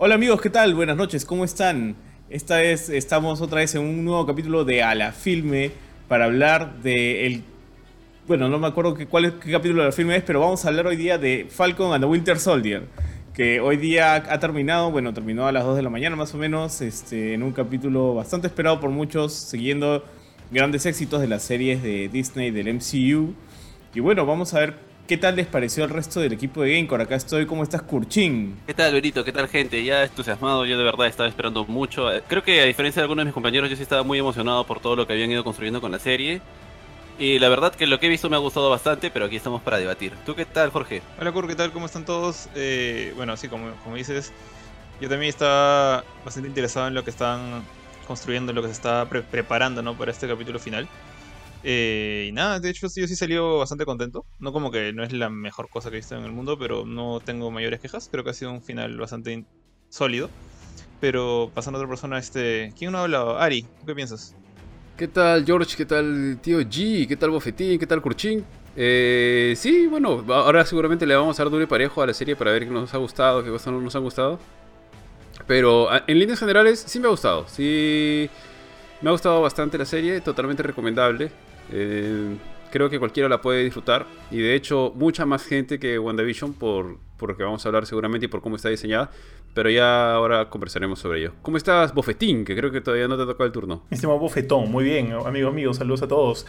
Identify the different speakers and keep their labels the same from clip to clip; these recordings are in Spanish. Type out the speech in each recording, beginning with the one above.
Speaker 1: Hola amigos, ¿qué tal? Buenas noches, ¿cómo están? Esta vez estamos otra vez en un nuevo capítulo de A la Filme para hablar de el... Bueno, no me acuerdo cuál es, qué capítulo de la filme es, pero vamos a hablar hoy día de Falcon and the Winter Soldier, que hoy día ha terminado, bueno, terminó a las 2 de la mañana más o menos, este, en un capítulo bastante esperado por muchos, siguiendo grandes éxitos de las series de Disney del MCU. Y bueno, vamos a ver ¿Qué tal les pareció el resto del equipo de Gamecore? Acá estoy, ¿cómo estás, Kurchin?
Speaker 2: ¿Qué tal, Benito? ¿Qué tal, gente? Ya entusiasmado, yo de verdad estaba esperando mucho. Eh, creo que a diferencia de algunos de mis compañeros, yo sí estaba muy emocionado por todo lo que habían ido construyendo con la serie. Y la verdad que lo que he visto me ha gustado bastante, pero aquí estamos para debatir. ¿Tú qué tal, Jorge?
Speaker 3: Hola, Kur, ¿qué tal? ¿Cómo están todos? Eh, bueno, así como, como dices, yo también estaba bastante interesado en lo que están construyendo, lo que se está preparando ¿no? para este capítulo final. Eh, y nada, de hecho yo sí salió bastante contento. No como que no es la mejor cosa que he visto en el mundo, pero no tengo mayores quejas. Creo que ha sido un final bastante sólido. Pero pasando a otra persona, este. ¿Quién no ha hablado? Ari, ¿qué piensas?
Speaker 4: ¿Qué tal George? ¿Qué tal tío G? ¿Qué tal Bofetín? ¿Qué tal Kurchin? Eh, sí, bueno, ahora seguramente le vamos a dar duro y parejo a la serie para ver qué nos ha gustado, qué cosas no nos han gustado. Pero en líneas generales sí me ha gustado. Sí, me ha gustado bastante la serie, totalmente recomendable. Eh, creo que cualquiera la puede disfrutar. Y de hecho, mucha más gente que WandaVision por, por lo que vamos a hablar seguramente y por cómo está diseñada. Pero ya ahora conversaremos sobre ello. ¿Cómo estás, Bofetín? Que creo que todavía no te ha tocado el turno.
Speaker 5: Mi estimado Bofetón, muy bien, amigos míos, saludos a todos.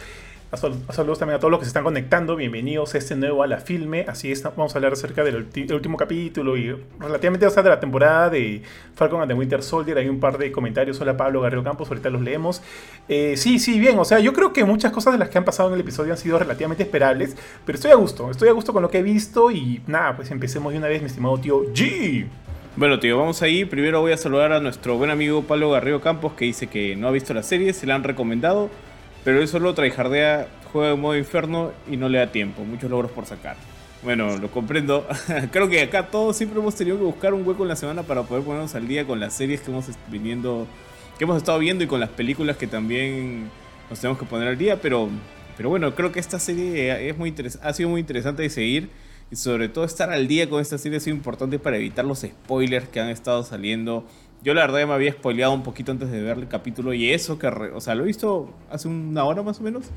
Speaker 5: Saludos también a todos los que se están conectando. Bienvenidos a este nuevo a la filme. Así es, vamos a hablar acerca del, último capítulo y relativamente sea, de la temporada de Falcon and the Winter Soldier. Hay un par de comentarios. Hola Pablo Garrido Campos, ahorita los leemos. Eh, sí, sí, bien. O sea, yo creo que muchas cosas de las que han pasado en el episodio han sido relativamente esperables. Pero estoy a gusto. Estoy a gusto con lo que he visto. Y nada, pues empecemos de una vez, mi estimado tío G.
Speaker 1: Bueno, tío, vamos ahí. Primero voy a saludar a nuestro buen amigo Pablo Garrido Campos que dice que no ha visto la serie, se la han recomendado pero él solo jardea, juega en modo inferno y no le da tiempo. Muchos logros por sacar. Bueno, lo comprendo. Creo que acá todos siempre hemos tenido que buscar un hueco en la semana para poder ponernos al día con las series que hemos viniendo, que hemos estado viendo y con las películas que también nos tenemos que poner al día. Pero, pero bueno, creo que esta serie es muy ha sido muy interesante de seguir y sobre todo estar al día con esta serie ha sido importante para evitar los spoilers que han estado saliendo yo la verdad ya me había spoileado un poquito antes de ver el capítulo y eso que, o sea, lo he visto hace una hora más o menos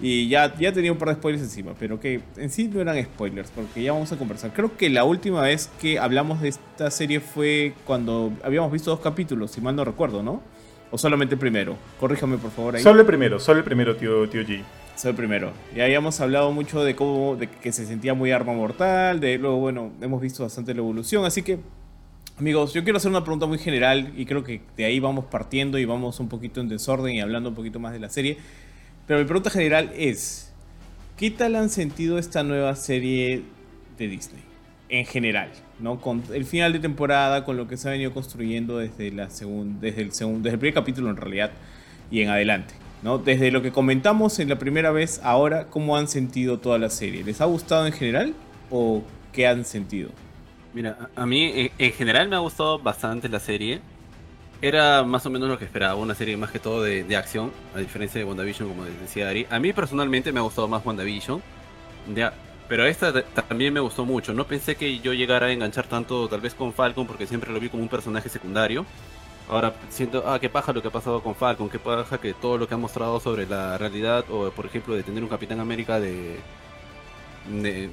Speaker 1: y ya, ya tenía un par de spoilers encima, pero que en sí no eran spoilers porque ya vamos a conversar. Creo que la última vez que hablamos de esta serie fue cuando habíamos visto dos capítulos, si mal no recuerdo, ¿no? O solamente el primero. Corríjame por favor ahí.
Speaker 5: Solo el primero, solo el primero, tío, tío G.
Speaker 1: Solo el primero. Ya habíamos hablado mucho de cómo, de que se sentía muy arma mortal, de luego, bueno, hemos visto bastante la evolución, así que Amigos, yo quiero hacer una pregunta muy general y creo que de ahí vamos partiendo y vamos un poquito en desorden y hablando un poquito más de la serie. Pero mi pregunta general es, ¿qué tal han sentido esta nueva serie de Disney? En general, ¿no? Con el final de temporada, con lo que se ha venido construyendo desde, la desde, el, segundo, desde el primer capítulo en realidad y en adelante. ¿no? Desde lo que comentamos en la primera vez, ahora, ¿cómo han sentido toda la serie? ¿Les ha gustado en general o qué han sentido?
Speaker 2: Mira, a mí en general me ha gustado bastante la serie. Era más o menos lo que esperaba, una serie más que todo de, acción, a diferencia de WandaVision, como decía Ari. A mí personalmente me ha gustado más WandaVision, ya, pero esta también me gustó mucho. No pensé que yo llegara a enganchar tanto tal vez con Falcon, porque siempre lo vi como un personaje secundario. Ahora siento, ah, qué paja lo que ha pasado con Falcon, qué paja que todo lo que ha mostrado sobre la realidad, o por ejemplo de tener un Capitán América de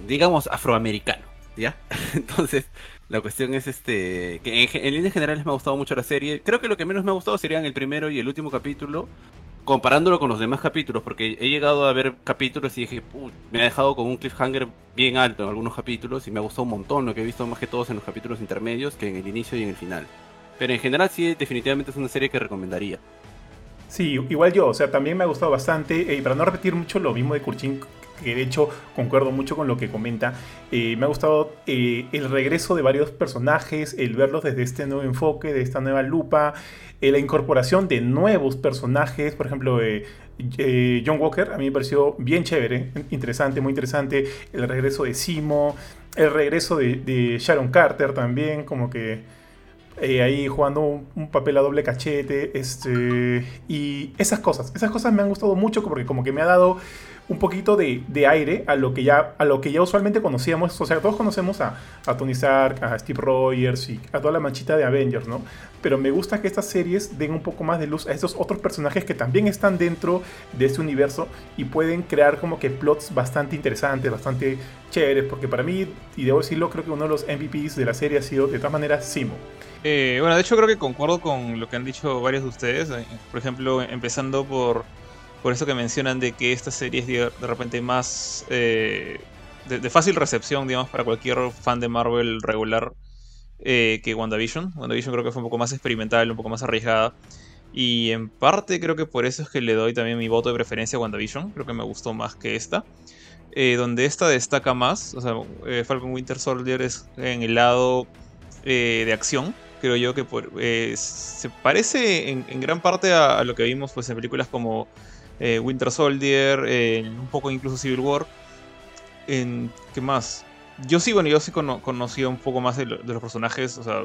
Speaker 2: digamos, afroamericano. ¿Ya? Entonces, la cuestión es este que en, líneas generales me ha gustado mucho la serie. Creo que lo que menos me ha gustado serían el primero y el último capítulo, comparándolo con los demás capítulos, porque he llegado a ver capítulos y dije, me ha dejado con un cliffhanger bien alto en algunos capítulos y me ha gustado un montón lo que he visto más que todos en los capítulos intermedios que en el inicio y en el final. Pero en general sí, definitivamente es una serie que recomendaría.
Speaker 5: Sí, igual yo, o sea, también me ha gustado bastante, y para no repetir mucho lo mismo de Kurchin, que de hecho concuerdo mucho con lo que comenta. Eh, me ha gustado eh, el regreso de varios personajes, el verlos desde este nuevo enfoque, de esta nueva lupa, eh, la incorporación de nuevos personajes, por ejemplo, John Walker, a mí me pareció bien chévere, interesante, muy interesante, el regreso de Simo, el regreso de, Sharon Carter también, como que... ahí jugando un, un, papel a doble cachete. Este, y esas cosas, esas cosas me han gustado mucho porque como que me ha dado un poquito de, de aire a lo, que ya, a lo que ya usualmente conocíamos. O sea, todos conocemos a, a Tony Stark, a Steve Rogers y a toda la manchita de Avengers, ¿no? Pero me gusta que estas series den un poco más de luz a estos otros personajes que también están dentro de este universo y pueden crear como que plots bastante interesantes, bastante chéveres, porque para mí, y debo decirlo, creo que uno de los MVPs de la serie ha sido de todas maneras Simo.
Speaker 3: Eh, bueno, de hecho creo que concuerdo con lo que han dicho varios de ustedes. eh, Por ejemplo, empezando por, por eso que mencionan de que esta serie es de, repente más eh, de, fácil recepción, digamos, para cualquier fan de Marvel regular eh, que WandaVision. WandaVision creo que fue un poco más experimental, un poco más arriesgada. Y en parte creo que por eso es que le doy también mi voto de preferencia a WandaVision. Creo que me gustó más que esta. Eh, donde esta destaca más, o sea, Falcon Winter Soldier es en el lado de acción. Creo yo que por- se parece en, en gran parte a, a lo que vimos pues, en películas como eh, Winter Soldier, un poco incluso Civil War. En, ¿Qué más? Yo sí, bueno, yo sí cono- conocía un poco más de, lo- de los personajes, o sea,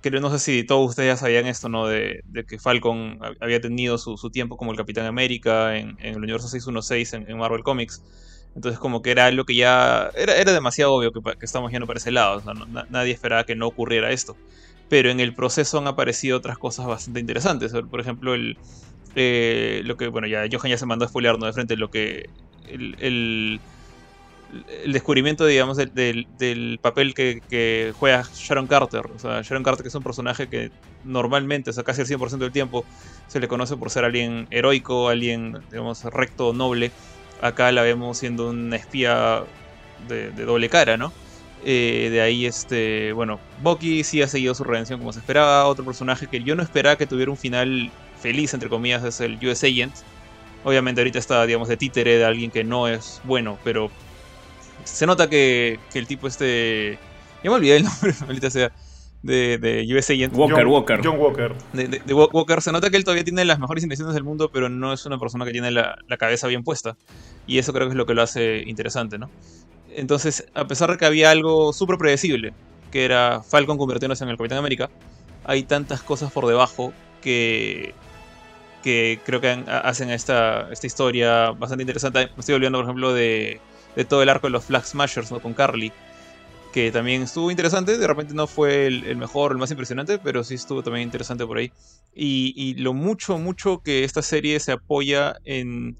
Speaker 3: creo, no sé si todos ustedes ya sabían esto, ¿no? De, que Falcon hab- había tenido su, tiempo como el Capitán América en, el universo 616 en, Marvel Comics. Entonces como que era algo que ya... Era, demasiado obvio que, que estamos yendo para ese lado. no- na- nadie esperaba que no ocurriera esto. Pero en el proceso han aparecido otras cosas bastante interesantes. Por ejemplo, el... eh, lo que, bueno, ya Johan ya se mandó a spoilear, ¿no? De frente lo que... El, el, descubrimiento, digamos, del, del- papel que, juega Sharon Carter. O sea, Sharon Carter que es un personaje que normalmente, o sea, casi el 100% del tiempo, se le conoce por ser alguien heroico, alguien, digamos, recto, noble. Acá la vemos siendo una espía de, de doble cara, ¿no? Eh, de ahí, este, bueno, Bucky sí ha seguido su redención como se esperaba. Otro personaje que yo no esperaba que tuviera un final feliz, entre comillas, es el US Agent. Obviamente ahorita está, digamos, de títere de alguien que no es bueno, pero se nota que, que el tipo este... Ya me olvidé el nombre, maldita sea, de, de US Agent.
Speaker 1: Walker,
Speaker 5: John,
Speaker 1: Walker.
Speaker 5: John Walker.
Speaker 3: De, de- de Walker se nota que él todavía tiene las mejores intenciones del mundo, pero no es una persona que tiene la, la cabeza bien puesta. Y eso creo que es lo que lo hace interesante, ¿no? Entonces, a pesar de que había algo súper predecible, que era Falcon convirtiéndose en el Capitán América, hay tantas cosas por debajo que, que creo que hacen esta, esta historia bastante interesante. Me estoy olvidando, por ejemplo, de, de todo el arco de los Flag Smashers ¿no? con Carly, que también estuvo interesante. De repente no fue el, el mejor, el más impresionante, pero sí estuvo también interesante por ahí. Y, y lo mucho, mucho que esta serie se apoya en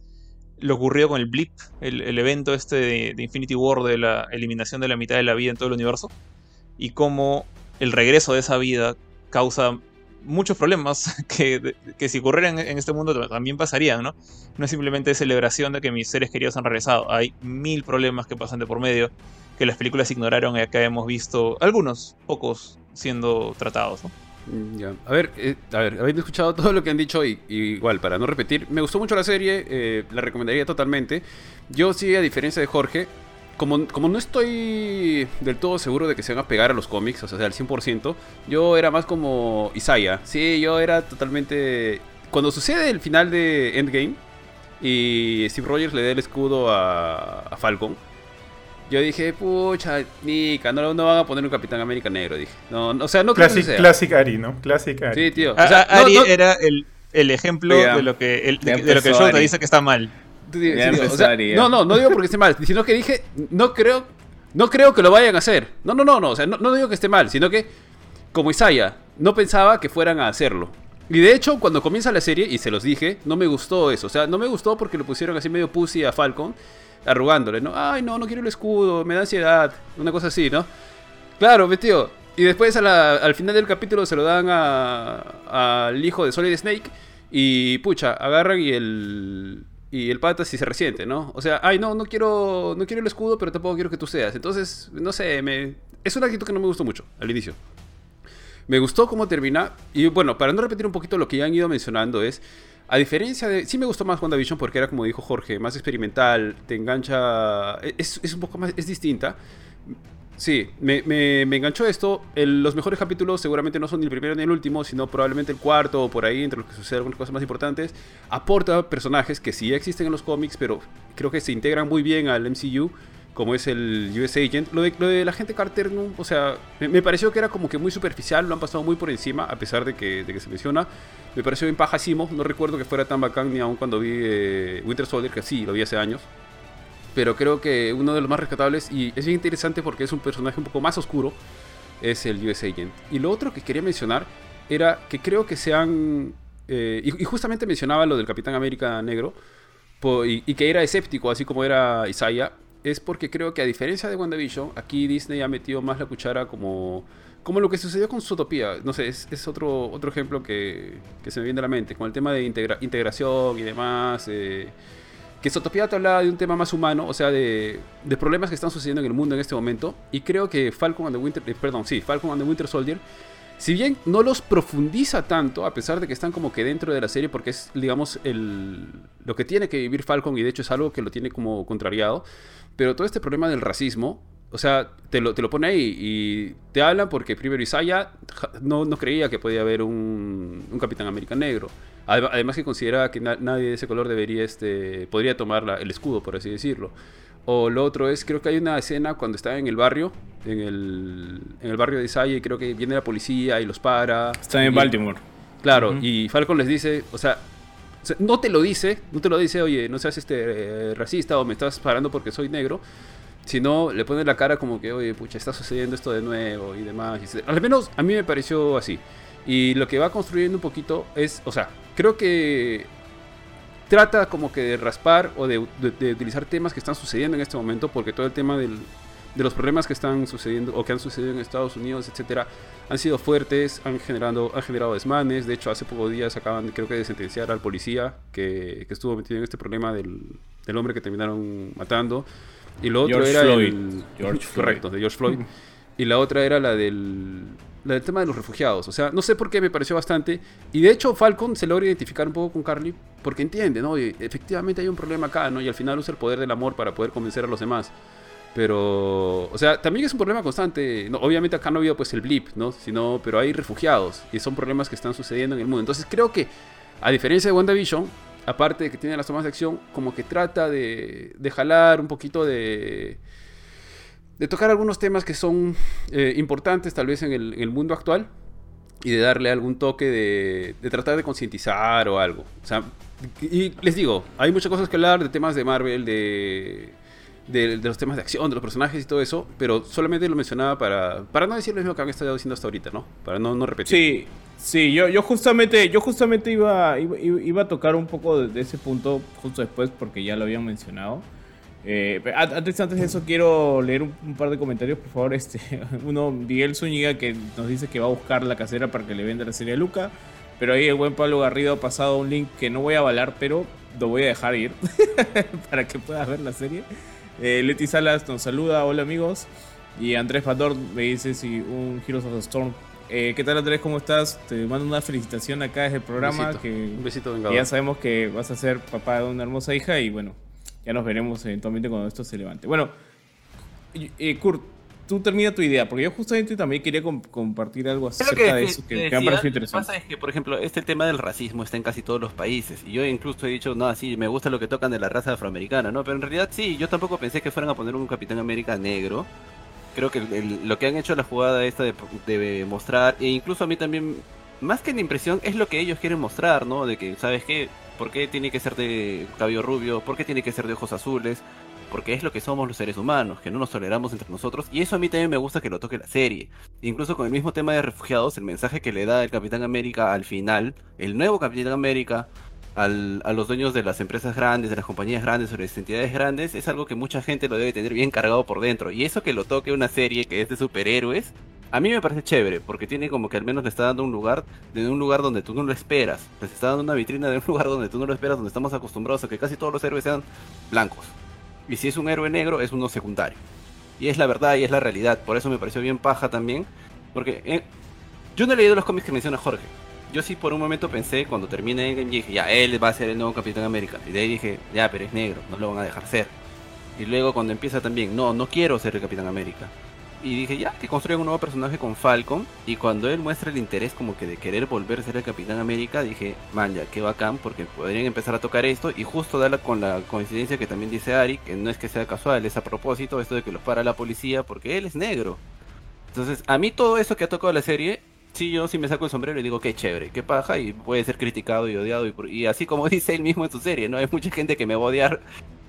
Speaker 3: lo ocurrido con el Blip, el, el evento este de Infinity War, de la eliminación de la mitad de la vida en todo el universo, y cómo el regreso de esa vida causa muchos problemas que, que si ocurrieran en este mundo también pasarían, ¿no? No es simplemente celebración de que mis seres queridos han regresado, hay mil problemas que pasan de por medio que las películas ignoraron y acá hemos visto algunos, pocos, siendo tratados.
Speaker 4: Mm, Ya. A ver, eh, a ver, habiendo escuchado todo lo que han dicho y igual, para no repetir, me gustó mucho la serie, eh, la recomendaría totalmente. Yo sí, a diferencia de Jorge, como, como no estoy del todo seguro de que se van a pegar a los cómics, o sea, al 100%, yo era más como Isaiah. Sí, yo era totalmente... Cuando sucede el final de Endgame y Steve Rogers le da el escudo a, a Falcon, yo dije, pucha, Nika, no, no van a poner un Capitán América negro, dije. No, no, o sea, no creo que
Speaker 5: Classic,
Speaker 4: sea.
Speaker 5: Classic Ari, ¿no? Classic Ari.
Speaker 4: Sí, tío. O sea,
Speaker 3: a-
Speaker 4: no,
Speaker 3: Ari
Speaker 4: no-
Speaker 3: era el, el ejemplo de lo que el, de, de lo que el show te dice que está mal.
Speaker 4: O sea, no, no, no digo porque esté mal, sino que dije, no creo, no creo que lo vayan a hacer. No, no, no, no, o sea, no, no digo que esté mal, sino que, como Isaiah, no pensaba que fueran a hacerlo. Y de hecho, cuando comienza la serie, y se los dije, no me gustó eso. O sea, no me gustó porque lo pusieron así medio pussy a Falcon, arrugándole, ¿no? Ay, no, no quiero el escudo, me da ansiedad, una cosa así, ¿no? Claro, tío. Y después a la- al final del capítulo se lo dan a- al hijo de Solid Snake. Y pucha, agarran y el. Y el pata sí se resiente, ¿no? O sea, ay, no, no quiero, no quiero el escudo, pero tampoco quiero que tú seas. Entonces, no sé, me, es una actitud que no me gustó mucho al inicio. Me gustó cómo termina. Y bueno, para no repetir un poquito lo que ya han ido mencionando, es. A diferencia de. Sí me gustó más WandaVision porque era, como dijo Jorge, más experimental, te engancha. Es, es un poco más. Es distinta. Sí, me, me, enganchó esto. El- los mejores capítulos seguramente no son ni el primero ni el último, sino probablemente el cuarto o por ahí, entre los que suceden algunas cosas más importantes. Aporta personajes que sí existen en los cómics, pero creo que se integran muy bien al MCU. como es el US Agent. Lo de, la gente Carter, o sea, me, pareció que era como que muy superficial, lo han pasado muy por encima, a pesar de que, se menciona. Me pareció bien paja Simo, no recuerdo que fuera tan bacán ni aún cuando vi eh, Winter Soldier, que sí, lo vi hace años. Pero creo que uno de los más rescatables, y es interesante porque es un personaje un poco más oscuro, es el US Agent. Y lo otro que quería mencionar era que creo que se han... eh, y, justamente mencionaba lo del Capitán América Negro, y, que era escéptico, así como era Isaiah, es porque creo que a diferencia de WandaVision, aquí Disney ha metido más la cuchara como, como lo que sucedió con Zootopia. No sé, es, otro, otro ejemplo que, que se me viene a la mente, con el tema de integra- integración y demás. eh, que Zootopia te hablaba de un tema más humano, o sea, de, de problemas que están sucediendo en el mundo en este momento. Y creo que Falcon and the Winter, eh, perdón, sí, Falcon and the Winter Soldier, si bien no los profundiza tanto, a pesar de que están como que dentro de la serie, porque es, digamos, el, lo que tiene que vivir Falcon, y de hecho es algo que lo tiene como contrariado, pero todo este problema del racismo, o sea, te lo, te lo pone ahí y te hablan porque primero Isaiah ja- no, no creía que podía haber un, un Capitán América negro. Adem- Además que considera que na- nadie de ese color debería, este, podría tomar la- el escudo, por así decirlo. O lo otro es, creo que hay una escena cuando está en el barrio, en el, en el barrio de Isaiah, y creo que viene la policía y los para.
Speaker 1: Está en
Speaker 4: Y-
Speaker 1: Baltimore.
Speaker 4: Claro, y Falcon les dice, o sea, o sea, no te lo dice, no te lo dice, oye, no seas este eh, racista o me estás parando porque soy negro, sino le pone la cara como que, oye, pucha, está sucediendo esto de nuevo y demás. al menos a mí me pareció así. Y lo que va construyendo un poquito es, o sea, creo que trata como que de raspar o de, de- de utilizar temas que están sucediendo en este momento, porque todo el tema del- de los problemas que están sucediendo o que han sucedido en Estados Unidos, etcétera, han sido fuertes, han generado, han generado desmanes. De hecho, hace pocos días acaban, creo que, de sentenciar al policía que, que estuvo metido en este problema del, del hombre que terminaron matando. Y lo otro
Speaker 1: George
Speaker 4: era
Speaker 1: Floyd.
Speaker 4: el.
Speaker 1: George Floyd.
Speaker 4: Correcto, de George Floyd. Y la otra era la del, la del tema de los refugiados. O sea, no sé por qué me pareció bastante. Y de hecho, Falcon se logra identificar un poco con Carly porque entiende, ¿no? Y efectivamente hay un problema acá, ¿no? Y al final usa el poder del amor para poder convencer a los demás. Pero, o sea, también es un problema constante. No, obviamente acá no ha habido pues el blip, ¿no? Sino, pero hay refugiados y son problemas que están sucediendo en el mundo. Entonces creo que, a diferencia de WandaVision, aparte de que tiene las tomas de acción, como que trata de, de jalar un poquito de de tocar algunos temas que son eh, importantes tal vez en el, en el mundo actual y de darle algún toque de, de tratar de concientizar o algo. O sea, y les digo, hay muchas cosas que hablar de temas de Marvel, de, de, de los temas de acción, de los personajes y todo eso, pero solamente lo mencionaba para, para no decir lo mismo que han estado diciendo hasta ahorita, ¿no? Para no, no repetir.
Speaker 1: Sí, sí, yo, yo justamente, yo justamente iba, iba, iba a tocar un poco de, de ese punto justo después porque ya lo habían mencionado. Eh, antes, antes de eso quiero leer un, un par de comentarios, por favor. Este, uno, Miguel Zúñiga, que nos dice que va a buscar la casera para que le venda la serie a Luca. Pero ahí el buen Pablo Garrido ha pasado un link que no voy a avalar, pero lo voy a dejar ir para que puedas ver la serie. Eh, Leti Salas nos saluda, hola amigos. Y Andrés Pador me dice si un Heroes of the Storm. Eh, ¿Qué tal Andrés? ¿Cómo estás? Te mando una felicitación acá desde el programa.
Speaker 4: besito,
Speaker 1: que,
Speaker 4: Un besito,
Speaker 1: que ya sabemos que vas a ser papá de una hermosa hija y bueno, ya nos veremos eventualmente cuando esto se levante. Bueno, eh, Kurt, tú termina tu idea, porque yo justamente también quería com- compartir algo acerca de
Speaker 2: que
Speaker 1: eso que,
Speaker 2: te
Speaker 1: que me parecido
Speaker 2: Lo que
Speaker 1: interesante.
Speaker 2: pasa es que, por ejemplo, este tema del racismo está en casi todos los países. Y yo incluso he dicho, no, sí, me gusta lo que tocan de la raza afroamericana, ¿no? Pero en realidad sí, yo tampoco pensé que fueran a poner un Capitán América negro. Creo que el- lo que han hecho la jugada esta de, de mostrar, e incluso a mí también, más que la impresión, es lo que ellos quieren mostrar, ¿no? De que, ¿sabes qué? ¿Por qué tiene que ser de cabello rubio? ¿Por qué tiene que ser de ojos azules? Porque es lo que somos los seres humanos, que no nos toleramos entre nosotros. Y eso a mí también me gusta que lo toque la serie. Incluso con el mismo tema de refugiados, el mensaje que le da el Capitán América al final, el nuevo Capitán América, al- a los dueños de las empresas grandes, de las compañías grandes o de las entidades grandes, es algo que mucha gente lo debe tener bien cargado por dentro. Y eso que lo toque una serie que es de superhéroes, a mí me parece chévere, porque tiene como que al menos le está dando un lugar, de un lugar donde tú no lo esperas. Les está dando una vitrina de un lugar donde tú no lo esperas, donde estamos acostumbrados a que casi todos los héroes sean blancos. Y si es un héroe negro, es uno secundario. Y es la verdad y es la realidad. Por eso me pareció bien paja también. Porque eh, yo no he leído los cómics que menciona Jorge. Yo sí por un momento pensé, cuando termine Endgame, dije, ya, él va a ser el nuevo Capitán América. Y de ahí dije, ya, pero es negro, no lo van a dejar ser. Y luego cuando empieza también, no, no quiero ser el Capitán América. Y dije, ya, que construyan un nuevo personaje con Falcon. Y cuando él muestra el interés como que de querer volver a ser el Capitán América, dije, man, ya, qué bacán, porque podrían empezar a tocar esto y justo darla con la coincidencia que también dice Ari, que no es que sea casual, es a propósito esto de que los para la policía porque él es negro. Entonces, a mí todo eso que ha tocado la serie, sí, yo sí me saco el sombrero y digo, qué chévere, qué paja, y puede ser criticado y odiado. Y, y así como dice él mismo en su serie, ¿no? Hay mucha gente que me va a odiar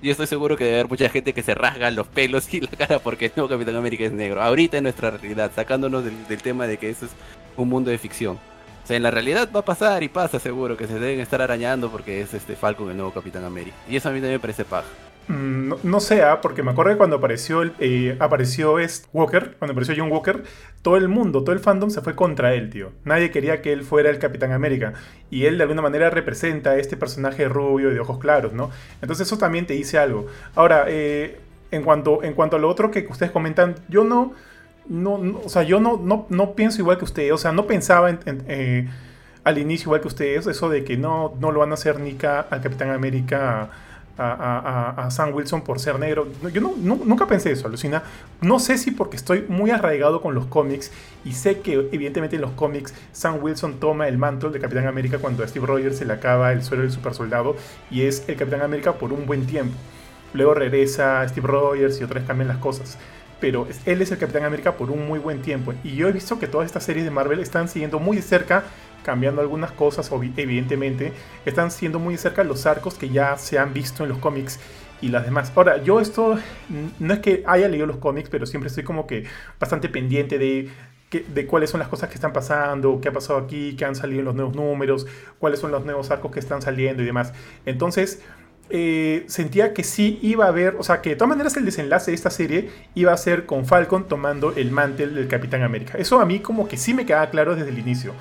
Speaker 2: y estoy seguro que debe haber mucha gente que se rasga los pelos y la cara porque no Capitán América es negro. Ahorita en nuestra realidad, sacándonos del, tema de que eso es un mundo de ficción. O sea, en la realidad va a pasar y pasa seguro que se deben estar arañando porque es este Falcon el nuevo Capitán América. Y eso a mí también me parece paja.
Speaker 5: Mm, no, sea, porque me acuerdo que cuando apareció, eh, apareció es Walker, cuando apareció John Walker, todo el mundo, todo el fandom se fue contra él, tío. Nadie quería que él fuera el Capitán América. Y él de alguna manera representa a este personaje rubio y de ojos claros, ¿no? Entonces eso también te dice algo. Ahora, eh, en, cuanto, en cuanto a lo otro que ustedes comentan, yo no, no, o sea, yo no, no, no, pienso igual que ustedes, o sea, no pensaba eh, al inicio igual que ustedes, eso de que no, no lo van a hacer Nika al Capitán América a, Sam Wilson por ser negro. Yo no, nunca pensé eso, alucina. No sé si porque estoy muy arraigado con los cómics y sé que evidentemente en los cómics Sam Wilson toma el manto de Capitán América cuando a Steve Rogers se le acaba el suelo del super soldado y es el Capitán América por un buen tiempo. Luego regresa Steve Rogers y otra vez cambian las cosas. Pero él es el Capitán América por un muy buen tiempo. Y yo he visto que todas estas series de Marvel están siguiendo muy de cerca cambiando algunas cosas, evidentemente, están siendo muy cerca los arcos que ya se han visto en los cómics y las demás. Ahora, yo esto no es que haya leído los cómics, pero siempre estoy como que bastante pendiente de, de cuáles son las cosas que están pasando, qué ha pasado aquí, qué han salido en los nuevos números, cuáles son los nuevos arcos que están saliendo y demás. Entonces, eh, sentía que sí iba a haber, o sea, que de todas maneras el desenlace de esta serie iba a ser con Falcon tomando el mantel del Capitán América. Eso a mí como que sí me quedaba claro desde el inicio.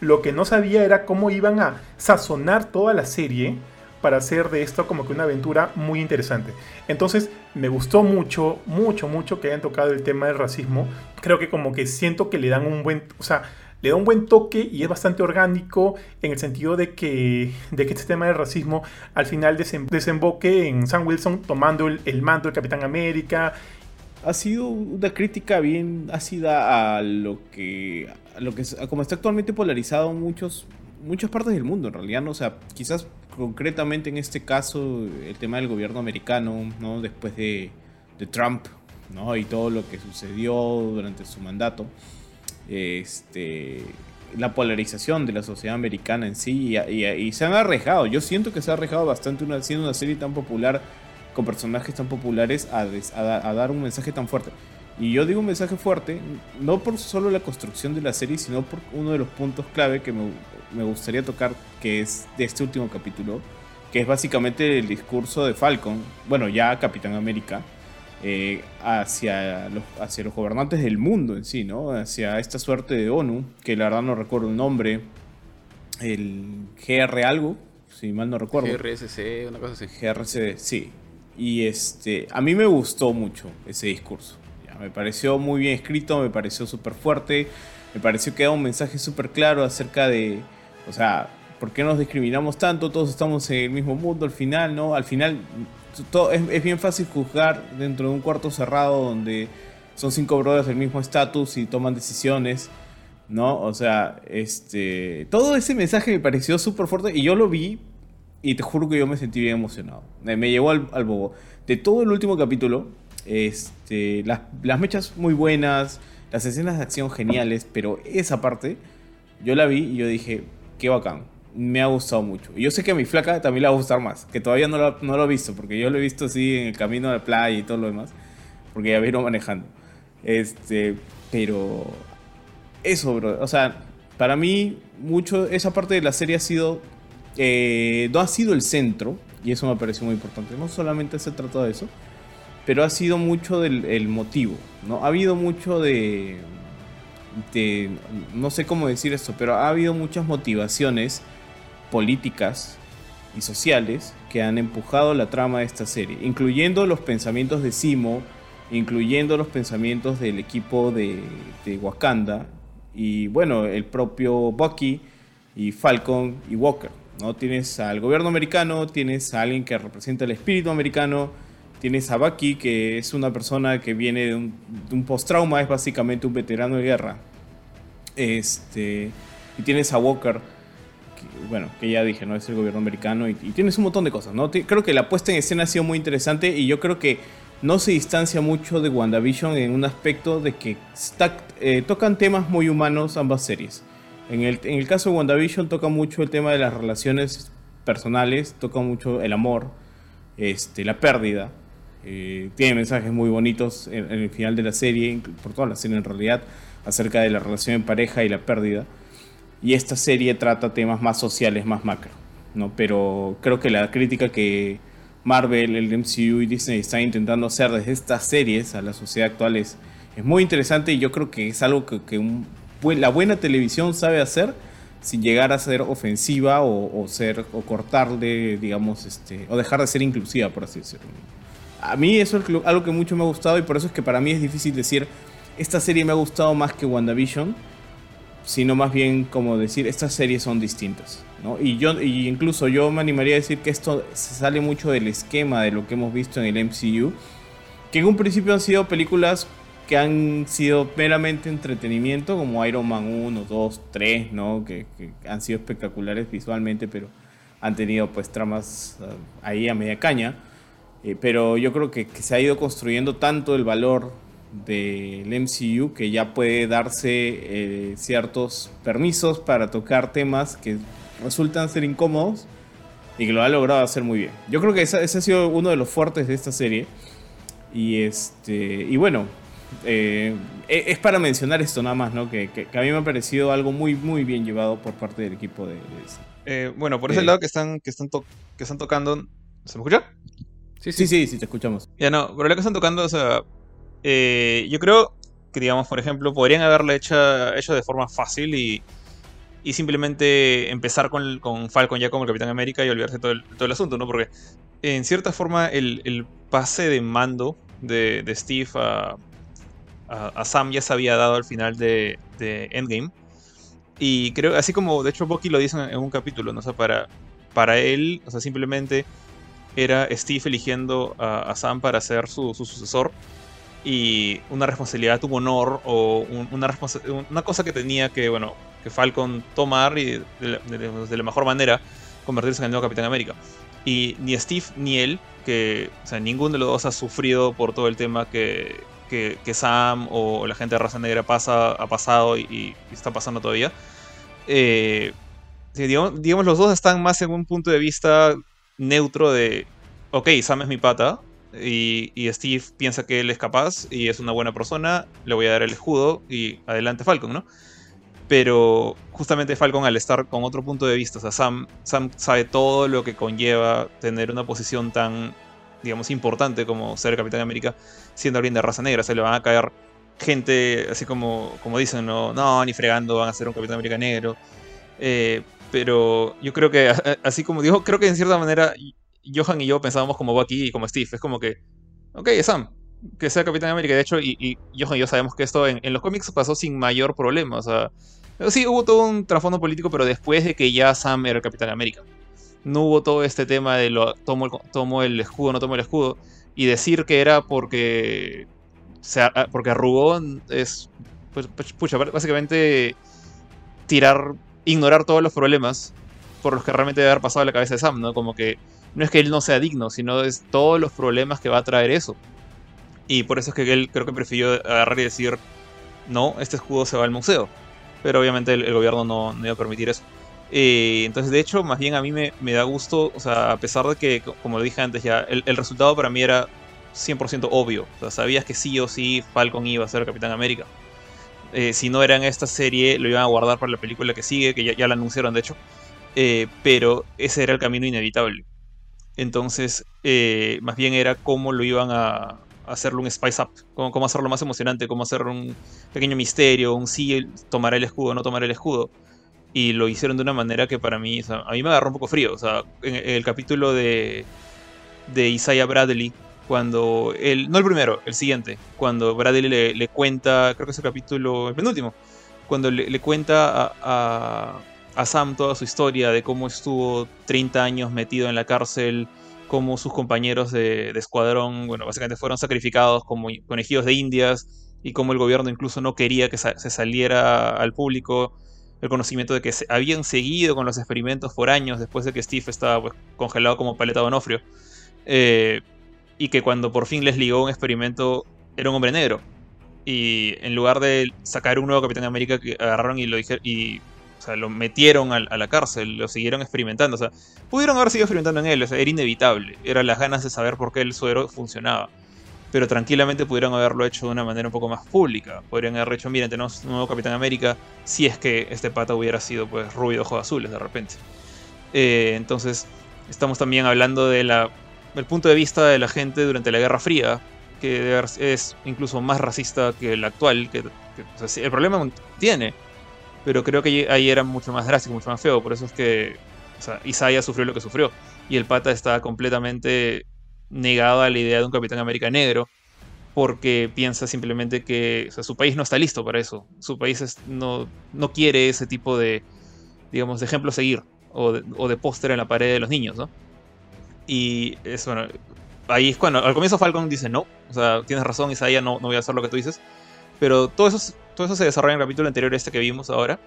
Speaker 5: Lo que no sabía era cómo iban a sazonar toda la serie para hacer de esto como que una aventura muy interesante. Entonces me gustó mucho, mucho, mucho que hayan tocado el tema del racismo. Creo que como que siento que le dan un buen, o sea, le da un buen toque y es bastante orgánico en el sentido de que, de que este tema del racismo al final desemboque en Sam Wilson tomando el, el mando del Capitán América
Speaker 1: ha sido una crítica bien ácida a lo que, a lo que como está actualmente polarizado muchos, muchas partes del mundo en realidad, ¿no? O sea, quizás concretamente en este caso el tema del gobierno americano, ¿no? Después de, de Trump, ¿no? Y todo lo que sucedió durante su mandato, este, la polarización de la sociedad americana en sí, y, se han arriesgado, yo siento que se ha arriesgado bastante una, siendo una serie tan popular con personajes tan populares a, dar un mensaje tan fuerte. Y yo digo un mensaje fuerte, no por solo la construcción de la serie, sino por uno de los puntos clave que me, gustaría tocar, que es de este último capítulo, que es básicamente el discurso de Falcon, bueno, ya Capitán América, eh, hacia, los, hacia los gobernantes del mundo en sí, ¿no? Hacia esta suerte de ONU, que la verdad no recuerdo el nombre, el GR algo, si mal no recuerdo.
Speaker 4: GRSC, una cosa así.
Speaker 1: GRC, sí. Y este, a mí me gustó mucho ese discurso. me pareció muy bien escrito, me pareció súper fuerte, me pareció que da un mensaje súper claro acerca de, o sea, ¿por qué nos discriminamos tanto? Todos estamos en el mismo mundo al final, ¿no? Al final es, bien fácil juzgar dentro de un cuarto cerrado donde son cinco brothers del mismo estatus y toman decisiones, ¿no? O sea, este, todo ese mensaje me pareció súper fuerte y yo lo vi y te juro que yo me sentí bien emocionado. Me, llevó al, bobo. De todo el último capítulo, este, las, las mechas muy buenas, las escenas de acción geniales, pero esa parte yo la vi y yo dije, qué bacán. Me ha gustado mucho. Y yo sé que a mi flaca también le va a gustar más, que todavía no lo, no lo he visto, porque yo lo he visto así en el camino a la playa y todo lo demás, porque ya vino manejando. Este, pero eso, bro. O sea, para mí, mucho, esa parte de la serie ha sido eh, no ha sido el centro, y eso me parece muy importante. No solamente se trata de eso, pero ha sido mucho del motivo, ¿no? Ha habido mucho de, de, no sé cómo decir esto, pero ha habido muchas motivaciones políticas y sociales que han empujado la trama de esta serie, incluyendo los pensamientos de Simo, incluyendo los pensamientos del equipo de, de Wakanda y bueno, el propio Bucky y Falcon y Walker. ¿no? Tienes al gobierno americano, tienes a alguien que representa el espíritu americano tienes a Bucky, que es una persona que viene de un, post-trauma, es básicamente un veterano de guerra. Este, y tienes a Walker, bueno, que ya dije, ¿no? Es el gobierno americano y, tienes un montón de cosas, ¿no? Creo que la puesta en escena ha sido muy interesante y yo creo que no se distancia mucho de WandaVision en un aspecto de que eh, tocan temas muy humanos ambas series. En el, en el caso de WandaVision toca mucho el tema de las relaciones personales, toca mucho el amor, este, la pérdida. Eh, tiene mensajes muy bonitos en, en el final de la serie, por toda la serie en realidad, acerca de la relación en pareja y la pérdida. Y esta serie trata temas más sociales, más macro. ¿no? Pero creo que la crítica que Marvel, el MCU y Disney están intentando hacer desde estas series a la sociedad actual es, es muy interesante y yo creo que es algo que, la buena televisión sabe hacer sin llegar a ser ofensiva o, o ser o cortarle, digamos, este, o dejar de ser inclusiva, por así decirlo. A mí eso es algo que mucho me ha gustado y por eso es que para mí es difícil decir esta serie me ha gustado más que WandaVision, sino más bien como decir estas series son distintas. ¿no? Y yo y incluso yo me animaría a decir que esto se sale mucho del esquema de lo que hemos visto en el MCU, que en un principio han sido películas que han sido meramente entretenimiento, como Iron Man 1, 2, 3, ¿no? que, que han sido espectaculares visualmente, pero han tenido pues tramas uh, ahí a media caña. Eh, pero yo creo que, que, se ha ido construyendo tanto el valor del MCU que ya puede darse eh, ciertos permisos para tocar temas que resultan ser incómodos y que lo ha logrado hacer muy bien. Yo creo que ese, ese ha sido uno de los fuertes de esta serie. Y este y bueno, eh, es para mencionar esto nada más, ¿no? Que, que, que, a mí me ha parecido algo muy, muy bien llevado por parte del equipo de... de
Speaker 3: eh, bueno, por ese lado que están, que están, que están tocando... ¿Se me escucha?
Speaker 1: Sí, sí, sí, sí, te escuchamos.
Speaker 3: Ya no, pero lo que están tocando, o sea, eh, yo creo que, digamos, por ejemplo, podrían haberla hecho, de forma fácil y, y simplemente empezar con, con, Falcon ya como el Capitán América y olvidarse todo el, todo el asunto, ¿no? Porque en cierta forma el, el pase de mando de, de Steve a, a, Sam ya se había dado al final de, de, Endgame. Y creo, así como de hecho Bucky lo dice en, en un capítulo, ¿no? O sea, para, para él, o sea, simplemente era Steve eligiendo a, a Sam para ser su, su, sucesor y una responsabilidad, un honor o un, una, una cosa que tenía que, bueno, que Falcon tomar y de, de, de, la mejor manera convertirse en el nuevo Capitán América. Y ni Steve ni él, que o sea, ninguno de los dos ha sufrido por todo el tema que, que, que Sam o la gente de raza negra pasa, ha pasado y, y está pasando todavía. Eh, digamos, digamos, los dos están más en un punto de vista neutro de, ok, Sam es mi pata y, Steve piensa que él es capaz y es una buena persona, le voy a dar el escudo y adelante Falcon, ¿no? Pero justamente Falcon al estar con otro punto de vista, o sea, Sam, sabe todo lo que conlleva tener una posición tan, digamos, importante como ser Capitán América, siendo alguien de raza negra, se le van a caer gente, así como, como dicen, no, no, ni fregando van a ser un Capitán América negro. Eh, pero yo creo que, así como dijo, creo que en cierta manera Johan y yo pensábamos como Bucky y como Steve. Es como que, ok, Sam, que sea Capitán América. De hecho, y, y Johan y yo sabemos que esto en, los cómics pasó sin mayor problema. O sea, sí hubo todo un trasfondo político, pero después de que ya Sam era el Capitán América. No hubo todo este tema de lo tomo el, tomo el escudo, no tomo el escudo. Y decir que era porque, o sea, porque arrugó es, pues, pucha, básicamente tirar ignorar todos los problemas por los que realmente debe haber pasado la cabeza de Sam, ¿no? Como que no es que él no sea digno, sino es todos los problemas que va a traer eso. Y por eso es que él creo que prefirió agarrar y decir, no, este escudo se va al museo. Pero obviamente el, gobierno no, no, iba a permitir eso. Entonces, de hecho, más bien a mí me, me, da gusto, o sea, a pesar de que, como lo dije antes ya, el, el resultado para mí era 100% obvio. O sea, sabías que sí o sí Falcon iba a ser Capitán América. Eh, si no era en esta serie, lo iban a guardar para la película que sigue, que ya, ya la anunciaron de hecho. Eh, pero ese era el camino inevitable. Entonces, eh, más bien era cómo lo iban a, hacerlo un spice up, cómo, hacerlo más emocionante, cómo hacer un pequeño misterio, un sí, tomar el escudo, no tomar el escudo. Y lo hicieron de una manera que para mí, a mí me agarró un poco frío. O sea, en, el capítulo de, de Isaiah Bradley, cuando él, no el primero, el siguiente, cuando Bradley le, cuenta, creo que es el capítulo, el penúltimo, cuando le, cuenta a, a, Sam toda su historia de cómo estuvo 30 años metido en la cárcel cómo sus compañeros de, escuadrón, bueno, básicamente fueron sacrificados como conejillos de indias y cómo el gobierno incluso no quería que se saliera al público el conocimiento de que se- habían seguido con los experimentos por años después de que Steve estaba pues, congelado como paleta de onofrio. Eh, y que cuando por fin les ligó un experimento era un hombre negro. Y en lugar de sacar un nuevo Capitán América, que agarraron y lo dijeron o sea, lo metieron al- a, la cárcel, lo siguieron experimentando. O sea, pudieron haber seguido experimentando en él, o sea, era inevitable. Eran las ganas de saber por qué el suero funcionaba. Pero tranquilamente pudieron haberlo hecho de una manera un poco más pública. Podrían haber hecho, miren, tenemos un nuevo Capitán América, si es que este pata hubiera sido pues rubio ojos azules de repente. Eh, entonces, estamos también hablando de la, del punto de vista de la gente durante la Guerra Fría, que es incluso más racista que el actual. Que, o sea, el problema tiene, pero creo que ahí era mucho más drástico, mucho más feo. Por eso es que o sea, Isaiah sufrió lo que sufrió. Y el pata está completamente negado a la idea de un Capitán América negro. Porque piensa simplemente que o sea, su país no está listo para eso. Su país es- no, no quiere ese tipo de, digamos, de ejemplo a seguir. O de, o de póster en la pared de los niños, ¿no? Y es bueno. Ahí es cuando. Al comienzo Falcon dice no. O sea, tienes razón, Isaiah, no, no voy a hacer lo que tú dices. Pero todo eso, eso se desarrolla en el capítulo anterior, este que vimos ahora.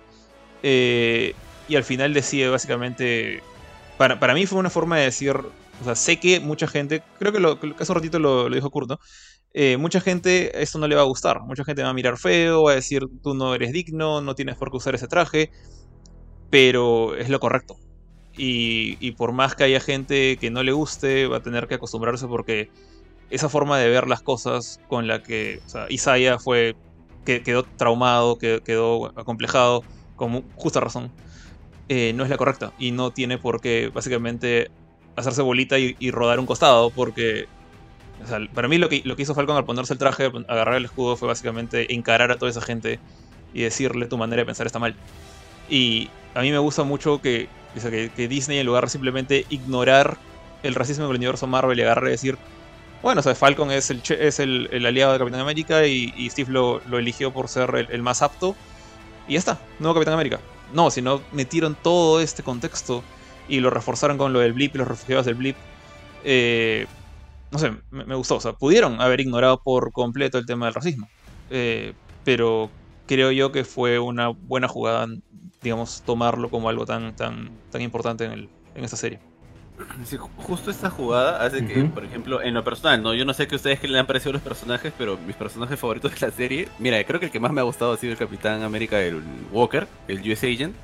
Speaker 3: Eh, y al final decide básicamente. Para, para mí fue una forma de decir. O sea, sé que mucha gente. Creo que, lo, hace un ratito lo, dijo Kurt. Eh, mucha gente esto no le va a gustar. Mucha gente va a mirar feo, va a decir tú no eres digno, no tienes por qué usar ese traje. Pero es lo correcto. Y, y por más que haya gente que no le guste, va a tener que acostumbrarse porque esa forma de ver las cosas con la que o sea, Isaiah fue, que quedó traumado, que quedó acomplejado, con justa razón, eh, no es la correcta. Y no tiene por qué básicamente hacerse bolita y, rodar un costado porque... para mí lo que, hizo Falcon al ponerse el traje, agarrar el escudo, fue básicamente encarar a toda esa gente y decirle tu manera de pensar está mal. Y a mí me gusta mucho que, Disney, en lugar de simplemente ignorar el racismo del universo Marvel y agarre y decir, bueno, o sea, Falcon es el, es el, el aliado de Capitán América y, Steve lo, lo eligió por ser el, el más apto. Y ya está, nuevo Capitán América. No, sino metieron todo este contexto y lo reforzaron con lo del blip y los refugiados del blip. Eh, no sé, me, me gustó. O sea, pudieron haber ignorado por completo el tema del racismo. Eh, pero creo yo que fue una buena jugada, digamos, tomarlo como algo tan, tan, tan importante en, el, en esta serie.
Speaker 2: Sí, justo esta jugada hace que, por ejemplo, en lo personal, no, yo no sé que ustedes que le han parecido los personajes, pero mis personajes favoritos de la serie, mira, creo que el que más me ha gustado ha sido el Capitán América, el Walker, el US Agent.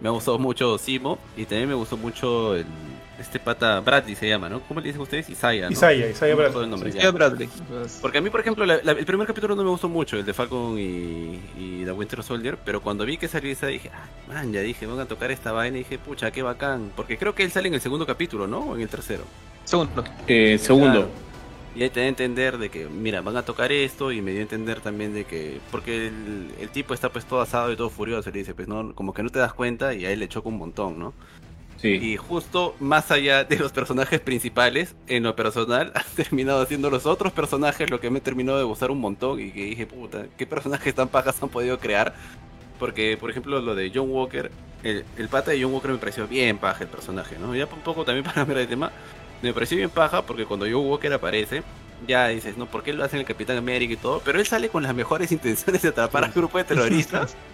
Speaker 2: Me ha gustado mucho Simo y también me gustó mucho el, este pata Bradley se llama, ¿no? ¿Cómo le dicen ustedes? Isaiah, ¿no?
Speaker 5: Isaiah, Isaiah
Speaker 2: No
Speaker 5: Bradley.
Speaker 2: el nombre,
Speaker 3: Bradley. pues,
Speaker 2: Porque a mí, por ejemplo, la- la- el primer capítulo no me gustó mucho, el de Falcon y, y The Winter Soldier, pero cuando vi que salió esa dije, ah, man, ya dije, van a tocar esta vaina y dije, pucha, qué bacán. Porque creo que él sale en el segundo capítulo, ¿no? O en el tercero.
Speaker 3: Segundo.
Speaker 1: Eh, segundo.
Speaker 2: Claro. Y ahí te da a entender de que, mira, van a tocar esto y me dio a entender también de que, porque el, el tipo está pues todo asado y todo furioso y le dice, pues no, como que no te das cuenta y a él le choca un montón, ¿no?
Speaker 1: Sí.
Speaker 2: Y justo más allá de los personajes principales, en lo personal, han terminado siendo los otros personajes lo que me terminó de gustar un montón y que dije, puta, ¿qué personajes tan pajas han podido crear? Porque, por ejemplo, lo de John Walker, el, el pata de John Walker me pareció bien paja el personaje, ¿no? Ya un poco también para ver el tema, me pareció bien paja porque cuando John Walker aparece, ya dices, ¿no? ¿Por qué lo hacen el Capitán América y todo? Pero él sale con las mejores intenciones de atrapar al grupo de terroristas.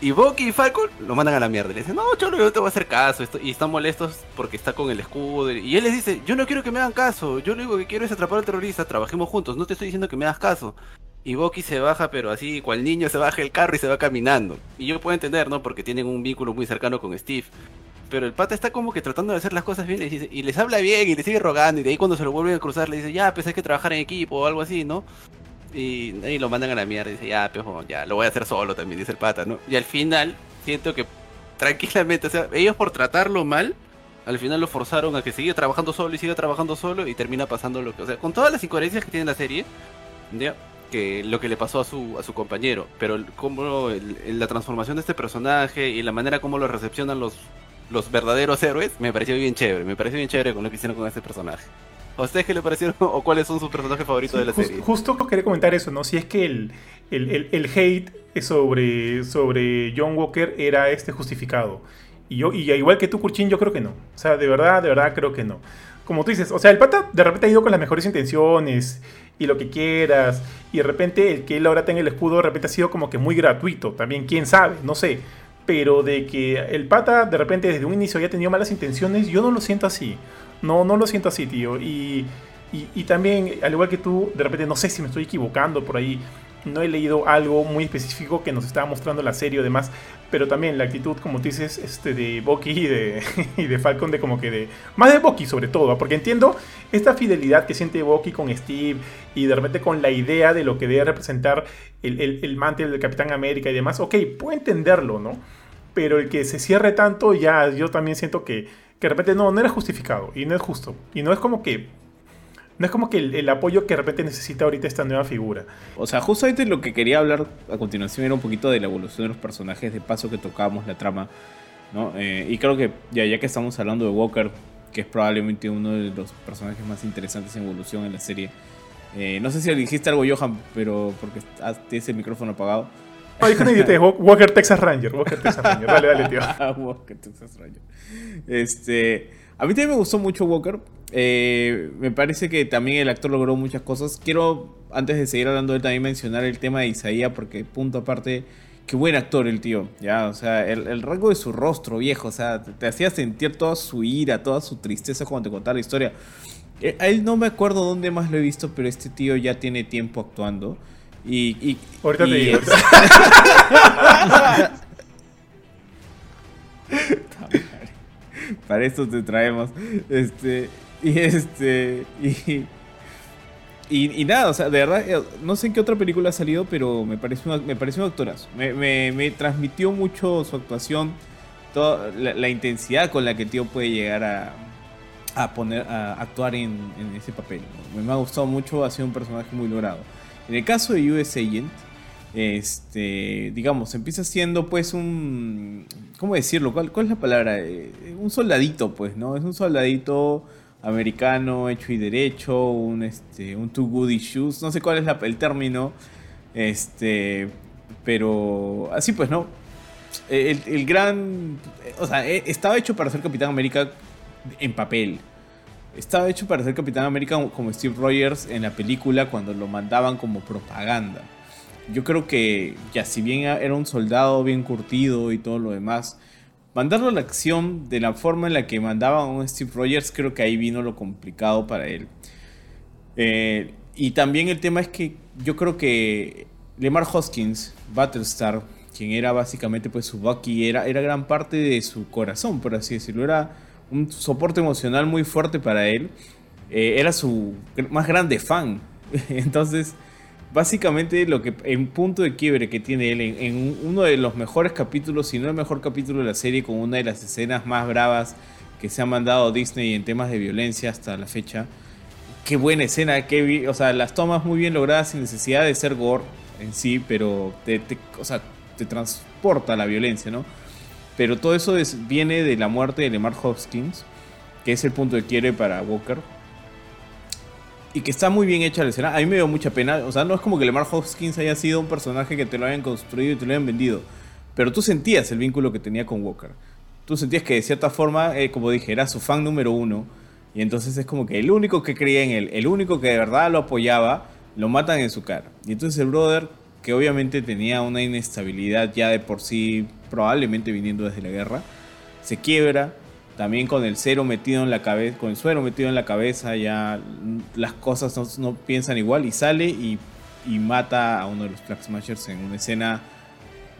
Speaker 2: Y Bucky y Falcon lo mandan a la mierda. Le dicen, no, cholo, yo te voy a hacer caso. Y están molestos porque está con el escudo. Y él les dice, yo no quiero que me hagan caso. Yo lo único que quiero es atrapar al terrorista. Trabajemos juntos. No te estoy diciendo que me hagas caso. Y Bucky se baja, pero así, cual niño se baja el carro y se va caminando. Y yo puedo entender, ¿no? Porque tienen un vínculo muy cercano con Steve. Pero el pata está como que tratando de hacer las cosas bien y, dice- y les habla bien y le sigue rogando. Y de ahí cuando se lo vuelven a cruzar le dice, ya, pues hay que trabajar en equipo o algo así, ¿no? Y lo mandan a la mierda y dice, ya, pejo, ya, lo voy a hacer solo también, dice el pata, ¿no? Y al final, siento que tranquilamente, o sea, ellos por tratarlo mal, al final lo forzaron a que siga trabajando solo y siga trabajando solo y termina pasando lo que, o sea, con todas las incoherencias que tiene la serie, ¿ya? que lo que le pasó a su a su compañero, pero el- el- la transformación de este personaje y la manera como lo recepcionan los los verdaderos héroes, me pareció bien chévere, me pareció bien chévere con lo que hicieron con este personaje. ¿A ustedes qué le parecieron o cuáles son sus personajes favoritos
Speaker 5: Sí,
Speaker 2: de la serie?
Speaker 5: Justo quería comentar eso, ¿no? Si es que el, el, el- el hate sobre, sobre John Walker era este justificado. Y yo, y igual que tú, Kurchin, yo creo que no. O sea, de verdad, de verdad creo que no. Como tú dices, o sea, el pata de repente ha ido con las mejores intenciones y lo que quieras. Y de repente el que él ahora tenga el escudo de repente ha sido como que muy gratuito. También, quién sabe, no sé. Pero de que el pata de repente desde un inicio haya tenido malas intenciones, yo no lo siento así. No, no lo siento así, tío. Y, y, también, al igual que tú, de repente no sé si me estoy equivocando por ahí no he leído algo muy específico que nos estaba mostrando la serie o demás, pero también la actitud, como tú dices, este, de Bucky y de, y de Falcon, de como que de... Más de Bucky sobre todo, porque entiendo esta fidelidad que siente Bucky con Steve y de repente con la idea de lo que debe representar el, el, el mantel del Capitán América y demás. Ok, puedo entenderlo, ¿no? Pero el que se cierre tanto, ya yo también siento que, que de repente no, no era justificado y no es justo. Y no es como que no es como que el, apoyo que de repente necesita ahorita esta nueva figura.
Speaker 1: O sea, justamente lo que quería hablar a continuación era un poquito de la evolución de los personajes, de paso que tocábamos la trama, ¿no? Eh, y creo que ya, ya que estamos hablando de Walker, que es probablemente uno de los personajes más interesantes en evolución en la serie. Eh, no sé si dijiste algo, Johan, pero porque tienes el micrófono apagado.
Speaker 5: No, dijo Walker Texas Ranger. Walker Texas Ranger. Dale, dale, tío.
Speaker 1: Walker Texas Ranger. Este. A mí también me gustó mucho Walker. Eh, me parece que también el actor logró muchas cosas. Quiero, antes de seguir hablando de él, también mencionar el tema de Isaías, porque punto aparte, qué buen actor el tío, ya, o sea, el, rango de su rostro, viejo, o sea, te, hacía sentir toda su ira, toda su tristeza cuando te contaba la historia. Eh, a él no me acuerdo dónde más lo he visto, pero este tío ya tiene tiempo actuando. Y, y
Speaker 5: ahorita te digo.
Speaker 1: Para esto te traemos. Este. Y este. Y, y, nada, o sea, de verdad, eh, no sé en qué otra película ha salido, pero me pareció, me pareció un actorazo. Me, me, transmitió mucho su actuación, toda la, intensidad con la que el tío puede llegar a, a poner, a actuar en, en ese papel. Me ha gustado mucho, ha sido un personaje muy logrado. En el caso de US Agent, este, digamos, empieza siendo pues un, ¿cómo decirlo? ¿Cuál, es la palabra? Eh, un soldadito, pues, ¿no? Es un soldadito americano hecho y derecho, un, este, un too goody shoes, no sé cuál es el término, este, pero así pues, ¿no? El, gran, o sea, e, estaba hecho para ser Capitán América en papel. Estaba hecho para ser Capitán América como Steve Rogers en la película cuando lo mandaban como propaganda yo creo que ya si bien era un soldado bien curtido y todo lo demás, mandarlo a la acción de la forma en la que mandaba a un Steve Rogers, creo que ahí vino lo complicado para él. Eh, y también el tema es que yo creo que Lemar Hoskins, Battlestar, quien era básicamente pues su Bucky, era, era gran parte de su corazón, por así decirlo. Era un soporte emocional muy fuerte para él. Eh, era su más grande fan. Entonces básicamente lo que en punto de quiebre que tiene él en, uno de los mejores capítulos, si no el mejor capítulo de la serie, con una de las escenas más bravas que se ha mandado Disney en temas de violencia hasta la fecha. Qué buena escena, qué, o sea, las tomas muy bien logradas sin necesidad de ser gore en sí, pero te, o sea, te transporta la violencia, ¿no? Pero todo eso viene de la muerte de Lemar Hopkins, que es el punto de quiebre para Walker y que está muy bien hecha la escena. A mí me dio mucha pena. O sea, no es como que Lemar Hoskins haya sido un personaje que te lo hayan construido y te lo hayan vendido. Pero tú sentías el vínculo que tenía con Walker. Tú sentías que de cierta forma, eh, como dije, era su fan número uno. Y entonces es como que el único que creía en él, el único que de verdad lo apoyaba, lo matan en su cara. Y entonces el brother, que obviamente tenía una inestabilidad ya de por sí, probablemente viniendo desde la guerra, se quiebra también con el cero metido en la cabeza, con el suero metido en la cabeza, ya las cosas no, piensan igual y sale y, mata a uno de los Flag en una escena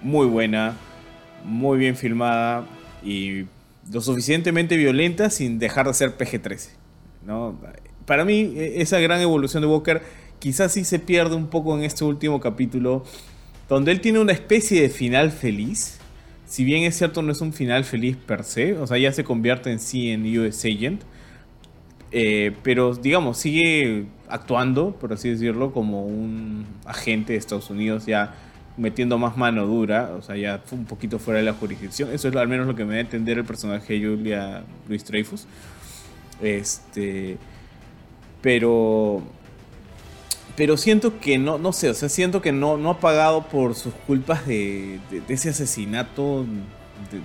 Speaker 1: muy buena, muy bien filmada y lo suficientemente violenta sin dejar de ser PG-13. ¿no? Para mí, e, esa gran evolución de Walker quizás sí se pierde un poco en este último capítulo, donde él tiene una especie de final feliz si bien es cierto no es un final feliz per se, o sea, ya se convierte en sí en US Agent, eh, pero digamos, sigue actuando, por así decirlo, como un agente de Estados Unidos, ya metiendo más mano dura, o sea, ya un poquito fuera de la jurisdicción. Eso es al menos lo que me da a entender el personaje de Julia Louis Dreyfus. Este. Pero pero siento que no, no sé, o sea, siento que no, no ha pagado por sus culpas de, ese asesinato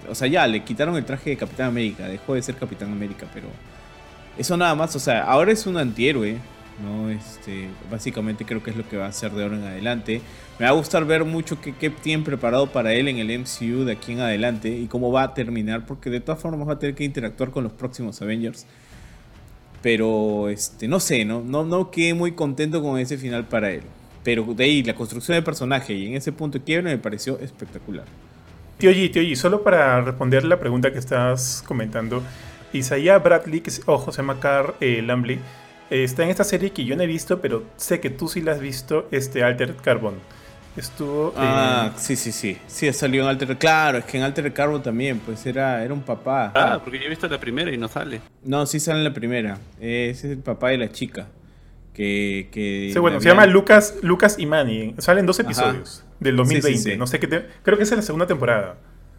Speaker 1: o sea, ya le quitaron el traje de Capitán América, dejó de ser Capitán América, pero eso nada más, o sea, ahora es un antihéroe, ¿no? Este, básicamente creo que es lo que va a hacer de ahora en adelante. Me va a gustar ver mucho qué, qué tienen preparado para él en el MCU de aquí en adelante y cómo va a terminar, porque de todas formas va a tener que interactuar con los próximos Avengers. Pero, este, no sé, no, no, no quedé muy contento con ese final para él. Pero de ahí, la construcción del personaje y en ese punto de quiebre me pareció espectacular.
Speaker 5: Tío G, solo para responder la pregunta que estás comentando, Isaiah Bradley, ojo, se llama Carl eh, Lambley, eh, está en esta serie que yo no he visto, pero sé que tú sí la has visto, este Altered Carbon. Estuvo...
Speaker 1: Ah, sí, sí, sí. Sí, salió en Alter Claro, es que en Alter Carbon también, pues era, era un papá.
Speaker 2: Ah, porque yo he visto la primera y no sale.
Speaker 1: No, sí sale en la primera. Ese es el papá de la chica. Que. que
Speaker 5: sí, bueno, se llama Lucas, Lucas y Manny. Salen dos episodios del 2020.
Speaker 1: Sí, sí, sí.
Speaker 5: No sé qué te- Creo que esa es la segunda temporada.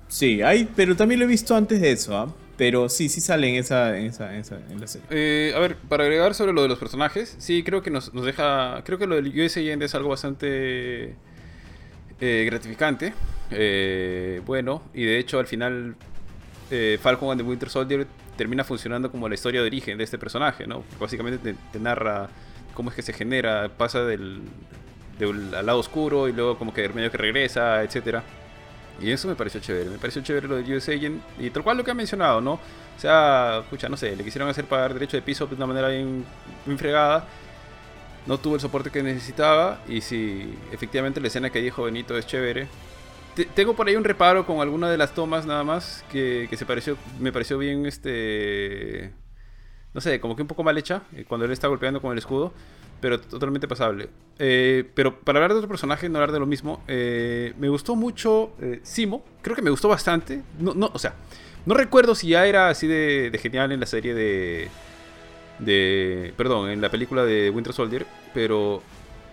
Speaker 1: Sí, hay, pero también lo he visto antes de eso, ¿ah? Pero sí, sí sale en esa, en esa, en esa- en la serie.
Speaker 4: Eh, a ver, para agregar sobre lo de los personajes, sí, creo que nos, nos deja. Creo que lo del US Agent es algo bastante eh, gratificante. eh, bueno, y de hecho, al final, eh, Falcon and the Winter Soldier termina funcionando como la historia de origen de este personaje, ¿no? Básicamente te, narra cómo es que se genera, pasa del, del- al lado oscuro y luego como que medio que regresa, etcétera. Y eso me pareció chévere, me pareció chévere lo de US Agent y tal cual lo que ha mencionado, ¿no? O sea, pucha, no sé, le quisieron hacer pagar derecho de piso de una manera bien, bien fregada. No tuvo el soporte que necesitaba. Y sí, efectivamente la escena que dijo Benito es chévere. Te- tengo por ahí un reparo con alguna de las tomas nada más. Que, que se pareció, me pareció bien este. No sé, como que un poco mal hecha. eh, Cuando él está golpeando con el escudo. Pero totalmente pasable. Eh, pero para hablar de otro personaje, no hablar de lo mismo. eh, me gustó mucho eh, Simo. Creo que me gustó bastante. No, no, o sea, no recuerdo si ya era así de genial en la serie de. De. Perdón, en la película de Winter Soldier. Pero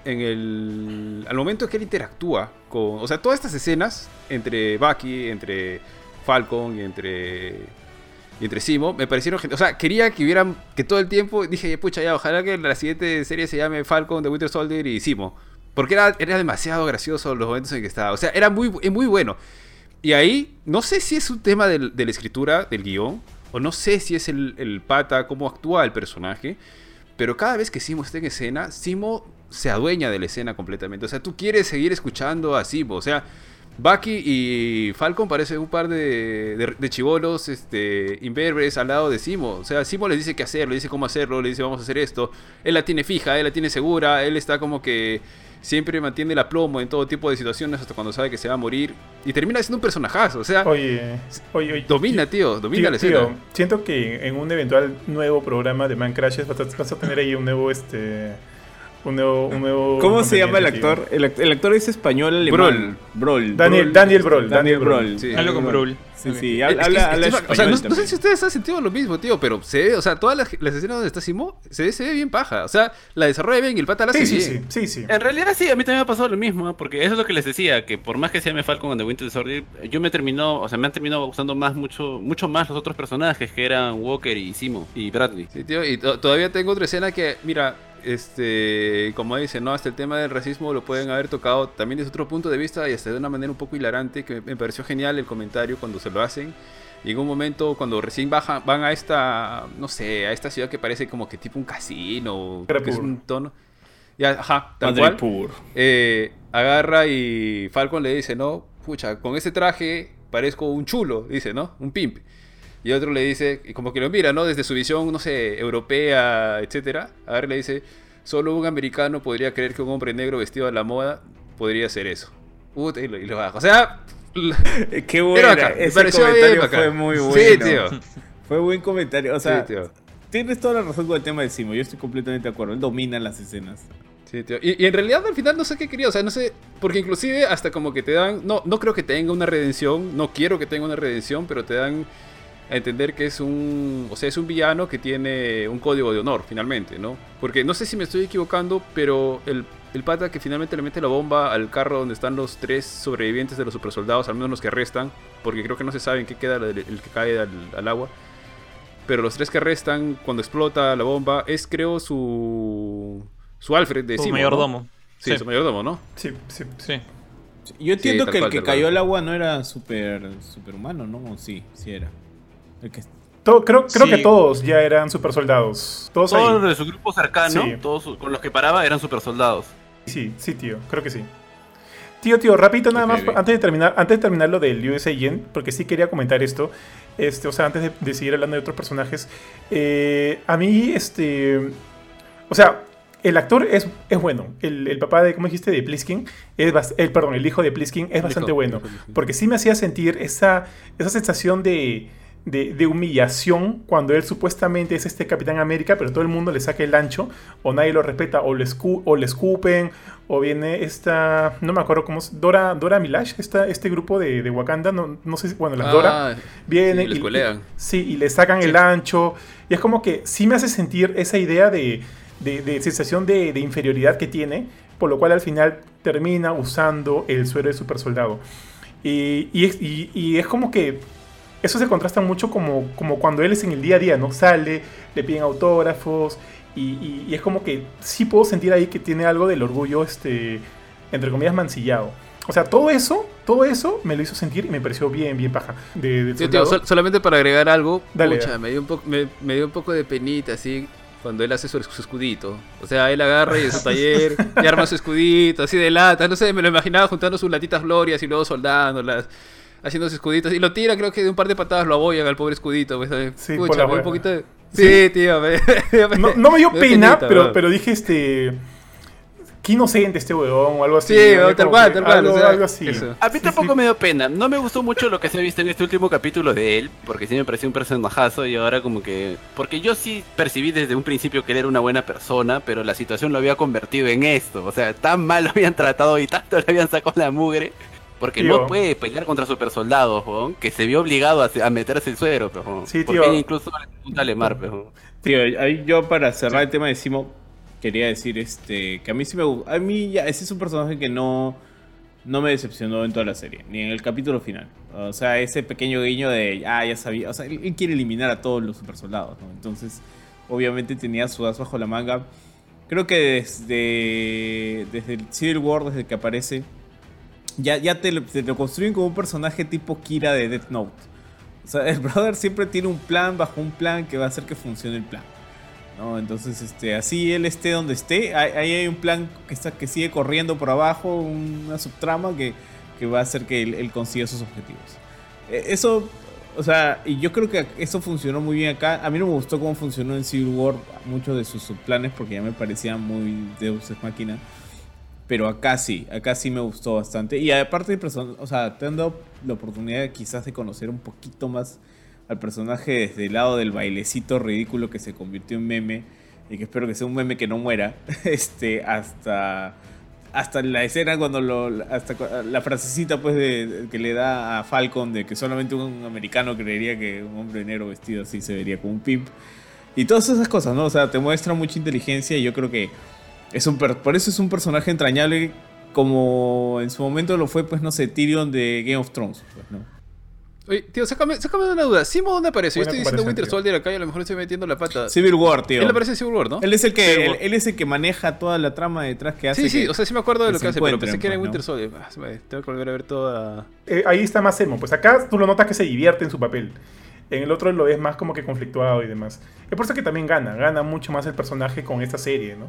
Speaker 4: en el. Al momento que él interactúa con. O sea, todas estas escenas entre Bucky, entre Falcon y entre. Y entre Simo, me parecieron O sea, quería que hubieran. Que todo el tiempo. Dije, pucha, ya, ojalá que la siguiente serie se llame Falcon, The Winter Soldier y Simo. Porque era, era demasiado gracioso los momentos en que estaba. O sea, era muy, muy bueno. Y ahí, no sé si es un tema del- de la escritura, del guion, o no sé si es el, el pata, cómo actúa el personaje, pero cada vez que Simo está en escena, Simo se adueña de la escena completamente. O sea, tú quieres seguir escuchando a Simo. O sea, Bucky y Falcon parecen un par de, de, chivolos este, imberbes al lado de Simo. O sea, Simo les dice qué hacer, le dice cómo hacerlo, le dice vamos a hacer esto. Él la tiene fija, él la tiene segura, él está como que siempre mantiene el aplomo en todo tipo de situaciones hasta cuando sabe que se va a morir. Y termina siendo un personajazo. O sea,
Speaker 5: Oye, oye, oye.
Speaker 4: domina, tío, domina
Speaker 5: Tío,
Speaker 4: la
Speaker 5: tío, siento que en un eventual nuevo programa de Man Crashes vas a, vas a tener ahí un nuevo, este, un nuevo, un nuevo
Speaker 1: ¿Cómo se llama el actor? El, act- el actor es español alemán. Brol.
Speaker 5: Daniel- Daniel Brol,
Speaker 1: Daniel
Speaker 5: Daniel Brol.
Speaker 1: Brol.
Speaker 4: Sí.
Speaker 3: Algo con Brul.
Speaker 1: Sí, sí. Habla,
Speaker 4: es-
Speaker 1: habla,
Speaker 4: es-
Speaker 1: habla
Speaker 4: es- o sea,
Speaker 1: español
Speaker 4: no, no sé si ustedes han sentido lo mismo, tío, pero se ve, o sea, todas las, las escenas donde está Simo, se ve, se ve bien paja. O sea, la desarrolla bien y el pata la hace
Speaker 5: Sí, sí,
Speaker 4: bien.
Speaker 5: sí, sí, sí.
Speaker 2: En realidad sí, a mí también me ha pasado lo mismo, porque eso es lo que les decía, que por más que se llame Falcon the Winter Soldier, yo me terminó, o sea, me han terminado gustando más mucho, mucho más los otros personajes que eran Walker y Simo y Bradley.
Speaker 4: Sí, tío, y to- todavía tengo otra escena que, mira, este, como dicen, ¿no? Hasta el tema del racismo lo pueden haber tocado también desde otro punto de vista y hasta de una manera un poco hilarante, que me, pareció genial el comentario cuando se lo hacen. Y en un momento, cuando recién bajan, van a esta, no sé, a esta ciudad que parece como que tipo un casino, que es un tono. Ya, ajá, tal
Speaker 1: Madre
Speaker 4: cual.
Speaker 1: pur.
Speaker 4: eh, agarra y Falcon le dice, no, pucha, con ese traje parezco un chulo, dice, ¿no? Un pimp. Y otro le dice, y como que lo mira, ¿no? Desde su visión, no sé, europea, etcétera. Agarra y le dice, solo un americano podría creer que un hombre negro vestido a la moda podría ser eso. Y lo, y lo baja. O sea,
Speaker 1: Qué bueno. Ese
Speaker 4: pareció bien
Speaker 1: comentario
Speaker 4: bacán.
Speaker 1: fue muy bueno.
Speaker 4: Sí, tío.
Speaker 1: Fue buen comentario. O sea,
Speaker 4: sí, tío.
Speaker 1: tienes toda la razón con el tema de Simo. Yo estoy completamente de acuerdo. Él domina las escenas.
Speaker 4: Sí, tío. Y, y en realidad al final no sé qué quería, o sea, no sé, porque inclusive hasta como que te dan, no, no creo que tenga una redención, no quiero que tenga una redención, pero te dan a entender que es un, o sea, es un villano que tiene un código de honor finalmente, ¿no? Porque no sé si me estoy equivocando, pero el, el pata que finalmente le mete la bomba al carro donde están los tres sobrevivientes de los supersoldados, al menos los que restan, porque creo que no se sabe en qué queda el, el que cae al, al agua. Pero los tres que restan, cuando explota la bomba, es creo su. Su Alfred de
Speaker 3: Su mayordomo.
Speaker 4: Sí,
Speaker 3: Sí.
Speaker 4: su mayordomo, ¿no?
Speaker 5: Sí, sí.
Speaker 3: Sí.
Speaker 1: Yo entiendo que el
Speaker 4: cual,
Speaker 1: que cayó al agua no era super superhumano, ¿no? Sí, sí era. El que
Speaker 5: To- creo creo
Speaker 3: Sí.
Speaker 5: que todos ya eran super soldados. Todos ahí.
Speaker 2: Todos de su grupo cercano,
Speaker 5: Sí.
Speaker 2: todos con los que paraba eran super soldados.
Speaker 5: Sí, sí, tío, creo que sí. Tío, tío, rapidito nada más, antes de terminar, antes de terminar lo del US Agent, porque sí quería comentar esto, este, o sea, antes de, de seguir hablando de otros personajes, eh, a mí, este, o sea, el actor es, es bueno, el, el papá de, ¿cómo dijiste? De Pliskin, es el, perdón, el hijo de Pliskin es bastante
Speaker 4: hijo,
Speaker 5: bueno,
Speaker 4: hijo
Speaker 5: porque sí me hacía sentir esa, esa sensación de, de, de humillación cuando él supuestamente es este Capitán América, pero todo el mundo le saca el ancho, o nadie lo respeta, o le, escu- o le escupen, o viene esta, no me acuerdo cómo es, Dora, Dora Milash, esta, este grupo de, de Wakanda, no, no sé si, bueno, las Dora,
Speaker 4: Ah,
Speaker 5: vienen
Speaker 4: sí, les
Speaker 5: y, y- sí, y le sacan el ancho, y es como que sí me hace sentir esa idea de, de- sensación de, inferioridad que tiene, por lo cual al final termina usando el suero de super soldado. Y, y es, y es como que eso se contrasta mucho como, como cuando él es en el día a día, ¿no? Sale, le piden autógrafos y, y- y es como que sí puedo sentir ahí que tiene algo del orgullo, este, entre comillas, mancillado. O sea, todo eso, todo eso me lo hizo sentir y me pareció bien, bien paja. De,
Speaker 4: tío, sol- solamente para agregar algo,
Speaker 5: Dale,
Speaker 4: pucha,
Speaker 5: dale.
Speaker 4: me, dio un poco, me, me dio un poco de penita, así, cuando él hace su, su escudito. O sea, él agarra y en su taller y arma su escudito, así de lata. No sé, me lo imaginaba juntando sus latitas glorias y luego soldándolas, haciendo sus escuditos. Y lo tira, creo que de un par de patadas lo abollan al pobre escudito. Pues.
Speaker 5: Sí, por
Speaker 4: pucha, un poquito de...
Speaker 5: Sí.
Speaker 4: Sí, tío, me,
Speaker 5: No, no me dio
Speaker 4: me
Speaker 5: pena, pero, pero dije, este... Qué inocente este weón o algo así.
Speaker 4: Sí,
Speaker 5: ¿no?
Speaker 4: tal cual, tal cual,
Speaker 5: Algo,
Speaker 4: o sea,
Speaker 5: algo así.
Speaker 4: eso.
Speaker 2: A mí
Speaker 5: Sí,
Speaker 2: tampoco
Speaker 5: sí.
Speaker 2: me dio pena. No me gustó mucho lo que se ha visto en este último capítulo de él, porque sí me pareció un personajazo y ahora como que... Porque yo sí percibí desde un principio que él era una buena persona, pero la situación lo había convertido en esto. O sea, tan mal lo habían tratado y tanto le habían sacado la mugre. Porque
Speaker 5: Tío.
Speaker 2: no puede pelear contra super soldados, que se vio obligado a, a meterse el suero, pero
Speaker 5: Sí, tío.
Speaker 2: incluso le pregunta a Lemar, pero...
Speaker 1: Tío, ahí yo para cerrar el tema de Simo, quería decir este que a mí sí me gusta. A mí ya, ese es un personaje que no, no me decepcionó en toda la serie, ni en el capítulo final. O sea, ese pequeño guiño de, ah, ya sabía. O sea, él, él quiere eliminar a todos los super soldados, ¿no? Entonces, obviamente tenía su as bajo la manga. Creo que desde, desde el Civil War, desde que aparece, ya, ya te, lo, construyen como un personaje tipo Kira de Death Note. O sea, el brother siempre tiene un plan bajo un plan que va a hacer que funcione el plan. ¿no? Entonces, este, así él esté donde esté, ahí hay un plan que, está, que sigue corriendo por abajo, una subtrama que, que va a hacer que él, consiga sus objetivos. Eh, Eso, o sea, y yo creo que eso funcionó muy bien acá. A mí no me gustó cómo funcionó en Civil War muchos de sus subplanes porque ya me parecían muy Deus Ex Máquina. Pero acá sí, acá sí me gustó bastante. Y aparte, de o sea, te han dado la oportunidad quizás de conocer un poquito más al personaje desde el lado del bailecito ridículo que se convirtió en meme. Y que espero que sea un meme que no muera. Este, hasta. Hasta la escena cuando lo. Hasta la frasecita pues de- que le da a Falcon de que solamente un americano creería que un hombre negro vestido así se vería como un pimp. Y todas esas cosas, ¿no? O sea, te muestra mucha inteligencia y yo creo que es un per- por eso es un personaje entrañable como en su momento lo fue, pues, no sé, Tyrion de Game of Thrones, pues, ¿no?
Speaker 4: Oye, tío, sácame, sácame una duda. ¿Simo dónde aparece? Yo estoy diciendo Winter. Soldier acá y a lo mejor estoy metiendo la pata.
Speaker 1: Civil War, tío.
Speaker 4: Él aparece en Civil War, ¿no?
Speaker 1: Él es el que él, es el que maneja toda la trama detrás que hace
Speaker 4: Sí, sí,
Speaker 1: que-
Speaker 4: o sea, sí me acuerdo de lo que hace, pero pensé que era en
Speaker 1: pues,
Speaker 4: Winter
Speaker 1: ¿no?
Speaker 4: Soldier. Ah, tengo que volver a ver toda...
Speaker 5: Eh, ahí está más emo. Pues acá tú lo notas que se divierte en su papel. En el otro lo ves más como que conflictuado y demás. Es por eso que también gana. Gana mucho más el personaje con esta serie, ¿no?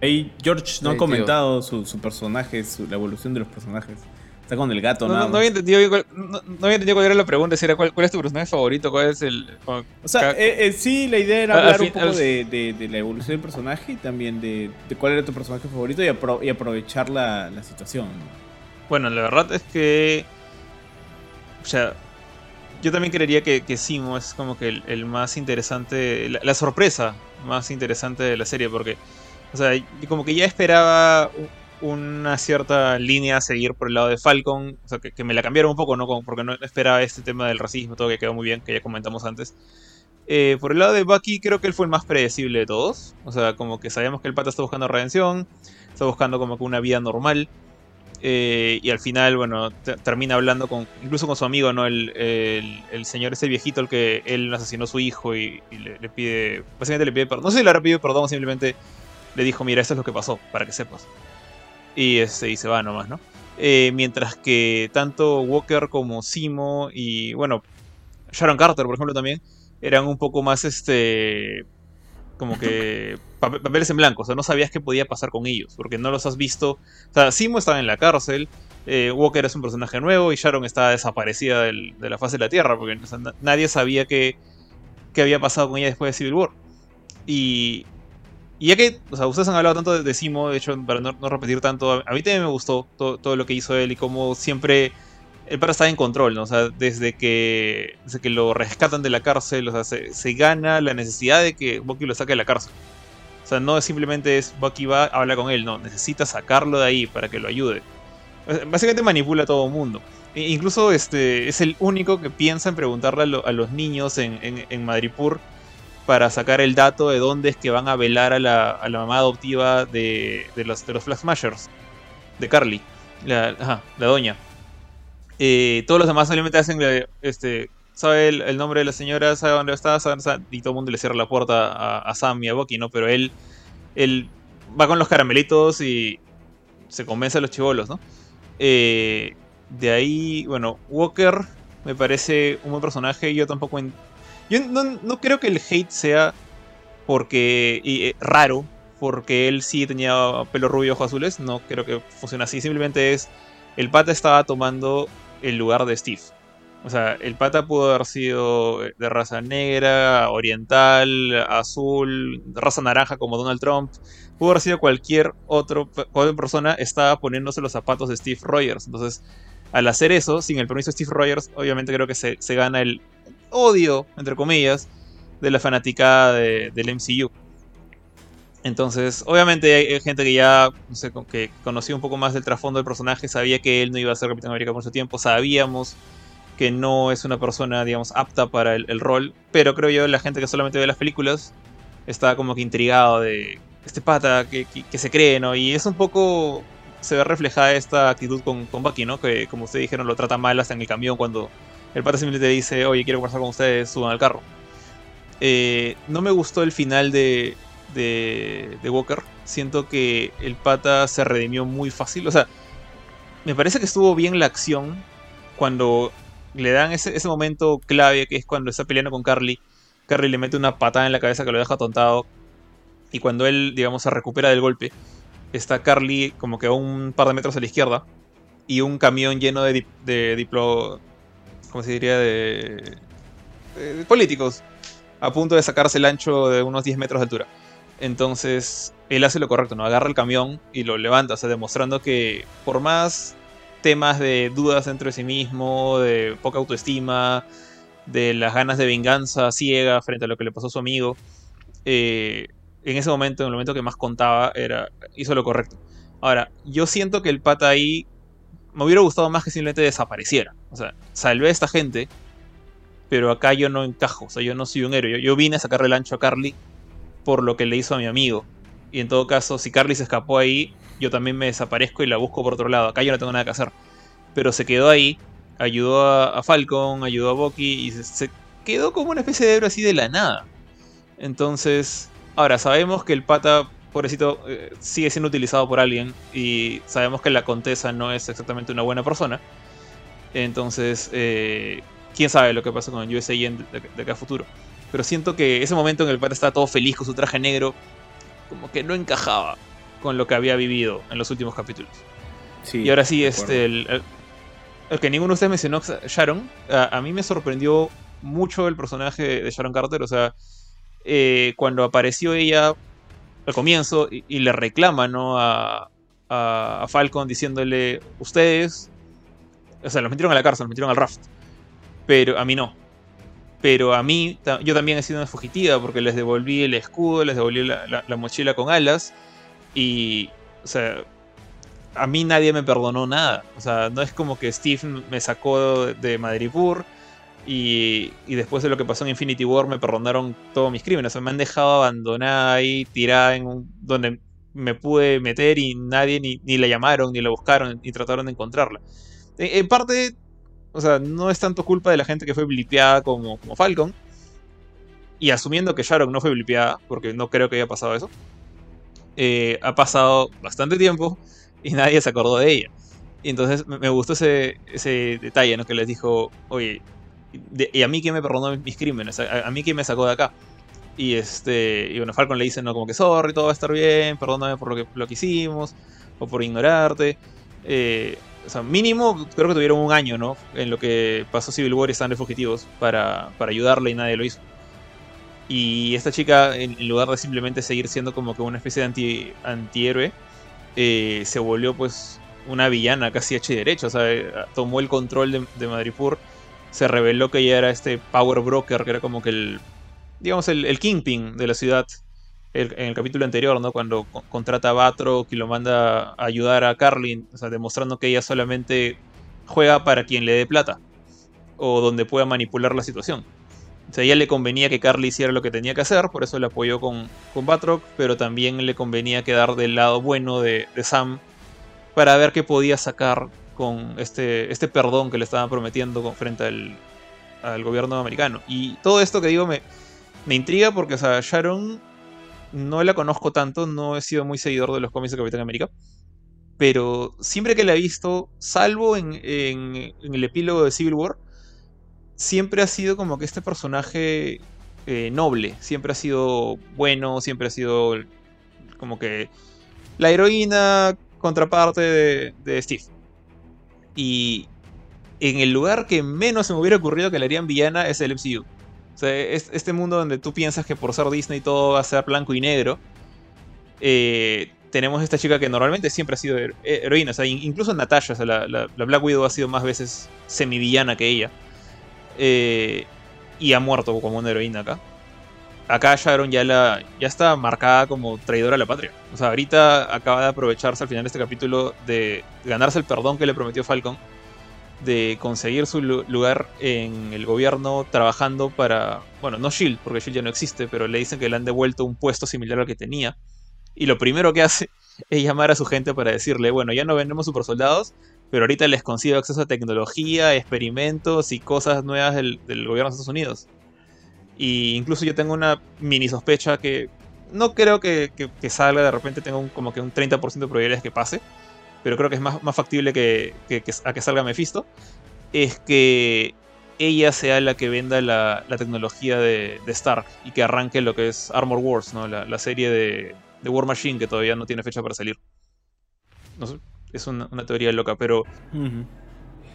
Speaker 1: Ahí George no
Speaker 4: Ahí,
Speaker 1: ha comentado su, su personaje, su- la evolución de los personajes. Está con el gato,
Speaker 3: No,
Speaker 1: nada
Speaker 3: no, no había entendido bien cuál, no, no había entendido cuál era la pregunta, si era cuál, cuál es tu personaje favorito, cuál es el... o-
Speaker 1: O sea, eh, eh, sí, la idea era
Speaker 3: al
Speaker 1: hablar un poco
Speaker 3: al-
Speaker 1: de, de- de la evolución del personaje y también de, de cuál era tu personaje favorito y, apro- y aprovechar la, la situación. ¿no?
Speaker 3: Bueno, la verdad es que. O sea, yo también creería que, que Simo es como que el, el más interesante. La, la sorpresa más interesante de la serie, porque. O sea, como que ya esperaba una cierta línea a seguir por el lado de Falcon. O sea, que, me la cambiaron un poco, ¿no? Como porque no esperaba este tema del racismo, todo que quedó muy bien, que ya comentamos antes. Eh, por el lado de Bucky, creo que él fue el más predecible de todos. O sea, como que sabíamos que el pata está buscando redención, está buscando como que una vida normal. Eh, y al final, bueno, te- termina hablando con, incluso con su amigo, ¿no? El, el- el señor ese viejito, el que él asesinó a su hijo y, y le, pide, básicamente le pide perdón. No sé si le habrá pedido perdón simplemente le dijo, mira, esto es lo que pasó, para que sepas. Y, este, y se va nomás, ¿no? Eh, mientras que tanto Walker como Simo y, bueno, Sharon Carter, por ejemplo, también, eran un poco más, este, como que papeles en blanco, o sea, no sabías qué podía pasar con ellos, porque no los has visto. O sea, Simo estaba en la cárcel, eh, Walker es un personaje nuevo y Sharon está desaparecida de la faz de la Tierra, porque nadie sabía qué, qué había pasado con ella después de Civil War. Y, y ya que, o sea, ustedes han hablado tanto de, Simo, de hecho, para no, repetir tanto, a mí también me gustó todo, lo que hizo él y cómo siempre el para estar en control, ¿no? O sea, desde que, desde que lo rescatan de la cárcel, o sea, se, gana la necesidad de que Bucky lo saque de la cárcel. O sea, no simplemente es Bucky va, habla con él, no, necesita sacarlo de ahí para que lo ayude. Básicamente manipula a todo el mundo. E incluso este, es el único que piensa en preguntarle a, los niños en, en Madripur para sacar el dato de dónde es que van a velar a la, mamá adoptiva de, los, de los Flag Smashers, de Carly, la, ajá, la doña. Eh, todos los demás solamente hacen, este, sabe el, nombre de la señora, sabe dónde está, y todo el mundo le cierra la puerta a, Sam y a Bucky, ¿no? Pero él, él va con los caramelitos y se convence a los chivolos, ¿no? Eh, de ahí, bueno, Walker me parece un buen personaje. Yo tampoco yo no, creo que el hate sea porque eh, raro, porque él sí tenía pelo rubio y ojos azules. No creo que funcione así. Simplemente es. El pata estaba tomando el lugar de Steve. O sea, el pata pudo haber sido de raza negra, oriental, azul, raza naranja como Donald Trump. Pudo haber sido cualquier otro, otra persona. Estaba poniéndose los zapatos de Steve Rogers. Entonces, al hacer eso, sin el permiso de Steve Rogers, obviamente creo que se, se gana el odio, entre comillas, de la fanaticada del MCU. Entonces, obviamente hay, gente que ya, no sé, que conocía un poco más del trasfondo del personaje, sabía que él no iba a ser Capitán América por su tiempo, sabíamos que no es una persona, digamos, apta para el, rol, pero creo yo la gente que solamente ve las películas está como que intrigado de este pata que, se cree, ¿no? Y es un poco, se ve reflejada esta actitud con, con Bucky, ¿no? Que como ustedes dijeron, lo trata mal hasta en el camión cuando el pata simplemente dice, oye, quiero conversar con ustedes, suban al carro. Eh, no me gustó el final de, de, Walker. Siento que el pata se redimió muy fácil. O sea, me parece que estuvo bien la acción cuando le dan ese, ese momento clave que es cuando está peleando con Carly. Carly le mete una patada en la cabeza que lo deja tontado. Y cuando él, digamos, se recupera del golpe, está Carly como que a un par de metros a la izquierda. Y un camión lleno de, de diplo, ¿cómo se diría? De, políticos, a punto de sacarse el ancho de unos 10 metros de altura. Entonces, él hace lo correcto, ¿no? Agarra el camión y lo levanta, o sea, demostrando que por más temas de dudas dentro de sí mismo, de poca autoestima, de las ganas de venganza ciega frente a lo que le pasó a su amigo, eh, en ese momento, en el momento que más contaba, era, hizo lo correcto. Ahora, yo siento que el pata ahí me hubiera gustado más que simplemente desapareciera. O sea, salvé a esta gente, pero acá yo no encajo. O sea, yo no soy un héroe. Yo, vine a sacarle el ancho a Carly por lo que le hizo a mi amigo. Y en todo caso, si Carly se escapó ahí, yo también me desaparezco y la busco por otro lado. Acá yo no tengo nada que hacer. Pero se quedó ahí, ayudó a, Falcon, ayudó a Bucky y se, quedó como una especie de héroe así de la nada. Entonces, ahora sabemos que el pata pobrecito eh, sigue siendo utilizado por alguien y sabemos que la contesa no es exactamente una buena persona. Entonces, eh, quién sabe lo que pasa con USA de, de, acá a futuro. Pero siento que ese momento en el que estaba todo feliz con su traje negro, como que no encajaba con lo que había vivido en los últimos capítulos. y ahora sí, este, el, que ninguno de ustedes mencionó, Sharon, a, mí me sorprendió mucho el personaje de Sharon Carter. O sea, eh, cuando apareció ella al comienzo y, le reclama ¿no? a, a, Falcon diciéndole, ustedes, o sea, los metieron a la cárcel, los metieron al raft, pero a mí no. Pero a mí, yo también he sido una fugitiva porque les devolví el escudo, les devolví la, mochila con alas y, o sea, a mí nadie me perdonó nada. O sea, no es como que Steve me sacó de Madripur y, después de lo que pasó en Infinity War me perdonaron todos mis crímenes. O me han dejado abandonada ahí, tirada en un, donde me pude meter y nadie ni, la llamaron, ni la buscaron, ni trataron de encontrarla. En, parte, o sea, no es tanto culpa de la gente que fue blipeada como, como Falcon. Y asumiendo que Sharon no fue blipeada, porque no creo que haya pasado eso. Eh, ha pasado bastante tiempo y nadie se acordó de ella. Y entonces me gustó ese, ese detalle, ¿no? Que les dijo, oye, ¿y a mí quién me perdonó mis crímenes? ¿A, a mí quién me sacó de acá? Y este y bueno, Falcon le dice, no, como que sorry, todo va a estar bien, perdóname por lo que, lo que hicimos, o por ignorarte. Eh, o sea, mínimo creo que tuvieron un año, ¿no? En lo que pasó Civil War y están de fugitivos para, para ayudarle y nadie lo hizo. Y esta chica, en, lugar de simplemente seguir siendo como que una especie de anti, antihéroe, eh, se volvió pues una villana casi hecha y derecha. O sea, eh, tomó el control de, de Madripoor, se reveló que ella era este power broker, que era como que el, digamos, el kingpin de la ciudad. En el capítulo anterior, ¿no? Cuando co- contrata a Batroc y lo manda a ayudar a Carlin, o sea, demostrando que ella solamente juega para quien le dé plata o donde pueda manipular la situación. O sea, a ella le convenía que Carly hiciera lo que tenía que hacer, por eso le apoyó con, con Batroc, pero también le convenía quedar del lado bueno de, de Sam para ver qué podía sacar con este, este perdón que le estaban prometiendo frente al, al gobierno americano. Y todo esto que digo me, me intriga porque, o sea, Sharon no la conozco tanto, no he sido muy seguidor de los cómics de Capitán América. Pero siempre que la he visto, salvo en, el epílogo de Civil War, siempre ha sido como que este personaje eh, noble. Siempre ha sido bueno, siempre ha sido como que la heroína contraparte de, de Steve. Y en el lugar que menos se me hubiera ocurrido que le harían villana es el MCU. O sea, es- este mundo donde tú piensas que por ser Disney todo va a ser blanco y negro. eh, tenemos esta chica que normalmente siempre ha sido eh, heroína. O sea, in- incluso Natasha, o sea, la, la- la Black Widow ha sido más veces semivillana que ella. Eh, y ha muerto como una heroína acá. Acá Sharon ya, la, ya está marcada como traidora a la patria. O sea, ahorita acaba de aprovecharse al final de este capítulo de ganarse el perdón que le prometió Falcon. De conseguir su lu- lugar en el gobierno trabajando para. Bueno, no Shield, porque Shield ya no existe, pero le dicen que le han devuelto un puesto similar al que tenía. Y lo primero que hace es llamar a su gente para decirle: Bueno, ya no vendemos supersoldados, pero ahorita les consigo acceso a tecnología, experimentos y cosas nuevas del, del gobierno de Estados Unidos. Y incluso yo tengo una mini sospecha que no creo que, que- que salga, de repente tengo un- como que un 30% de probabilidades que pase, pero creo que es más, más factible que, que- que- a que salga Mephisto, es que ella sea la que venda la, la tecnología de, de Stark y que arranque lo que es Armor Wars, ¿no? la, la serie de, de War Machine que todavía no tiene fecha para salir. No sé, es una, una teoría loca, pero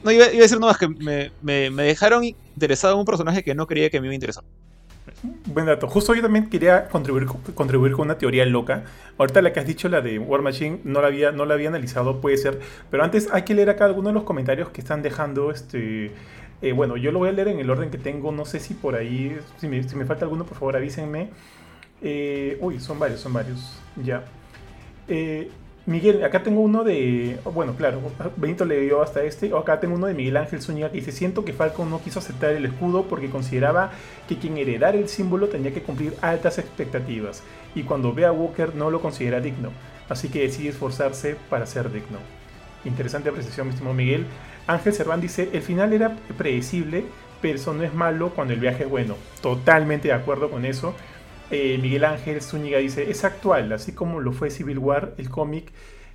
Speaker 3: no, iba, iba a decir nomás que me, me- me dejaron interesado en un personaje que no creía que me iba a interesar.
Speaker 5: Buen dato. Justo yo también quería contribuir, contribuir con una teoría loca. Ahorita la que has dicho, la de War Machine, no la había, no la había analizado, puede ser. Pero antes hay que leer acá algunos de los comentarios que están dejando. Este, eh, bueno, yo lo voy a leer en el orden que tengo. No sé si por ahí, si me, falta alguno, por favor avísenme. Eh, uy, son varios, son varios. Ya. Eh, Miguel, acá tengo uno de. Bueno, claro, Benito le dio hasta este. Acá tengo uno de Miguel Ángel Zúñiga que dice: Siento que Falcon no quiso aceptar el escudo porque consideraba que quien heredara el símbolo tenía que cumplir altas expectativas. Y cuando ve a Walker no lo considera digno. Así que decide esforzarse para ser digno. Interesante apreciación, mi estimado Miguel. Ángel Cerván dice: El final era predecible, pero eso no es malo cuando el viaje es bueno. Totalmente de acuerdo con eso. Eh, Miguel Ángel Zúñiga dice, es actual, así como lo fue Civil War, el cómic,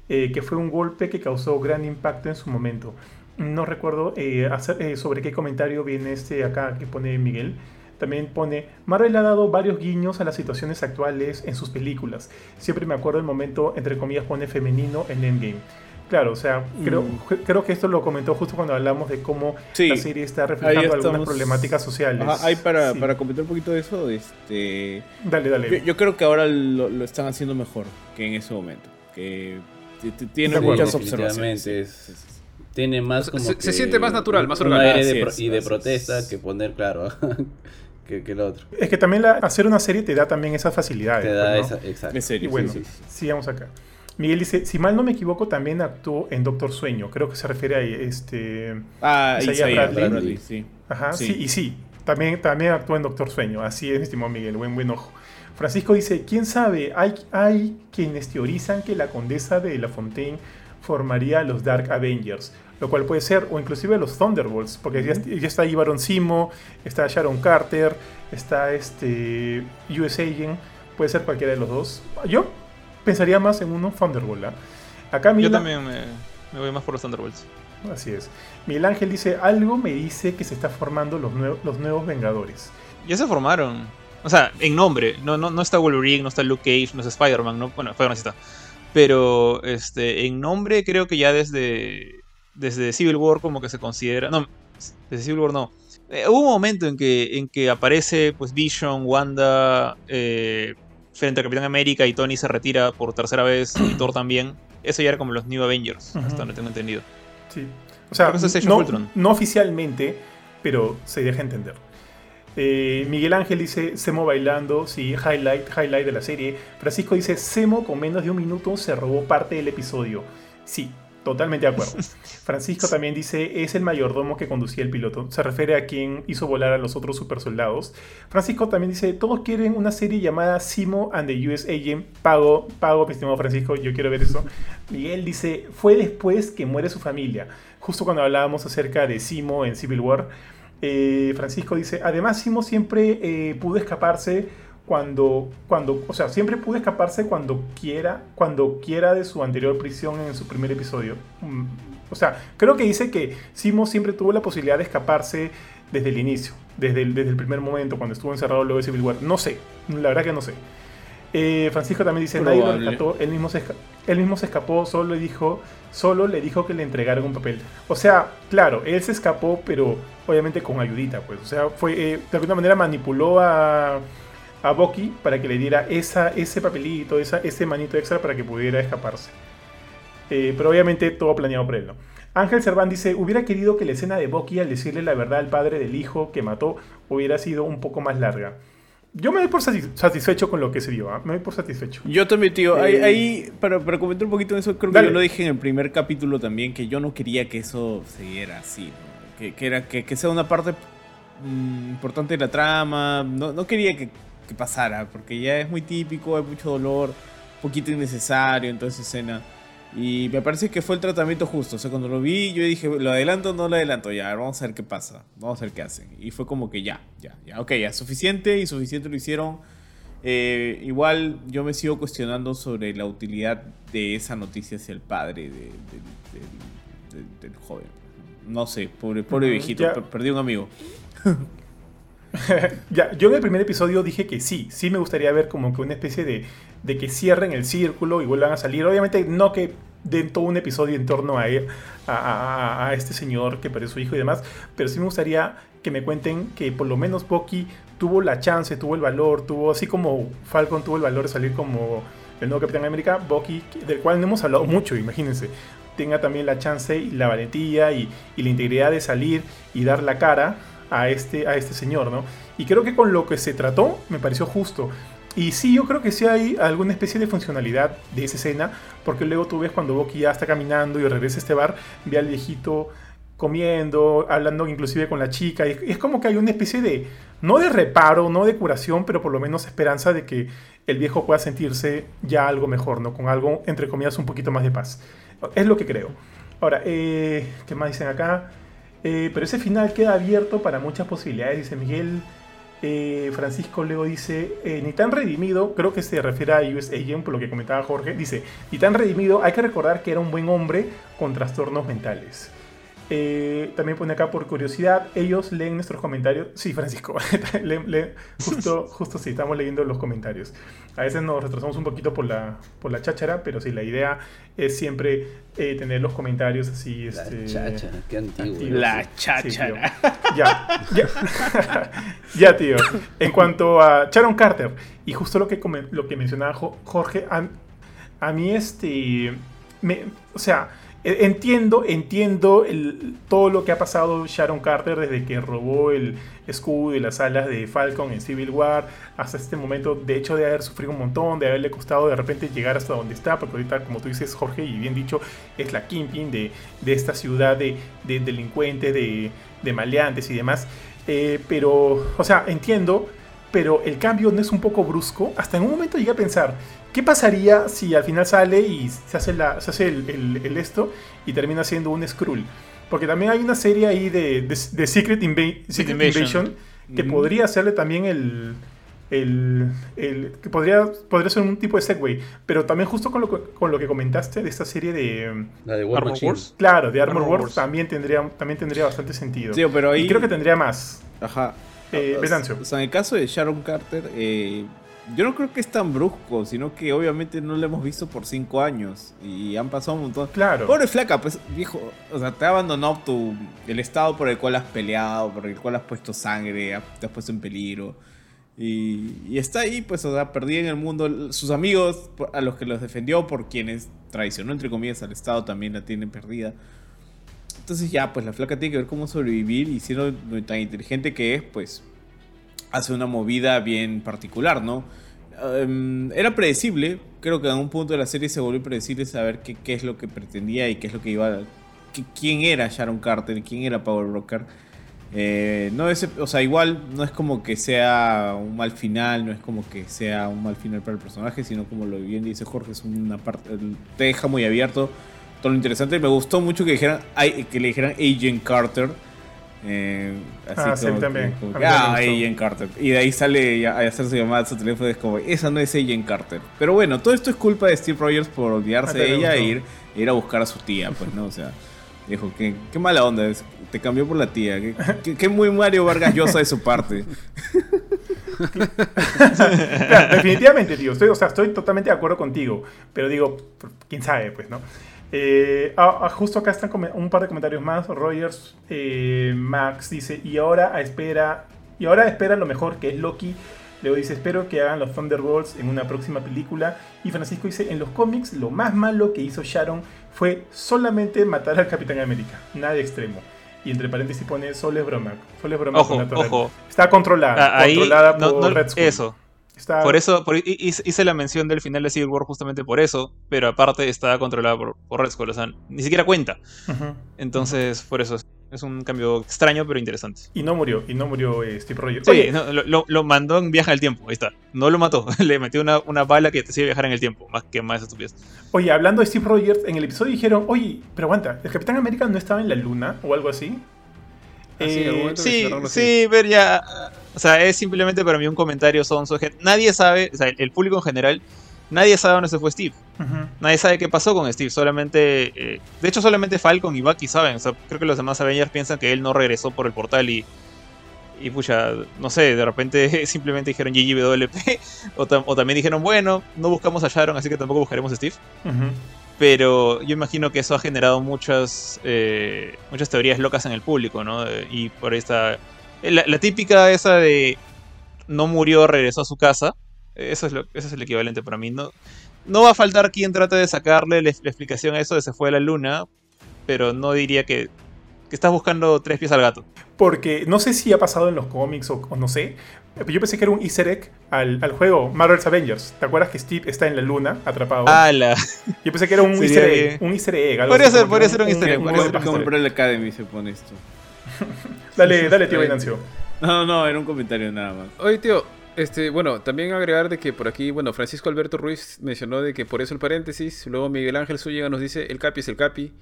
Speaker 5: eh, que fue un golpe que causó gran impacto en su momento. No recuerdo eh, sobre qué comentario viene este acá que pone Miguel. También pone, Marvel ha dado varios guiños a las situaciones actuales en sus películas. Siempre me acuerdo el momento, entre comillas, pone femenino en Endgame. Claro, o sea, creo,
Speaker 1: Mm.
Speaker 5: creo que esto lo comentó justo cuando hablamos de cómo
Speaker 1: Sí,
Speaker 5: la serie está reflejando algunas problemáticas sociales.
Speaker 1: Ajá, ahí para,
Speaker 5: Sí.
Speaker 1: para comentar un poquito de eso, este,
Speaker 5: Dale, dale.
Speaker 1: yo, yo creo que ahora lo, lo están haciendo mejor que en ese momento. Que tiene muchas
Speaker 6: Sí,
Speaker 1: observaciones.
Speaker 6: definitivamente
Speaker 1: sí,
Speaker 6: es-
Speaker 1: sí, sí.
Speaker 6: Tiene más como
Speaker 4: Se-
Speaker 6: que
Speaker 4: se siente más natural, más orgánico.
Speaker 6: aire de pro-
Speaker 1: es,
Speaker 6: y de protesta
Speaker 1: es.
Speaker 6: que poner, claro, que, que el otro.
Speaker 5: Es que también la- hacer una serie te da también esas facilidades.
Speaker 6: Te da
Speaker 5: pues, ¿no?
Speaker 6: esa, exacto.
Speaker 1: En serio,
Speaker 5: Y bueno,
Speaker 1: sí, sí, sí.
Speaker 5: sigamos acá. Miguel dice, si mal no me equivoco, también actuó en Doctor Sueño. Creo que se refiere a este...
Speaker 1: Ah,
Speaker 5: Isaiah Bradley.
Speaker 1: Bradley, sí.
Speaker 5: Ajá, sí,
Speaker 1: Sí.
Speaker 5: y sí, también, también actuó en Doctor Sueño. Así es, estimado Miguel, buen, buen ojo. Francisco dice, ¿quién sabe? Hay, hay quienes teorizan que la condesa de La Fontaine formaría los Dark Avengers, lo cual puede ser, o inclusive los Thunderbolts, porque ya, ya está ahí Baron Simo, está Sharon Carter, está este US Agent, puede ser cualquiera de los dos. Yo pensaría más en uno Thunderbolt. ¿ah? Acá
Speaker 3: Yo también me, Me voy más por los Thunderbolts.
Speaker 5: Así es. Miguel Ángel dice, algo me dice que se está formando los, nuevos los nuevos Vengadores.
Speaker 3: Ya se formaron. O sea, en nombre. No, no, no está Wolverine, no está Luke Cage, no está Spider-Man. No, bueno, Spider-Man sí está. Pero este, en nombre creo que ya desde, desde Civil War como que se considera... No, desde Civil War no. Eh, hubo un momento en que, en que aparece pues Vision, Wanda, eh, frente a Capitán América y Tony se retira por tercera vez y Thor también. Eso ya era como los New Avengers, hasta donde tengo entendido.
Speaker 5: Sí. O sea, no oficialmente, pero se deja entender. Eh, Miguel Ángel dice Semo bailando, sí, highlight, highlight de la serie. Francisco dice Semo con menos de un minuto se robó parte del episodio. Sí, totalmente de acuerdo. Francisco también dice es el mayordomo que conducía el piloto. Se refiere a quien hizo volar a los otros super soldados. Francisco también dice todos quieren una serie llamada Simo and the US Agent. Pago, pago, mi estimado Francisco, yo quiero ver eso. Miguel dice fue después que muere su familia. Justo cuando hablábamos acerca de Simo en Civil War. Eh, Francisco dice, además Simo siempre eh, pudo escaparse cuando, cuando, o sea, siempre pudo escaparse cuando quiera, cuando quiera de su anterior prisión en su primer episodio. Mm, O sea, creo que dice que Simo siempre tuvo la posibilidad de escaparse desde el inicio, desde el, desde el primer momento, cuando estuvo encerrado luego de Civil War. No sé, la verdad que no sé. Eh, Francisco también dice, nadie lo rescató, él mismo, se él mismo se escapó, solo le dijo, solo le dijo que le entregaran un papel. O sea, claro, él se escapó, pero obviamente con ayudita, pues. O sea, fue, eh, de alguna manera manipuló a, a Bucky para que le diera esa, ese papelito, esa, ese manito extra para que pudiera escaparse. Eh, pero obviamente todo planeado por él, ¿no? Ángel Cerván dice, hubiera querido que la escena de Bucky al decirle la verdad al padre del hijo que mató hubiera sido un poco más larga. Yo me doy por satis- satisfecho con lo que se dio, ¿ah? me doy por satisfecho.
Speaker 1: Yo también, tío. Ahí,
Speaker 5: Eh,
Speaker 1: ahí, para, para comentar un poquito de eso, creo
Speaker 5: Dale.
Speaker 1: que yo lo dije en el primer capítulo también, que yo no quería que eso siguiera así, ¿no? que, que era, que, que sea una parte mm, importante de la trama. No, no quería que, que pasara, porque ya es muy típico, hay mucho dolor, poquito innecesario en toda esa escena. Y me parece que fue el tratamiento justo. O sea, cuando lo vi, yo dije, ¿lo adelanto o no lo adelanto? Ya, vamos a ver qué pasa. Vamos a ver qué hacen. Y fue como que ya, ya, ya. Ok, ya, suficiente y suficiente lo hicieron. Eh, igual yo me sigo cuestionando sobre la utilidad de esa noticia hacia el padre de- del- del- del- joven. No sé, pobre, pobre viejito,
Speaker 5: ya.
Speaker 1: per- perdí un amigo.
Speaker 5: Yo en el primer episodio dije que sí, sí me gustaría ver como que una especie de, de que cierren el círculo y vuelvan a salir. Obviamente no que den todo un episodio en torno a, a- a este señor que perdió su hijo y demás, pero sí me gustaría que me cuenten que por lo menos Bucky tuvo la chance, tuvo el valor, tuvo así como Falcon tuvo el valor de salir como el nuevo Capitán América, Bucky, del cual no hemos hablado mucho, imagínense, tenga también la chance y la valentía y, y la integridad de salir y dar la cara a este, a este señor, ¿no? Y creo que con lo que se trató me pareció justo. Y sí, yo creo que sí hay alguna especie de funcionalidad de esa escena, porque luego tú ves cuando Bucky ya está caminando y regresa a este bar, ve al viejito comiendo, hablando inclusive con la chica, y es como que hay una especie de, no de reparo, no de curación, pero por lo menos esperanza de que el viejo pueda sentirse ya algo mejor, ¿no? Con algo, entre comillas, un poquito más de paz. Es lo que creo. Ahora, eh, ¿qué más dicen acá? Eh, pero ese final queda abierto para muchas posibilidades, dice Miguel. Eh, Francisco luego dice, eh, ni tan redimido, creo que se refiere a US Agent por lo que comentaba Jorge, dice, ni tan redimido, hay que recordar que era un buen hombre con trastornos mentales. Eh, también pone acá por curiosidad, ellos leen nuestros comentarios. Sí, Francisco, justo, justo sí, estamos leyendo los comentarios. A veces nos retrasamos un poquito por la, por la cháchara, pero sí, la idea es siempre eh, tener los comentarios así.
Speaker 6: La
Speaker 5: este,
Speaker 6: chacha, qué antiguo.
Speaker 5: activos.
Speaker 1: La
Speaker 5: Sí,
Speaker 1: cháchara.
Speaker 5: tío. ya, ya. ya, tío. En cuanto a Sharon Carter, y justo lo que, lo que mencionaba Jo- Jorge, a, a mí este... Me, o sea, entiendo, entiendo el- todo lo que ha pasado Sharon Carter desde que robó el escudo y las alas de Falcon en Civil War hasta este momento. De hecho, de haber sufrido un montón, de haberle costado de repente llegar hasta donde está, porque ahorita, como tú dices, Jorge, y bien dicho, es la Kingpin de, de esta ciudad de, de delincuentes, de, de maleantes y demás. Eh, pero, o sea, entiendo, pero el cambio no es un poco brusco. Hasta en un momento llegué a pensar, ¿qué pasaría si al final sale y se hace, la, se hace el, el- el esto y termina siendo un Skrull? Porque también hay una serie ahí de, de- de Secret, Inva- Secret
Speaker 3: Invasion.
Speaker 5: Invasion que
Speaker 1: Mm.
Speaker 5: podría hacerle también el, el, el- que podría, podría ser un tipo de segue, pero también justo con lo, que- con lo que comentaste de esta serie de,
Speaker 6: La de War
Speaker 3: Armor
Speaker 6: Machine.
Speaker 3: Wars.
Speaker 5: claro, de Armor,
Speaker 3: Armor
Speaker 5: Wars,
Speaker 3: Wars.
Speaker 5: también tendría, también tendría bastante sentido.
Speaker 1: Pero ahí.
Speaker 5: Y creo que tendría más.
Speaker 1: Ajá.
Speaker 5: Eh,
Speaker 1: O- sea, en el caso de Sharon Carter, eh, yo no creo que es tan brusco, sino que obviamente no lo hemos visto por cinco años y han pasado un montón.
Speaker 5: Claro.
Speaker 1: Pobre flaca, pues, viejo, o sea, te ha abandonado tu, el estado por el cual has peleado, por el cual has puesto sangre, te has puesto en peligro. Y, y está ahí, pues, o sea, perdida en el mundo. Sus amigos, a los que los defendió, por quienes traicionó, entre comillas, al Estado, también la tienen perdida. Entonces ya, pues la flaca tiene que ver cómo sobrevivir y siendo tan inteligente que es, pues hace una movida bien particular, ¿no? Em, era predecible, creo que en un punto de la serie se volvió predecible saber qué, es lo que pretendía y qué es lo que iba a... quién era Sharon Carter, quién era Power Broker. Eh, no es, o sea, igual no es como que sea un mal final, no es como que sea un mal final para el personaje, sino como lo bien dice Jorge, es una parte, te deja muy abierto todo lo interesante. Me gustó mucho que dijeran, que le dijeran Agent Carter. Eh, así
Speaker 5: Ah, sí,
Speaker 1: como
Speaker 5: también.
Speaker 1: como ah. Agent Carter. Y de ahí sale a hacer su llamada a su teléfono. Es como, esa no es Agent Carter. Pero bueno, todo esto es culpa de Steve Rogers por olvidarse
Speaker 5: Ah,
Speaker 1: de ella e ir, e ir a buscar a su tía, pues, ¿no? O sea, dijo, qué, qué mala onda, es- te cambió por la tía. Qué, qué- qué muy Mario Vargas Llosa de su parte.
Speaker 5: Claro, definitivamente, tío. Estoy, o sea, estoy totalmente de acuerdo contigo. Pero digo, quién sabe, pues, ¿no? Eh, ah, ah, justo acá están un par de comentarios más. Rogers eh, Max dice, y ahora espera, y ahora espera lo mejor que es Loki. Luego dice, espero que hagan los Thunderbolts en una próxima película. Y Francisco dice, en los cómics lo más malo que hizo Sharon fue solamente matar al Capitán América. Nada extremo. Y entre paréntesis pone, solo es broma. Solo es broma.
Speaker 3: Ojo,
Speaker 5: con la torre".
Speaker 3: ojo.
Speaker 5: Está controlada.
Speaker 3: Ah,
Speaker 5: controlada por
Speaker 3: no-
Speaker 5: Red
Speaker 3: eso.
Speaker 5: Está-
Speaker 3: Por eso, por- hice la mención del final de Civil War justamente por eso, pero aparte está controlada por, por Red Skull, o sea, ni siquiera cuenta. Entonces, por eso es, un cambio extraño, pero interesante.
Speaker 5: Y no murió, y no murió eh, Steve Rogers.
Speaker 3: Sí, no, lo, mandó en viaje al tiempo, ahí está. No lo mató, le metió una, una bala que te hacía viajar en el tiempo, más que más estupidez.
Speaker 5: oye, hablando de Steve Rogers, en el episodio dijeron, oye, pero aguanta, ¿el Capitán América no estaba en la luna o algo así?
Speaker 4: Ah, sí,
Speaker 3: Sí, pero ya. O sea, es simplemente para mí un comentario sonso. Nadie sabe, o sea, el público en general, nadie sabe dónde se fue Steve.
Speaker 5: Ujú.
Speaker 3: Nadie sabe qué pasó con Steve. Solamente. eh, de hecho, solamente Falcon y Bucky saben. O sea, creo que los demás Avengers piensan que él no regresó por el portal y. Y pucha, no sé, de repente simplemente dijeron GGWP. O, tam- o también dijeron, bueno, no buscamos a Sharon, así que tampoco buscaremos a Steve.
Speaker 5: Ujú.
Speaker 3: Pero yo imagino que eso ha generado muchas eh, muchas teorías locas en el público, ¿no? Y por esta... eh, La, la típica esa de no murió, regresó a su casa. eh, Eso es, lo, eso es el equivalente para mí. No, no va a faltar quien trate de sacarle la, la explicación a eso de se fue a la luna, pero no diría que, que estás buscando tres pies al gato.
Speaker 5: Porque no sé si ha pasado en los cómics o, o no sé, pero yo pensé que era un easter egg al, al juego Marvel's Avengers. ¿Te acuerdas que Steve está en la luna atrapado?
Speaker 3: ¡Hala!
Speaker 5: Yo pensé que era un easter egg. Un easter egg algo
Speaker 3: Podría
Speaker 5: así,
Speaker 3: ser, podría
Speaker 5: que
Speaker 3: ser un easter egg,
Speaker 5: un
Speaker 3: podría ser un.
Speaker 1: Como el Academy se pone esto.
Speaker 5: Dale, dale, tío. Venancio.
Speaker 1: No, no, era un comentario nada más.
Speaker 4: Oye, tío, este, bueno, también agregar de que por aquí, bueno, Francisco Alberto Ruiz mencionó de que por eso el paréntesis, luego Miguel Ángel Zúñiga nos dice, el Capi es el Capi,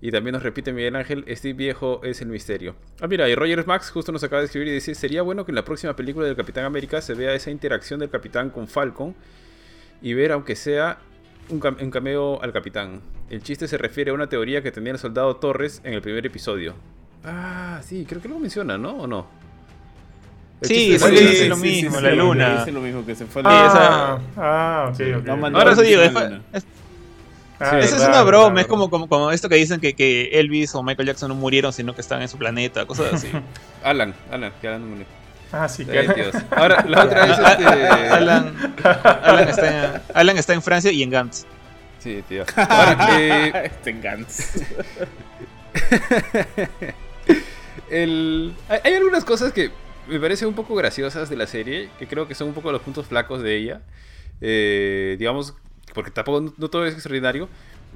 Speaker 4: y también nos repite Miguel Ángel, Steve Viejo es el misterio. Ah, mira, y Roger Max justo nos acaba de escribir y dice, sería bueno que en la próxima película del Capitán América se vea esa interacción del Capitán con Falcon y ver, aunque sea un, cam- un cameo al Capitán. El chiste se refiere a una teoría que tenía el soldado Torres en el primer episodio. Ah, sí, creo que lo menciona, ¿no? ¿O no? El
Speaker 3: Sí, sí, lo mismo, la luna.
Speaker 1: Dice lo mismo que se fue
Speaker 5: Ah, ah, ok, ok.
Speaker 1: No mandó-
Speaker 3: Ahora eso digo, es-
Speaker 5: Ah,
Speaker 4: Sí,
Speaker 3: Esa es una broma,
Speaker 5: verdad,
Speaker 3: es como, como, como esto que dicen que, que Elvis o Michael Jackson no murieron, sino que están en su planeta, cosas así.
Speaker 4: Alan, Alan, que Alan me-
Speaker 5: Ah, sí,
Speaker 4: Está
Speaker 5: que.
Speaker 4: Ahora, la otra es este...
Speaker 3: Alan, Alan, está en, Alan está en Francia y en Gantz.
Speaker 4: Sí, tío. Ahora, eh,
Speaker 1: Este Gantz.
Speaker 4: el... hay, hay algunas cosas que me parecen un poco graciosas de la serie, que creo que son un poco los puntos flacos de ella. Eh, digamos, porque tampoco no, no todo es extraordinario.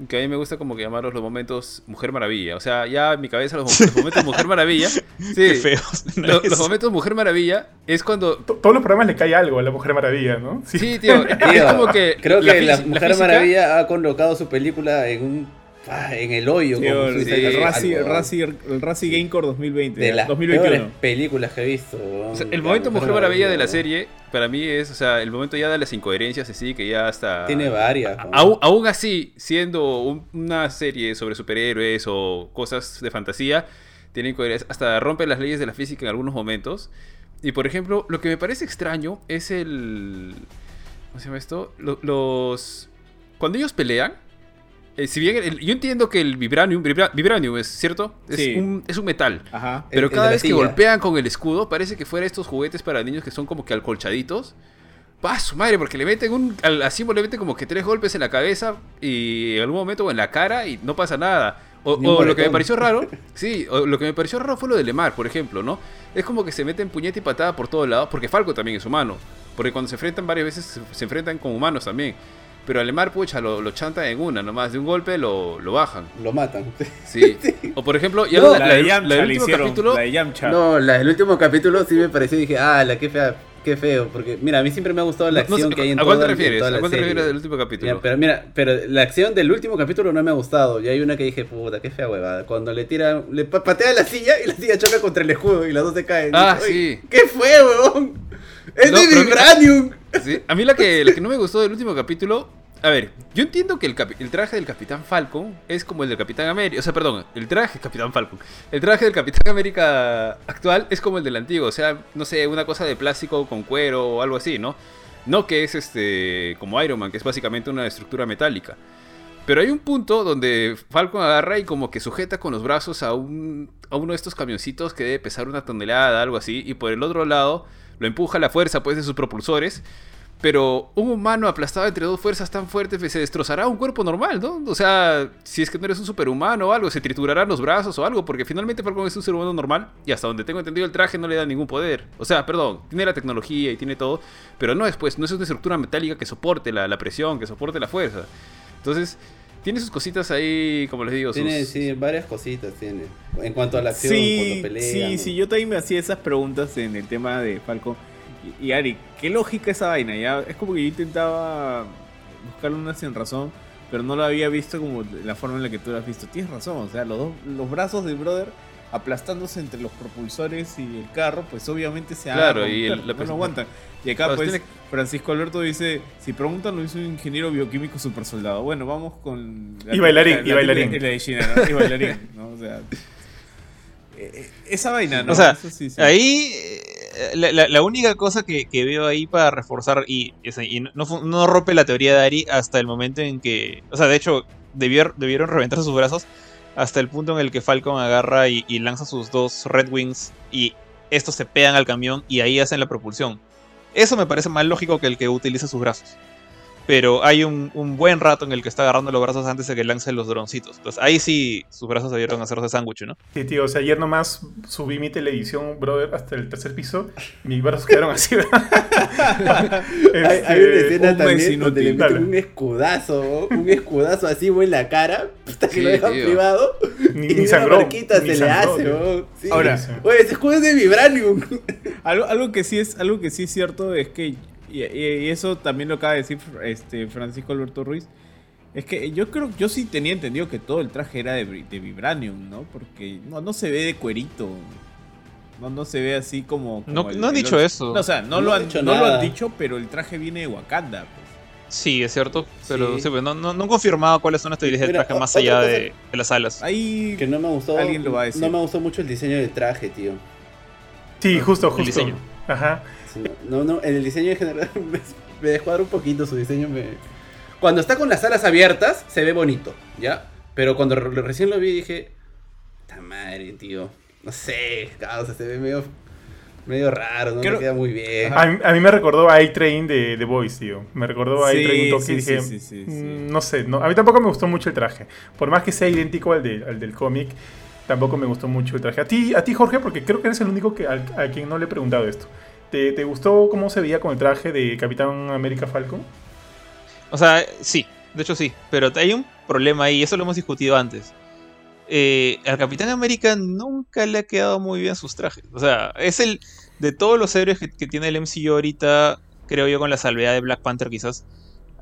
Speaker 4: Que a mí me gusta como que llamarlos los momentos Mujer Maravilla. O sea, ya en mi cabeza los, mom- los momentos Mujer Maravilla. Sí,
Speaker 3: Qué feos.
Speaker 4: lo- los momentos Mujer Maravilla es cuando
Speaker 5: to- todos los programas le cae algo a la Mujer Maravilla, ¿no?
Speaker 4: Sí, tío, es como que
Speaker 6: creo que la, Mujer
Speaker 4: física-
Speaker 6: Maravilla ha colocado su película en un
Speaker 2: ah, en el hoyo.
Speaker 1: Sí,
Speaker 2: como
Speaker 1: el, el Razzie- el
Speaker 2: weón.
Speaker 1: Razzie- el Razzie Gamecore 2020.
Speaker 2: De las
Speaker 1: 2021.
Speaker 2: peores películas que he visto.
Speaker 4: O sea, el momento Mujer Maravilla de la serie, para mí es, o sea, el momento ya de las incoherencias, así que ya hasta...
Speaker 2: Tiene varias.
Speaker 4: Aún, aún así, siendo un- una serie sobre superhéroes o cosas de fantasía, tiene incoherencias, hasta rompe las leyes de la física en algunos momentos. Y por ejemplo, lo que me parece extraño es el... ¿Cómo se llama esto? Lo- los... Cuando ellos pelean, eh, si bien el- yo entiendo que el vibranium, vibra- vibranium es cierto, es,
Speaker 1: Sí.
Speaker 4: un, es un metal.
Speaker 1: Ajá.
Speaker 4: Pero
Speaker 2: el
Speaker 4: cada vez que golpean con el escudo, parece que fuera estos juguetes para niños que son como que alcolchaditos. ¡Pa, su madre! Porque le meten un. Al, así le meten como que tres golpes en la cabeza y en algún momento o en la cara y no pasa nada. O, lo que me pareció raro, sí, o lo que me pareció raro fue lo de Lemar, por ejemplo, ¿no? Es como que se meten puñete y patada por todos lados, porque Falco también es humano. Porque cuando se enfrentan varias veces, se, se enfrentan con humanos también. Pero a Lemar, pucha, lo, lo chantan en una, nomás de un golpe lo, lo bajan.
Speaker 2: Lo matan.
Speaker 4: Sí. O por ejemplo, ya
Speaker 2: No,
Speaker 4: la,
Speaker 1: la,
Speaker 4: la-
Speaker 1: de
Speaker 4: la
Speaker 1: Yamcha
Speaker 4: del
Speaker 1: le
Speaker 4: último
Speaker 1: hicieron.
Speaker 4: capítulo.
Speaker 1: La de Yamcha.
Speaker 2: No, la del último capítulo sí me pareció y dije, ah, la qué fea, qué feo. Porque, mira, a mí siempre me ha gustado la
Speaker 4: No- no
Speaker 2: acción
Speaker 4: sé,
Speaker 2: que hay en
Speaker 4: ¿A cuál te refieres? ¿A
Speaker 2: la
Speaker 4: cuál te refieres del último capítulo?
Speaker 2: Ya, pero mira, pero la acción del último capítulo no me ha gustado. Y hay una que dije, puta, qué fea huevada. Cuando le tira, le pa- patea la silla y la silla choca contra el escudo y las dos se caen.
Speaker 4: Ah,
Speaker 2: Dije,
Speaker 4: sí.
Speaker 2: "Oye, ¿Qué fue, huevón? Es
Speaker 4: No,
Speaker 2: de
Speaker 4: pero a mí-
Speaker 2: Vibranium.
Speaker 4: Sí, A mí la que, la que no me gustó del último capítulo. A ver, yo entiendo que el traje del Capitán Falcon es como el del Capitán América. O sea, perdón, el traje Capitán Falcon. El traje del Capitán América actual es como el del antiguo. O sea, no sé, una cosa de plástico con cuero o algo así, ¿no? No que es este como Iron Man, que es básicamente una estructura metálica. Pero hay un punto donde Falcon agarra y como que sujeta con los brazos a, un, a uno de estos camioncitos que debe pesar una tonelada, algo así, y por el otro lado lo empuja la fuerza pues de sus propulsores. Pero un humano aplastado entre dos fuerzas tan fuertes pues, se destrozará un cuerpo normal, ¿no? O sea, si es que no eres un superhumano o algo, se triturarán los brazos o algo, porque finalmente Falcon es un ser humano normal y hasta donde tengo entendido el traje no le da ningún poder. O sea, perdón, tiene la tecnología y tiene todo, pero no es pues, no es una estructura metálica que soporte la, la presión, que soporte la fuerza. Entonces, tiene sus cositas ahí, como les digo, sus...
Speaker 2: Tiene, sí, varias cositas tiene. En cuanto a la acción,
Speaker 1: Sí,
Speaker 2: cuando pelean.
Speaker 1: sí, sí, yo también me hacía esas preguntas en el tema de Falcon. Y, y Ari, ¿qué lógica esa vaina? Ya es como que yo intentaba buscarle una sin razón, pero no lo había visto como de la forma en la que tú lo has visto. Tienes razón, o sea, los dos, los brazos del brother aplastándose entre los propulsores y el carro, pues obviamente se
Speaker 4: Claro, y el- la-
Speaker 1: no lo aguantan. Y acá
Speaker 4: Claro,
Speaker 1: pues
Speaker 4: tiene-
Speaker 1: Francisco Alberto dice, si preguntan lo hizo un ingeniero bioquímico super soldado. Bueno, vamos con...
Speaker 5: Y bailarín,
Speaker 1: la-
Speaker 5: y
Speaker 1: la-
Speaker 5: bailarín.
Speaker 1: la de China, ¿no? Y bailarín, ¿no? O sea... eh, eh, Esa vaina, ¿no?
Speaker 3: O sea,
Speaker 1: Eso sí, sí.
Speaker 3: Ahí, eh, la, la- la única cosa que, que veo ahí para reforzar, y, no, rompe la teoría de Ari hasta el momento en que, o sea, de hecho, debier- debieron reventarse sus brazos hasta el punto en el que Falcon agarra y, lanza sus dos Red Wings y estos se pegan al camión y ahí hacen la propulsión. Eso me parece más lógico que el que utilice sus brazos. Pero hay un, un buen rato en el que está agarrando los brazos antes de que lance los droncitos. Entonces ahí sí sus brazos debieron hacerse sándwich, ¿no?
Speaker 5: Sí, tío, o sea, ayer nomás subí mi televisión, brother, hasta el tercer piso. Mis brazos quedaron así, ¿verdad?
Speaker 2: Hay, hay una
Speaker 5: Este,
Speaker 2: escena
Speaker 1: un mes
Speaker 2: también donde le meten
Speaker 5: Dale.
Speaker 2: un escudazo, un escudazo así en la cara, hasta que
Speaker 4: Sí,
Speaker 2: lo dejan
Speaker 4: tío.
Speaker 2: privado.
Speaker 5: Ni,
Speaker 2: y
Speaker 5: ni
Speaker 2: una
Speaker 5: sangró.
Speaker 2: marquita
Speaker 5: ni
Speaker 2: se le hace. Sí.
Speaker 1: Ahora-
Speaker 2: Oye, ese escudo es de Vibranium.
Speaker 1: Algo, algo que sí es algo que sí es cierto es que y, y- y eso también lo acaba de decir este Francisco Alberto Ruiz es que yo creo yo sí tenía entendido que todo el traje era de, de vibranium no porque no, no se ve de cuerito no, no se ve así como, como
Speaker 3: No-
Speaker 1: el-
Speaker 3: no han
Speaker 1: el
Speaker 3: dicho eso.
Speaker 1: no, o sea no,
Speaker 2: No
Speaker 1: lo
Speaker 2: han
Speaker 1: no lo han dicho pero el traje viene de Wakanda pues.
Speaker 3: Sí, es cierto. Pero
Speaker 2: Sí.
Speaker 3: sí, pues, no, no, no han confirmado cuáles son las teorías del traje más allá
Speaker 2: cosa-
Speaker 3: de, de las alas.
Speaker 1: ahí
Speaker 2: Que no me gustó.
Speaker 1: Alguien lo va a decir.
Speaker 2: No me gustó mucho el diseño del traje, tío.
Speaker 5: Sí, justo,
Speaker 3: El
Speaker 5: justo.
Speaker 3: diseño.
Speaker 5: Ajá.
Speaker 2: Sí, No, no, el diseño en general me, me descuadra un poquito su diseño. Me... Cuando está con las alas abiertas, se ve bonito, ¿ya? Pero cuando re- recién lo vi dije, ¡ta madre, tío! No sé, causa, se ve medio, medio raro, no
Speaker 1: Creo-
Speaker 2: me queda muy bien.
Speaker 5: A, mí- a mí me recordó a A-Train de The Boys, tío. Me recordó a
Speaker 1: Sí,
Speaker 5: A-Train un toque
Speaker 1: sí,
Speaker 5: y dije,
Speaker 1: sí, sí, sí, sí.
Speaker 5: "Mm, no sé, no, a mí tampoco me gustó mucho el traje. Por más que sea idéntico al, de- al del cómic, tampoco me gustó mucho el traje. A ti, a ti Jorge, porque creo que eres el único que, al- a, quien no le he preguntado esto. ¿Te, te gustó cómo se veía con el traje de Capitán América Falcon?
Speaker 3: O sea, sí, de hecho sí. Pero hay un problema ahí, eso lo hemos discutido antes. Eh, al Capitán América nunca le ha quedado muy bien sus trajes. O sea, es el. De todos los héroes que, tiene el MCU ahorita, creo yo, con la salvedad de Black Panther quizás.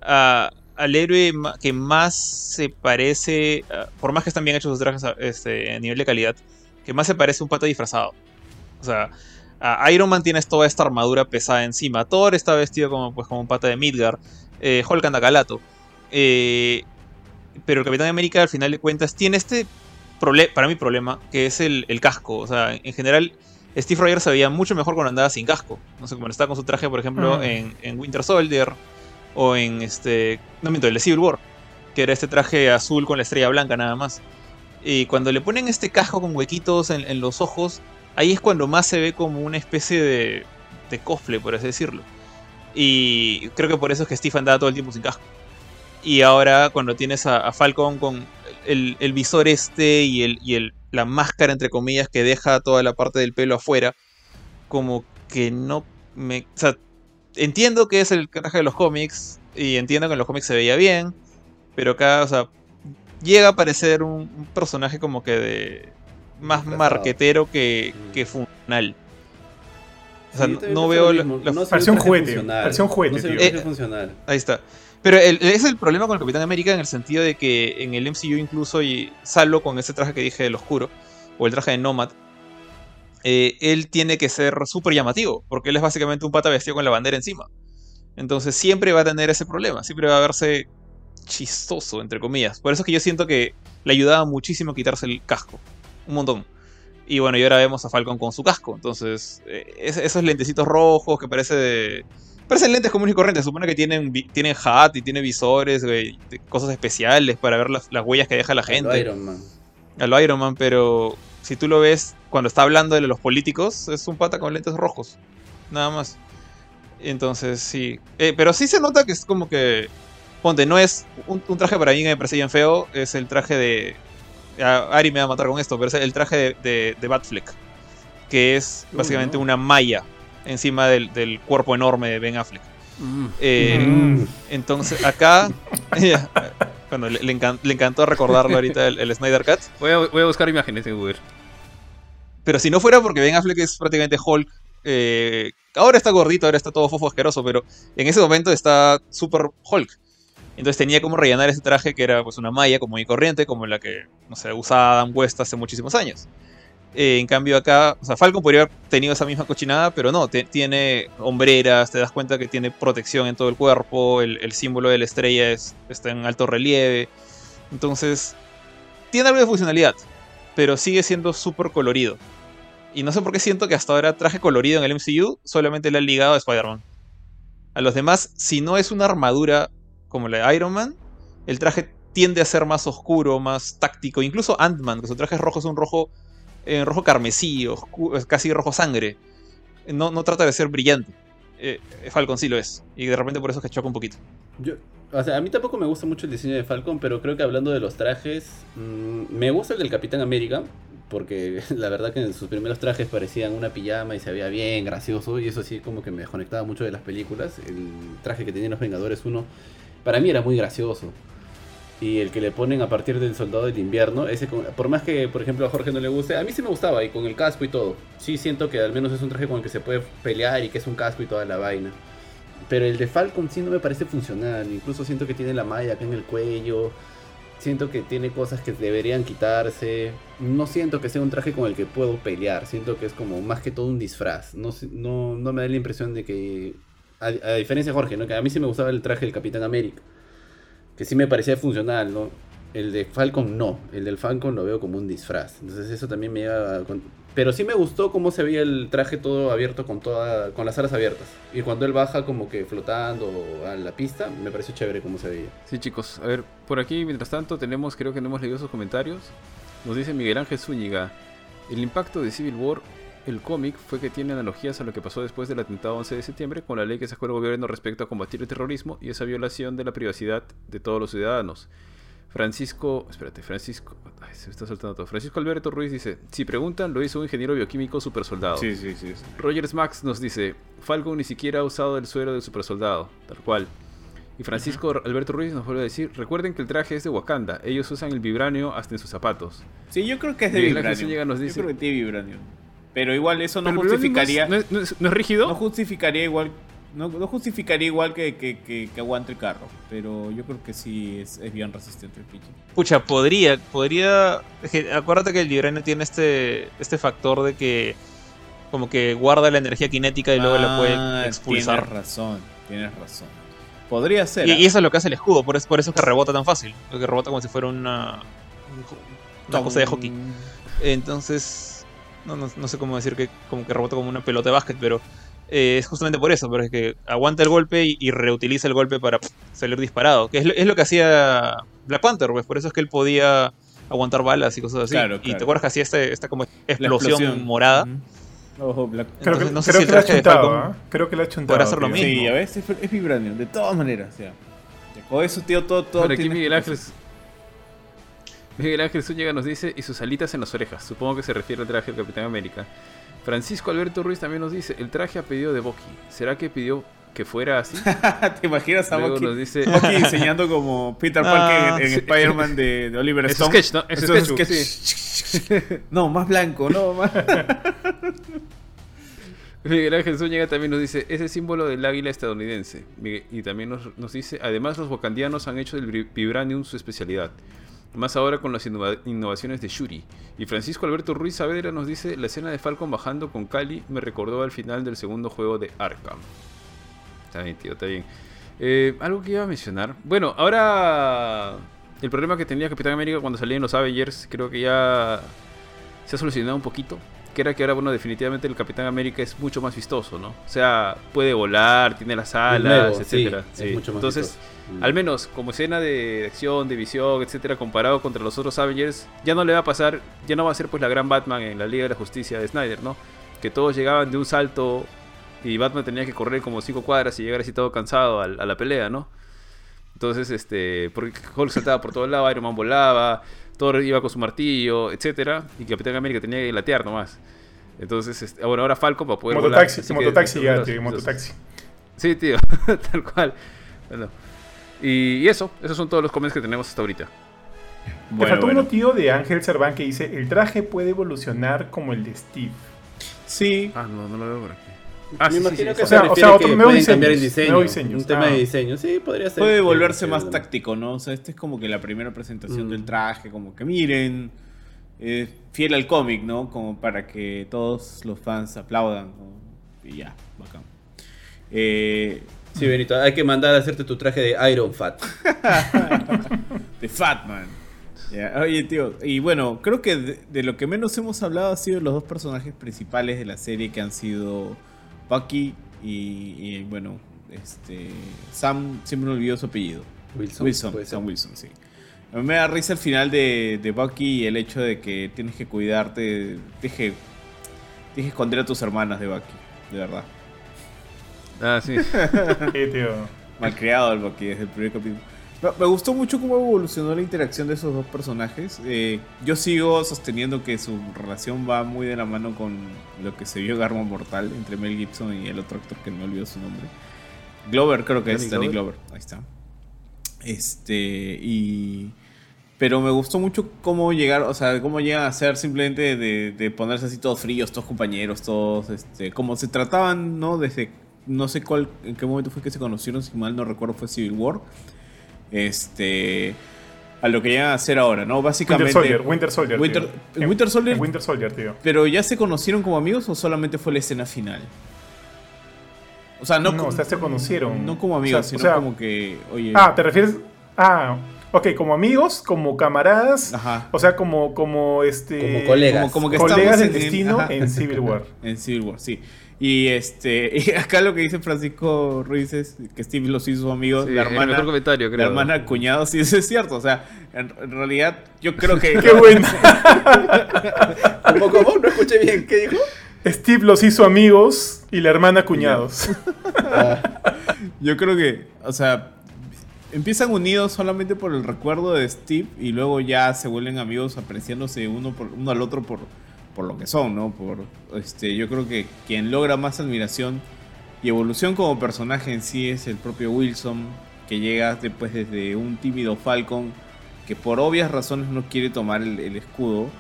Speaker 3: al héroe que más se parece, por más que están bien hechos sus trajes a, este, a nivel de calidad, que más se parece a un pata disfrazado. O sea, a Iron Man tienes toda esta armadura pesada encima. Thor está vestido como, pues, como un pata de Midgard. Eh, Hulk anda calato. Eh, pero el Capitán América, al final de cuentas, tiene este prole- para mí problema, que es el, el casco. O sea, en general, Steve Rogers se veía mucho mejor cuando andaba sin casco. No sé, cuando estaba con su traje, por ejemplo,
Speaker 5: Mm.
Speaker 3: en, en Winter Soldier. O en este. No miento, el de Civil War. Que era este traje azul con la estrella blanca nada más. Y cuando le ponen este casco con huequitos en, en los ojos, ahí es cuando más se ve como una especie de, de cosplay, por así decirlo. Y creo que por eso es que Steve andaba todo el tiempo sin casco. Y ahora cuando tienes a, a Falcon con el, visor este y, el, la máscara, entre comillas, que deja toda la parte del pelo afuera, como que no me... O sea, entiendo que es el traje de los cómics y entiendo que en los cómics se veía bien, pero acá, o sea, llega a parecer un personaje como que de más marquetero que,
Speaker 2: Mm.
Speaker 3: que funcional. O sea,
Speaker 2: Sí,
Speaker 3: no, veo
Speaker 2: lo No
Speaker 5: Parecía un juguete, parecía un juguete,
Speaker 2: No
Speaker 5: tío.
Speaker 3: Eh,
Speaker 2: funcional.
Speaker 3: Ahí está. Pero el- ese es el problema con el Capitán América en el sentido de que en el MCU incluso, y salvo con ese traje que dije del oscuro, o el traje de Nomad, eh, él tiene que ser súper llamativo, porque él es básicamente un pata vestido con la bandera encima. Entonces siempre va a tener ese problema, siempre va a verse chistoso, entre comillas. Por eso es que yo siento que le ayudaba muchísimo quitarse el casco, un montón. Y bueno, y ahora vemos a Falcon con su casco. Entonces, eh, es- esos lentecitos rojos que parece de, Parecen lentes comunes y corrientes. Supone que tienen, tienen hat y tiene visores, cosas especiales para ver las, las huellas que deja la gente.
Speaker 2: Iron Man.
Speaker 3: A lo Iron Man, pero si tú lo ves cuando está hablando de los políticos, es un pata con lentes rojos. Nada más. Entonces, sí. Eh, pero sí se nota que es como que. Ponte, no es. Un, un traje para mí que me parece bien feo. Es el traje de. Ari me va a matar con esto, pero es el traje de, de, de Batfleck. Que es
Speaker 2: Uy,
Speaker 3: básicamente
Speaker 2: no.
Speaker 3: una malla encima del, del cuerpo enorme de Ben Affleck.
Speaker 4: Mm.
Speaker 3: Eh,
Speaker 5: Mm.
Speaker 3: Entonces, acá. bueno, le, le encan- le encantó recordarlo ahorita el, el Snyder Cut.
Speaker 4: Voy, a, voy a buscar imágenes en Google.
Speaker 3: Pero si no fuera porque Ben Affleck es prácticamente Hulk. eh, ahora está gordito, ahora está todo fofo asqueroso, pero en ese momento está super Hulk. Entonces tenía como rellenar ese traje que era pues una malla como muy corriente, como la que, no sé, usaba Adam West hace muchísimos años. Eh, en cambio acá, o sea, Falcon podría haber tenido esa misma cochinada, pero no, tiene hombreras, te das cuenta que tiene protección en todo el cuerpo, el, símbolo de la estrella es, está en alto relieve. Entonces, tiene algo de funcionalidad, pero sigue siendo súper colorido. Y no sé por qué siento que hasta ahora traje colorido en el MCU solamente le han ligado a Spider-Man. A los demás, si no es una armadura como la de Iron Man, el traje tiende a ser más oscuro, más táctico. Incluso Ant-Man, que su traje es rojo, es un rojo, eh, rojo carmesí, oscu- es casi rojo sangre. No, no trata de ser brillante. Eh, Falcon sí lo es. Y de repente por eso es que choca un poquito.
Speaker 2: Yo, o sea, a mí tampoco me gusta mucho el diseño de Falcon, pero creo que hablando de los trajes, mm, me gusta el del Capitán América, porque la verdad que en sus primeros trajes parecían una pijama y se veía bien gracioso, y eso sí como que me desconectaba mucho de las películas. El traje que tenían los Vengadores 1, para mí era muy gracioso. Y el que le ponen a partir del Soldado del Invierno, ese con- por más que, por ejemplo, a Jorge no le guste, a mí sí me gustaba, y con el casco y todo. Sí siento que al menos es un traje con el que se puede pelear y que es un casco y toda la vaina. Pero el de Falcon sí no me parece funcional. Incluso siento que tiene la malla acá en el cuello. Siento que tiene cosas que deberían quitarse. No siento que sea un traje con el que puedo pelear. Siento que es como más que todo un disfraz. No, no, no me da la impresión de que... A, diferencia de Jorge, ¿no? que a mí sí me gustaba el traje del Capitán América. Que sí me parecía funcional, ¿no? El de Falcon no. El del Falcon lo veo como un disfraz. Entonces eso también me lleva... con- Pero sí me gustó cómo se veía el traje todo abierto con toda con las alas abiertas. Y cuando él baja como que flotando a la pista, me pareció chévere cómo se veía.
Speaker 4: Sí, chicos. A ver, por aquí, mientras tanto, tenemos, creo que no hemos leído sus comentarios. Nos dice Miguel Ángel Zúñiga. El impacto de Civil War, el cómic, fue que tiene analogías a lo que pasó después del atentado 11 de septiembre con la ley que sacó el gobierno respecto a combatir el terrorismo y esa violación de la privacidad de todos los ciudadanos. Francisco, espérate, Francisco, ay, se me está saltando todo. Francisco Alberto Ruiz dice, si preguntan, lo hizo un ingeniero bioquímico super soldado.
Speaker 1: Sí, sí, sí. sí.
Speaker 4: Rogers Max nos dice, Falcon ni siquiera ha usado el suero del supersoldado, tal cual. Y Francisco Alberto Ruiz nos vuelve a decir, recuerden que el traje es de Wakanda, ellos usan el vibranio hasta en sus zapatos.
Speaker 1: Sí, yo creo que es de vibranio.
Speaker 4: Zúñiga nos
Speaker 1: Yo
Speaker 4: dice-
Speaker 1: creo que tiene vibranio. Pero igual eso no justificaría.
Speaker 4: ¿No es, no es- no es rígido?
Speaker 1: No justificaría igual No, no justificaría igual que, que, que- que aguante el carro, pero yo creo que sí es, es bien resistente el pinche.
Speaker 3: Pucha, podría, podría. acuérdate que el Vibranium tiene este, este factor de que como que guarda la energía cinética y luego la
Speaker 1: Ah,
Speaker 3: puede expulsar.
Speaker 1: Tienes razón, tienes razón. Podría ser.
Speaker 3: Y,
Speaker 1: ¿ah?
Speaker 3: y eso es lo que hace el escudo, por eso, por eso es que rebota tan fácil. Porque rebota como si fuera una, una cosa de hockey. Entonces, no, no, no sé cómo decir que como que rebota como una pelota de básquet, pero eh, es justamente por eso, pero es que aguanta el golpe y, y reutiliza el golpe para pff, salir disparado. Que es lo, es lo que hacía Black Panther, pues por eso es que él podía aguantar balas y cosas así.
Speaker 1: Claro,
Speaker 3: Y te acuerdas que hacía este, esta como
Speaker 1: La
Speaker 3: explosión, morada.
Speaker 1: Ojo, Black-
Speaker 5: Creo
Speaker 3: Entonces,
Speaker 5: que,
Speaker 3: no sé
Speaker 5: creo
Speaker 3: si
Speaker 5: que lo ha chuntado, ¿ah? Creo que lo ha chuntado.
Speaker 3: podrá hacer lo mismo.
Speaker 1: Sí, ya ves, es, es Vibranium, de todas maneras. O sea, con eso, tío, todo. todo
Speaker 4: Por aquí Miguel Ángel. Miguel Ángel Zúñiga nos dice, y sus alitas en las orejas. Supongo que se refiere al traje del Capitán América. Francisco Alberto Ruiz también nos dice, el traje a pedido de Bucky. ¿Será que pidió que fuera así?
Speaker 1: ¿Te imaginas a
Speaker 4: Luego
Speaker 1: Bucky,
Speaker 4: nos dice...
Speaker 1: Bucky diseñando como Peter Parker
Speaker 4: Ah,
Speaker 1: en, en
Speaker 4: sí.
Speaker 1: Spider-Man de, de Oliver
Speaker 4: Es
Speaker 1: Stone?
Speaker 4: sketch, ¿no? Es sketchbook,
Speaker 1: sketch. No, más blanco, no, más.
Speaker 4: Miguel Ángel Zúñiga también nos dice, ese símbolo del águila estadounidense. Y también nos, nos dice, además los wakandianos han hecho del vibranium su especialidad. Más ahora con las innova- innovaciones de Shuri. Y Francisco Alberto Ruiz Saavedra nos dice, la escena de Falcon bajando con Cali me recordó al final del segundo juego de Arkham. Está bien, tío, está bien. Eh, algo que iba a mencionar. Bueno, ahora el problema que tenía Capitán América cuando salían los Avengers creo que ya se ha solucionado un poquito. Que era que ahora, bueno, definitivamente el Capitán América es mucho más vistoso, ¿no? O sea, puede volar, tiene las alas,
Speaker 6: nuevo, sí,
Speaker 4: etcétera.
Speaker 6: es
Speaker 4: Sí.
Speaker 6: mucho más
Speaker 4: Entonces,
Speaker 6: vistoso.
Speaker 4: Al menos como escena de acción, de visión, etcétera, comparado contra los otros Avengers, ya no le va a pasar, ya no va a ser pues la gran Batman en la Liga de la Justicia de Snyder, ¿no? Que todos llegaban de un salto y Batman tenía que correr como cinco cuadras y llegar así todo cansado a, la pelea, ¿no? Entonces, este, porque Hulk saltaba por todos lados, Iron Man volaba, Thor iba con su martillo, etcétera, y Capitán América tenía que latear nomás. Entonces, este, bueno, ahora Falcon para poder volar,
Speaker 5: Mototaxi,
Speaker 4: que-
Speaker 5: mototaxi ya, tío, mototaxi.
Speaker 4: Sí, tío, tal cual. Bueno. Y, y eso, esos son todos los comments que tenemos hasta ahorita.
Speaker 5: Te faltó uno, tío, de Ángel Cerván que dice: El traje puede evolucionar como el de Steve.
Speaker 1: Sí,
Speaker 4: Ah, no, no lo veo por aquí.
Speaker 6: Me
Speaker 4: Ah, sí, sí,
Speaker 6: imagino
Speaker 4: sí,
Speaker 6: que
Speaker 5: O
Speaker 6: se
Speaker 5: sea, o sea, otro
Speaker 6: que pueden cambiar el
Speaker 5: diseños,
Speaker 6: diseño.
Speaker 5: diseños.
Speaker 6: Un tema
Speaker 5: Ah.
Speaker 6: de diseño, sí, podría ser.
Speaker 1: puede volverse más táctico, ¿no? O sea, este es como que la primera presentación
Speaker 6: Mm.
Speaker 1: del traje, como que miren, eh, fiel al cómic, ¿no? Como para que todos los fans aplaudan. ¿no? Y ya, bacán. Eh,
Speaker 6: Sí, Benito, hay que mandar a hacerte tu traje de Iron Fat.
Speaker 1: de Fatman. Ya, Oye, tío, y bueno, creo que de, de lo que menos hemos hablado ha sido los dos personajes principales de la serie que han sido Bucky y, y, bueno, este Sam, siempre me olvidó su apellido.
Speaker 6: Wilson.
Speaker 1: Wilson,
Speaker 6: ser.
Speaker 1: Sam Wilson, sí. A mí me da risa el final de, de Bucky y el hecho de que tienes que cuidarte, tienes que, tienes que esconder a tus hermanas de Bucky, de verdad.
Speaker 4: Ah, sí.
Speaker 5: Eh, tío.
Speaker 1: Malcriado el Bucky desde el primer capítulo. Me, me gustó mucho cómo evolucionó la interacción de esos dos personajes. Eh, yo sigo sosteniendo que su relación va muy de la mano con lo que se vio en Arma Mortal entre Mel Gibson y el otro actor que no me olvidó su nombre. Glover, creo que es
Speaker 6: Danny
Speaker 1: Danny Glover. Ahí está. Este, y. Pero me gustó mucho cómo llegar, o sea, cómo llegan a ser simplemente de, de ponerse así todos fríos, todos compañeros, todos, este, como se trataban, ¿no? Desde, no sé cuál, en qué momento fue que se conocieron, si mal no recuerdo fue Civil War. Este, a lo que llegan a hacer ahora, ¿no?
Speaker 5: Winter
Speaker 1: Básicamente.
Speaker 5: Soldier, Winter Soldier.
Speaker 1: Winter-
Speaker 5: tío.
Speaker 1: en Winter Soldier-
Speaker 5: en Winter Soldier, tío.
Speaker 1: Pero ya se conocieron como amigos o solamente fue la escena final? O sea, no,
Speaker 5: No,
Speaker 1: co-
Speaker 5: o sea, se conocieron.
Speaker 1: no como amigos,
Speaker 5: O sea,
Speaker 1: sino
Speaker 5: o sea,
Speaker 1: como que, oye,
Speaker 5: Ah, ¿te refieres? Ah, ok, como amigos, como camaradas.
Speaker 1: ajá.
Speaker 5: O sea, como, como este.
Speaker 6: Como colegas.
Speaker 1: Como, como que
Speaker 5: colegas
Speaker 1: estamos
Speaker 5: del
Speaker 1: en-
Speaker 5: destino en Civil War.
Speaker 1: en Civil War, sí. Y este y acá lo que dice Francisco Ruiz es que Steve los hizo su amigo,
Speaker 4: Sí,
Speaker 1: la
Speaker 4: el
Speaker 1: hermana,
Speaker 4: mejor comentario,
Speaker 1: la
Speaker 4: creo.
Speaker 1: hermana cuñado, sí, eso es cierto. O sea, en, en realidad yo creo que
Speaker 5: ¡Qué bueno!
Speaker 6: ¿Cómo, cómo? No escuché bien. ¿Qué dijo?
Speaker 5: Steve los hizo amigos y la hermana cuñados.
Speaker 6: Ah,
Speaker 1: yo creo que, o sea, empiezan unidos solamente por el recuerdo de Steve y luego ya se vuelven amigos apreciándose uno por uno al otro por, por lo que son, ¿no? Por este, yo creo que quien logra más admiración y evolución como personaje en sí es el propio Wilson, que llega después desde un tímido Falcon que por obvias razones no quiere tomar el, escudo.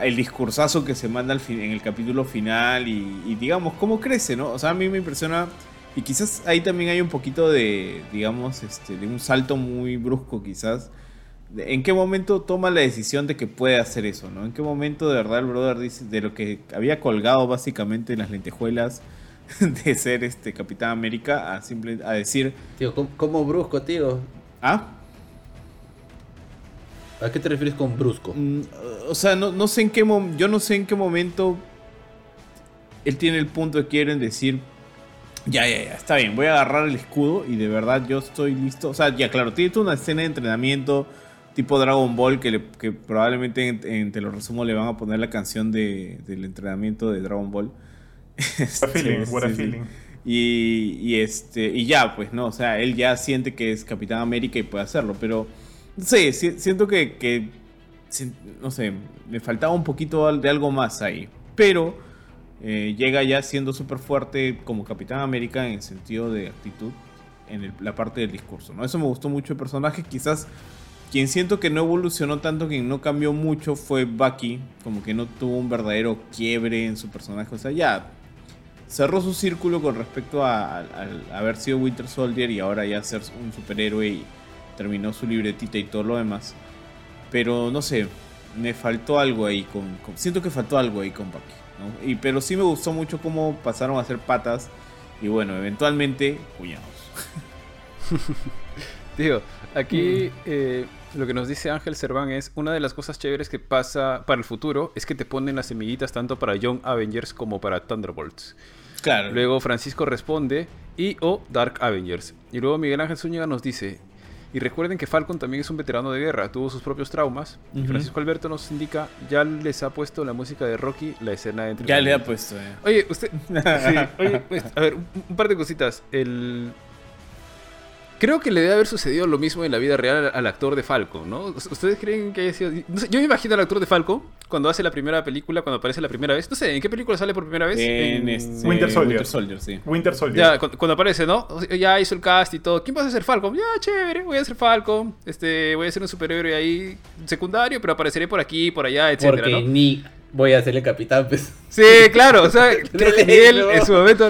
Speaker 1: el discursazo que se manda al fin- en el capítulo final y, y digamos cómo crece, ¿no? O sea, a mí me impresiona Y quizás ahí también hay un poquito de, digamos, este, de un salto muy brusco quizás. ¿En qué momento toma la decisión de que puede hacer eso, no? ¿En qué momento de verdad el brother dice de lo que había colgado básicamente en las lentejuelas de ser este Capitán América a simple a decir,
Speaker 6: Tío, ¿cómo, cómo brusco, tío?
Speaker 1: ah,
Speaker 6: ¿A qué te refieres con brusco?
Speaker 1: Mm, o sea, no, no sé en qué yo no sé en qué momento él tiene el punto de quieren decir ya, ya, ya, está bien, voy a agarrar el escudo y de verdad yo estoy listo. O sea, ya claro, tiene toda una escena de entrenamiento tipo Dragon Ball que, le- que probablemente en, en Te lo resumo le van a poner la canción de, del entrenamiento de Dragon Ball.
Speaker 5: What a feeling, what a feeling.
Speaker 1: Y, y este y ya, pues, ¿no? O sea, él ya siente que es Capitán América y puede hacerlo, pero no sé, si- siento que, que no sé, me faltaba un poquito de algo más ahí. Pero eh, llega ya siendo súper fuerte como Capitán América en el sentido de actitud, en el- la parte del discurso, ¿no? Eso me gustó mucho el personaje. Quizás quien siento que no evolucionó tanto, quien no cambió mucho fue Bucky, como que no tuvo un verdadero quiebre en su personaje. O sea, ya cerró su círculo con respecto a, a- a haber sido Winter Soldier y ahora ya ser un superhéroe y terminó su libretita y todo lo demás. Pero no sé, me faltó algo ahí con, con- siento que faltó algo ahí con Bucky, ¿no? Y pero sí me gustó mucho cómo pasaron a ser patas y bueno, eventualmente cuñados.
Speaker 4: Tío, aquí eh, lo que nos dice Ángel Cerván es una de las cosas chéveres que pasa para el futuro es que te ponen las semillitas tanto para Young Avengers como para Thunderbolts.
Speaker 1: Claro.
Speaker 4: Luego Francisco responde y o Dark Avengers. Y luego Miguel Ángel Zúñiga nos dice, y recuerden que Falcon también es un veterano de guerra, tuvo sus propios traumas. Y. Francisco Alberto nos indica, ya les ha puesto la música de Rocky, la escena de
Speaker 1: ya le ha
Speaker 4: entrenamiento".
Speaker 1: puesto. eh.
Speaker 4: Oye, usted. sí, oye, pues, a ver, un, un par de cositas. El. Creo que le debe haber sucedido lo mismo en la vida real al, actor de Falcon, ¿no? ¿Ustedes creen que haya sido.? no sé, yo me imagino al actor de Falcon cuando hace la primera película, cuando aparece la primera vez. No sé, ¿en qué película sale por primera vez?
Speaker 1: En este,
Speaker 5: Winter Soldier.
Speaker 1: Winter Soldier, sí.
Speaker 5: Winter Soldier.
Speaker 4: Ya, cu- cuando, aparece, ¿no? O sea, Ya hizo el cast y todo. ¿Quién vas a ser Falcon? Ya, chévere, voy a ser Falcon. Este, voy a ser un superhéroe ahí secundario, pero apareceré por aquí, por allá, etcétera,
Speaker 6: Porque
Speaker 4: ¿no?
Speaker 6: ni voy a hacerle capitán, pues.
Speaker 4: Sí, claro, o sea, creo que ni él en su momento.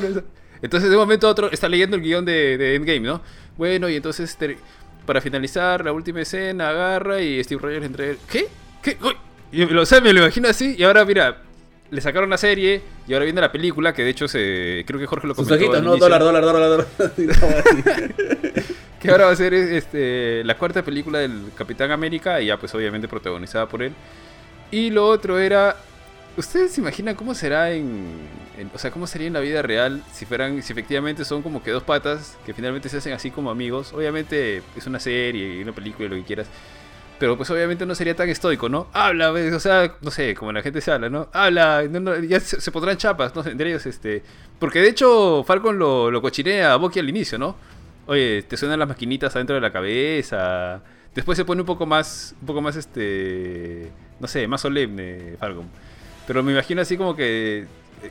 Speaker 4: Entonces, de un momento a otro, está leyendo el guion de, de Endgame, ¿no? Bueno, y entonces, para finalizar, la última escena, agarra y Steve Rogers entre él. ¿Qué? ¿Qué? Uy. Y, o sea, me lo imagino así, y ahora, mira, le sacaron la serie, y ahora viene la película, que de hecho, se, creo que Jorge lo
Speaker 6: Sus
Speaker 4: comentó.
Speaker 6: ojitos,
Speaker 4: al
Speaker 6: no, dólar, dólar, dólar, dólar.
Speaker 4: Que ahora va a ser este, la cuarta película del Capitán América, y ya, pues, obviamente protagonizada por él. Y lo otro era. ¿Ustedes se imaginan cómo será en, O sea, cómo sería en la vida real si fueran. Si efectivamente son como que dos patas que finalmente se hacen así como amigos? Obviamente es una serie una película lo que quieras. Pero pues obviamente no sería tan estoico, ¿no? Habla, ¿ves? o sea, no sé, como la gente se habla, ¿no? Habla, no, no, ya se, se pondrán chapas, ¿no? Entre ellos, este... Porque de hecho Falcon lo, lo cochinea a Bucky al inicio, ¿no? Oye, te suenan las maquinitas adentro de la cabeza. Después se pone un poco más, un poco más, este... No sé, más solemne Falcon. Pero me imagino así como que,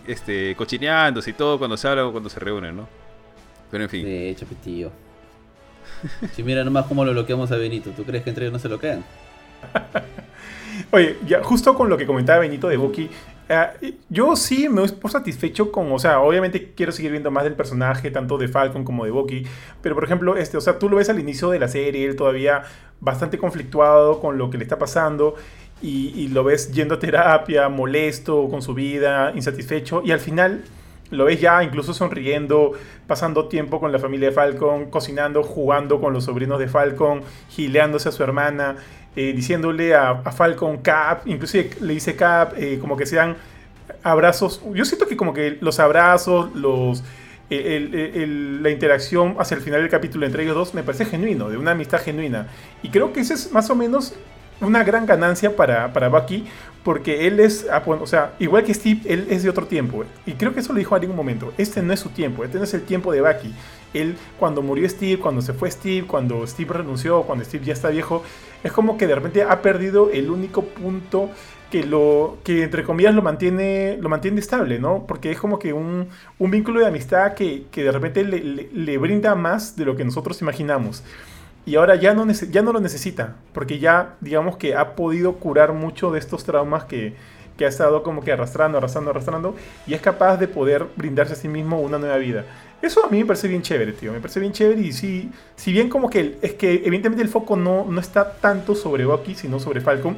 Speaker 4: este, cochineándose y todo cuando se habla o cuando se reúnen, ¿no? Pero en fin.
Speaker 6: De hecho, pues, tío. Si mira nomás cómo lo bloqueamos a Benito, ¿tú crees que entre ellos no se lo quedan?
Speaker 5: Oye, ya justo con lo que comentaba Benito de Bucky, eh, yo sí me doy por satisfecho con, o sea, obviamente quiero seguir viendo más del personaje, tanto de Falcon como de Bucky, pero por ejemplo, este, o sea, tú lo ves al inicio de la serie, él todavía bastante conflictuado con lo que le está pasando y, lo ves yendo a terapia, molesto con su vida, insatisfecho, y al final lo ves ya incluso sonriendo, pasando tiempo con la familia de Falcon, cocinando, jugando con los sobrinos de Falcon, gileándose a su hermana, eh, diciéndole a, Falcon Cap, inclusive le dice Cap, eh, como que sean abrazos. Yo siento que como que los abrazos, los, la interacción hacia el final del capítulo entre ellos dos me parece genuino, de una amistad genuina. Y creo que esa es más o menos una gran ganancia para, para Bucky, porque él es, ah, o sea, igual que Steve, él es de otro tiempo. Y creo que eso lo dijo en algún momento. Este no es su tiempo, este no es el tiempo de Bucky. Él, cuando murió Steve, cuando se fue Steve, cuando Steve renunció, cuando Steve ya está viejo, es como que de repente ha perdido el único punto que lo que entre comillas lo mantiene lo mantiene estable, ¿no? Porque es como que un, un vínculo de amistad que, que de repente le- le brinda más de lo que nosotros imaginamos. Y ahora ya no, ya no lo necesita, porque ya digamos que ha podido curar mucho de estos traumas que, que ha estado como que arrastrando, arrastrando, arrastrando, y es capaz de poder brindarse a sí mismo una nueva vida. Eso a mí me parece bien chévere, tío. Me parece bien chévere y sí, si bien como que es que evidentemente el foco no, no está tanto sobre Bucky, sino sobre Falcon,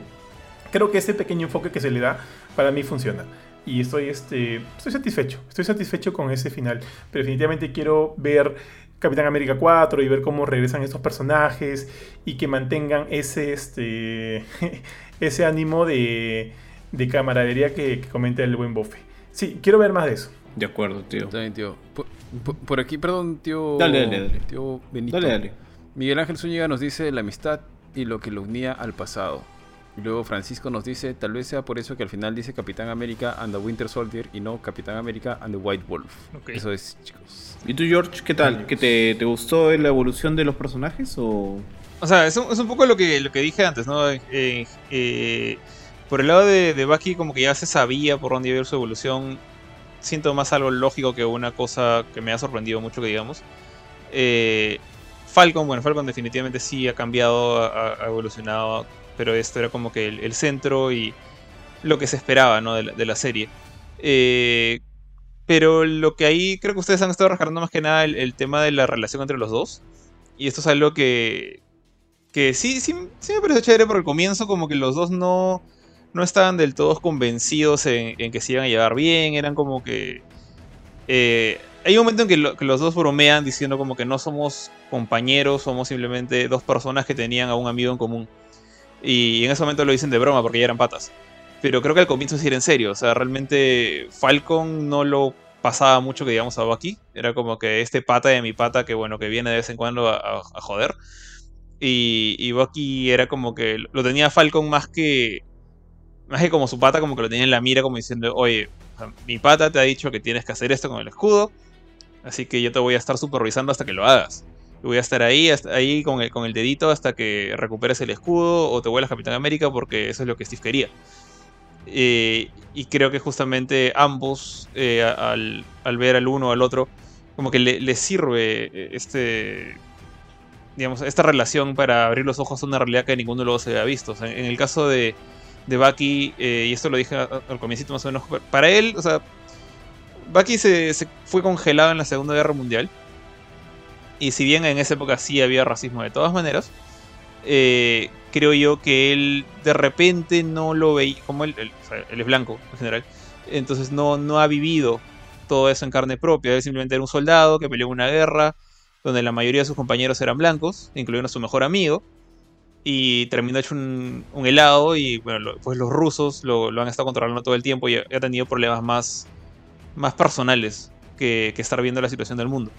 Speaker 5: creo que ese pequeño enfoque que se le da para mí funciona. Y estoy, este, estoy satisfecho, estoy satisfecho con ese final. Pero definitivamente quiero ver Capitán América 4 y ver cómo regresan estos personajes y que mantengan ese, este, ese ánimo de, de camaradería que, que comenta el buen Bofe. Sí, quiero ver más de eso.
Speaker 1: De acuerdo, tío.
Speaker 4: Bien, tío. Por, por- por aquí, perdón, tío.
Speaker 1: Dale, dale, dale.
Speaker 4: Tío Benito.
Speaker 1: Dale, dale.
Speaker 4: Miguel Ángel Zúñiga nos dice la amistad y lo que lo unía al pasado. Y luego Francisco nos dice, tal vez sea por eso que al final dice Capitán América and the Winter Soldier y no Capitán América and the White Wolf. Eso es, chicos.
Speaker 1: ¿Y tú, George, qué tal? ¿Qué te, te gustó la evolución de los personajes o...?
Speaker 3: O sea, es un, es un poco lo que, lo que dije antes, ¿no? Eh, eh, por el lado de, de Bucky, como que ya se sabía por dónde iba a ir su evolución. Siento más algo lógico que una cosa que me ha sorprendido mucho, que digamos. Eh, Falcon, bueno, Falcon definitivamente sí ha cambiado, ha, ha evolucionado, pero esto era como que el, centro y lo que se esperaba, ¿no? De la, de la serie. Eh, pero lo que ahí creo que ustedes han estado rascando más que nada el, el tema de la relación entre los dos. Y esto es algo que, que sí, sí, sí me parece chévere por el comienzo, como que los dos no, no estaban del todo convencidos en, en que se iban a llevar bien, eran como que... eh, hay un momento en que, lo- que los dos bromean diciendo como que no somos compañeros, somos simplemente dos personas que tenían a un amigo en común. Y en ese momento lo dicen de broma porque ya eran patas. Pero creo que al comienzo sí era en serio, o sea, realmente Falcon no lo pasaba mucho que digamos a Bucky, era como que este pata de mi pata que bueno, que viene de vez en cuando a, joder. Y, y Bucky era como que lo tenía Falcon más que. Más que como su pata, como que lo tenía en la mira, como diciendo: Oye, mi pata te ha dicho que tienes que hacer esto con el escudo. Así que yo te voy a estar supervisando hasta que lo hagas. Voy a estar ahí, ahí con el, con el dedito hasta que recuperes el escudo o te vuelvas Capitán América, porque eso es lo que Steve quería. Eh, y creo que justamente ambos, eh, al, al ver al uno o al otro, como que le, le sirve eh, este digamos, esta relación para abrir los ojos a una realidad que ninguno de dos se había visto. En el caso de, de Bucky, y esto lo dije al comienzo más o menos, para él, o sea, Bucky se fue congelado en la Segunda Guerra Mundial. Y si bien en esa época sí había racismo de todas maneras, eh, creo yo que él de repente no lo veía, como él, él, es blanco en general, entonces no, no ha vivido todo eso en carne propia, él simplemente era un soldado que peleó una guerra, donde la mayoría de sus compañeros eran blancos, incluyendo a su mejor amigo, y terminó hecho un, helado y bueno, lo- pues los rusos lo, han estado controlando todo el tiempo y ha, tenido problemas más, más personales que estar viendo la situación del mundo.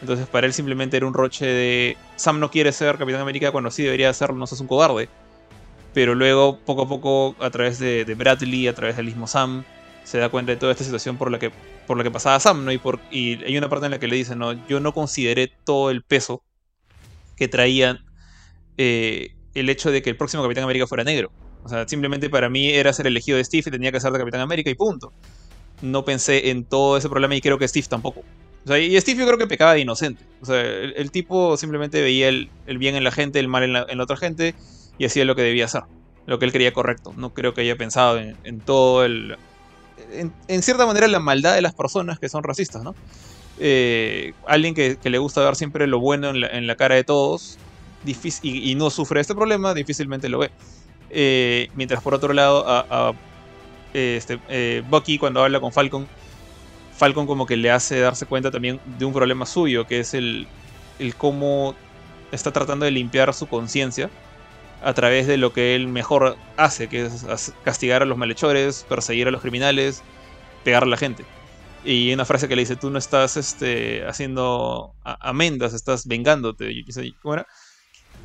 Speaker 3: Entonces para él simplemente era un roche de Sam no quiere ser Capitán América cuando sí debería serlo, no seas un cobarde. Pero luego, poco a poco, a través de, Bradley, a través del mismo Sam, se da cuenta de toda esta situación por la que, por la que pasaba Sam, ¿no? Y, por, y hay una parte en la que le dice, no, yo no consideré todo el peso que traía eh, el hecho de que el próximo Capitán América fuera negro. O sea, simplemente para mí era ser elegido de Steve y tenía que ser de Capitán América y punto. No pensé en todo ese problema y creo que Steve tampoco. Y Steve yo creo que pecaba de inocente. O sea, el, tipo simplemente veía el, el bien en la gente, el mal en la, en otra gente y hacía lo que debía hacer. Lo que él creía correcto. No creo que haya pensado en, en todo el... En, cierta manera la maldad de las personas que son racistas, ¿no? Eh, alguien que, le gusta ver siempre lo bueno en la, en la cara de todos y, no sufre este problema, difícilmente lo ve. Eh, mientras por otro lado, a, a, este, eh, Bucky cuando habla con Falcon, Falcon como que le hace darse cuenta también de un problema suyo, que es el, el cómo está tratando de limpiar su conciencia a través de lo que él mejor hace, que es as- castigar a los malhechores, perseguir a los criminales, pegar a la gente. Y una frase que le dice, tú no estás este, haciendo amendas, estás vengándote. ¿Cómo?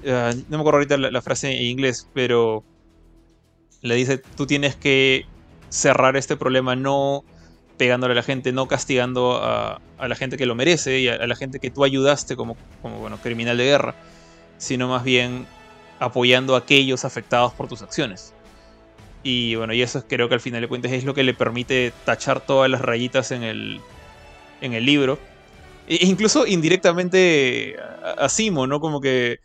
Speaker 3: Ah, no me acuerdo ahorita la frase en inglés, pero le dice, tú tienes que cerrar este problema no pegándole a la gente, no castigando a, la gente que lo merece y a, la gente que tú ayudaste como, bueno, criminal de guerra, sino más bien apoyando a aquellos afectados por tus acciones. Y bueno, y eso es, creo que al final de cuentas es lo que le permite tachar todas las rayitas en el, en el libro. E incluso indirectamente a, Simo, ¿no? Como que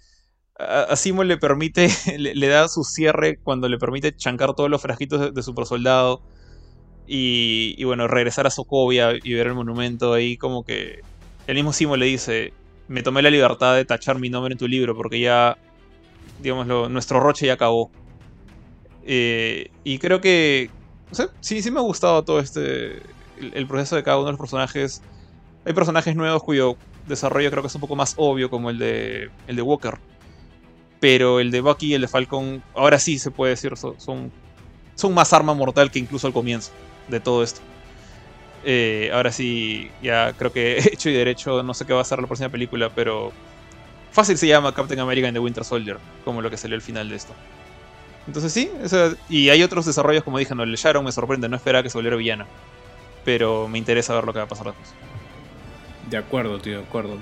Speaker 3: a, Simo le permite, le, le, da su cierre cuando le permite chancar todos los frasquitos de, de super soldado. Y, y, bueno, regresar a Sokovia y ver el monumento ahí como que el mismo Simo le dice, me tomé la libertad de tachar mi nombre en tu libro porque ya, digámoslo, nuestro roche ya acabó. Eh, y creo que, o sea, sí, sí me ha gustado todo este, el, proceso de cada uno de los personajes. Hay personajes nuevos cuyo desarrollo creo que es un poco más obvio como el de, el de Walker. Pero el de Bucky y el de Falcon, ahora sí se puede decir, son, son más arma mortal que incluso al comienzo de todo esto. Eh, ahora sí, ya creo que hecho y derecho, no sé qué va a ser la próxima película, pero fácil se llama Captain America and the Winter Soldier, como lo que salió al final de esto. Entonces sí, y hay otros desarrollos, como dije, no, el Sharon me sorprende, no esperaba que se volviera villana. Pero me interesa ver lo que va a pasar después.
Speaker 1: De acuerdo, tío, de acuerdo.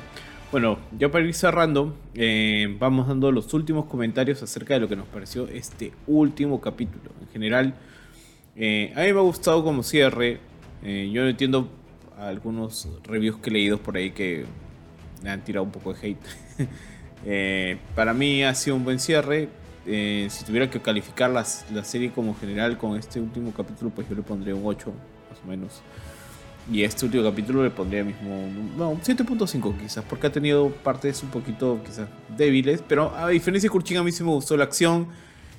Speaker 1: Bueno, ya para ir cerrando, eh, vamos dando los últimos comentarios acerca de lo que nos pareció este último capítulo. En general, eh, a mí me ha gustado como cierre. Eh, yo entiendo algunos reviews que he leído por ahí que me han tirado un poco de hate. Eh, para mí ha sido un buen cierre. Eh, si tuviera que calificar las- la serie como general con este último capítulo, pues yo le pondría un 8, más o menos. Y este último capítulo le pondría mismo, no, un 7.5 quizás, porque ha tenido partes un poquito quizás débiles, pero a diferencia de Kurchin a mí sí me gustó la acción,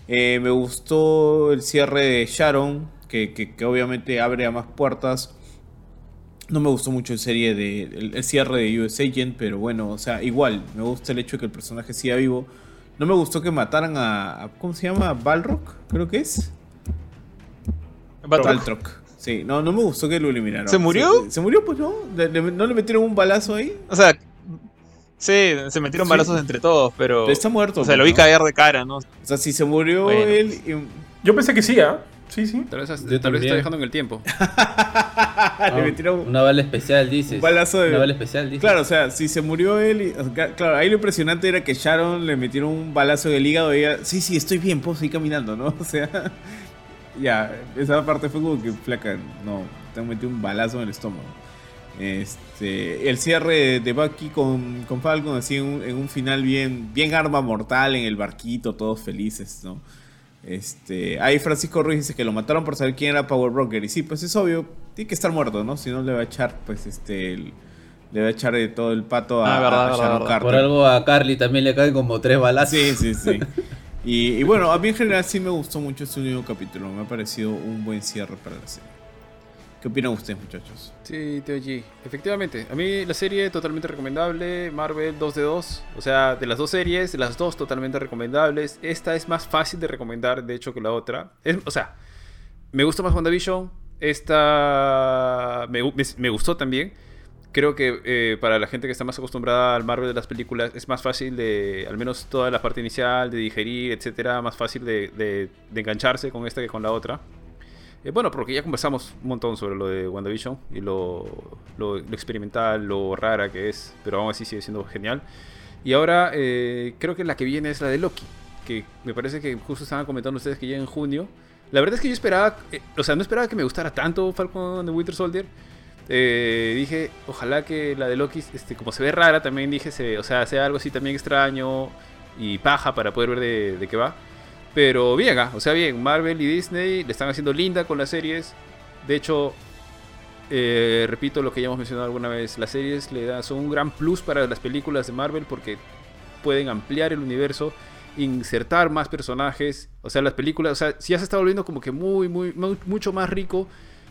Speaker 1: eh, me gustó el cierre de Sharon, que, que- que obviamente abre a más puertas. No me gustó mucho en serie de, el, el cierre de US Agent, pero bueno, o sea, igual, me gusta el hecho de que el personaje siga vivo. No me gustó que mataran a, a- ¿cómo se llama? Balrock, creo que es.
Speaker 3: Batroc.
Speaker 1: Baltrock. Sí, no, no me gustó que lo eliminaron.
Speaker 3: ¿Se murió?
Speaker 1: Se, se murió, pues no. Le- le- ¿No le metieron un balazo ahí?
Speaker 3: O sea, sí, se metieron
Speaker 1: Sí.
Speaker 3: balazos entre todos, pero...
Speaker 1: Pero está muerto.
Speaker 3: O sea, lo vi caer de cara, ¿no?
Speaker 1: O sea, si se murió
Speaker 3: Bueno.
Speaker 1: él. y-
Speaker 5: Yo pensé que sí, ¿ah? Sí, sí.
Speaker 4: Tal vez, tal está dejando en el tiempo.
Speaker 1: le metieron un,
Speaker 6: Una bala especial, dices.
Speaker 1: un balazo de.
Speaker 6: Una bala especial, dices.
Speaker 1: Claro, o sea, si se murió él. y- claro, ahí lo impresionante era que Sharon le metieron un balazo en el hígado y ella. Sí, sí, estoy bien, puedo seguir caminando, ¿no? O sea. Ya, esa parte fue como que flaca. No, te han metido un balazo en el estómago. Este, el cierre de Bucky con, con Falcon, así en un, en un final bien, bien arma mortal en el barquito, todos felices, ¿no? Este, ahí Francisco Ruiz dice que lo mataron por saber quién era Power Broker. Y sí, pues es obvio, tiene que estar muerto, ¿no? Si no le va a echar, pues este, el- le va a echar de todo el pato a,
Speaker 3: Ah, verdad,
Speaker 1: a
Speaker 3: verdad,
Speaker 1: Sharon
Speaker 3: verdad.
Speaker 1: Carter.
Speaker 6: Por algo a Carly también le caen como tres balazos.
Speaker 1: Sí, sí, sí. Y, y bueno, a mí en general sí me gustó mucho este último capítulo. Me ha parecido un buen cierre para la serie. ¿Qué opinan ustedes, muchachos?
Speaker 4: Sí, Teo G. Efectivamente, a mí la serie totalmente recomendable. Marvel 2 de 2. O sea, de las dos series, las dos totalmente recomendables. Esta es más fácil de recomendar, de hecho, que la otra. Es- o sea, me gusta más WandaVision. Esta me, me- me gustó también. Creo que eh, para la gente que está más acostumbrada al Marvel de las películas es más fácil de, al menos toda la parte inicial, de digerir, etcétera, más fácil de, de- de engancharse con esta que con la otra. Eh, bueno, porque ya conversamos un montón sobre lo de WandaVision y lo, lo, experimental, lo rara que es, pero aún así sigue siendo genial. Y ahora eh, creo que la que viene es la de Loki, que me parece que justo estaban comentando ustedes que llega en junio. La verdad es que yo esperaba, eh, o sea, no esperaba que me gustara tanto Falcon de Winter Soldier. Dije, ojalá que la de Loki, este, como se ve rara, también dije, se, o sea, sea algo así también extraño y paja para poder ver de, de qué va. Pero bien, ah, o sea, bien, Marvel y Disney le están haciendo linda con las series. De hecho, eh, repito lo que ya hemos mencionado alguna vez, las series le dan, son un gran plus para las películas de Marvel porque pueden ampliar el universo, insertar más personajes. O sea, las películas, o sea, ya se está volviendo como que muy, muy, mu- mucho más rico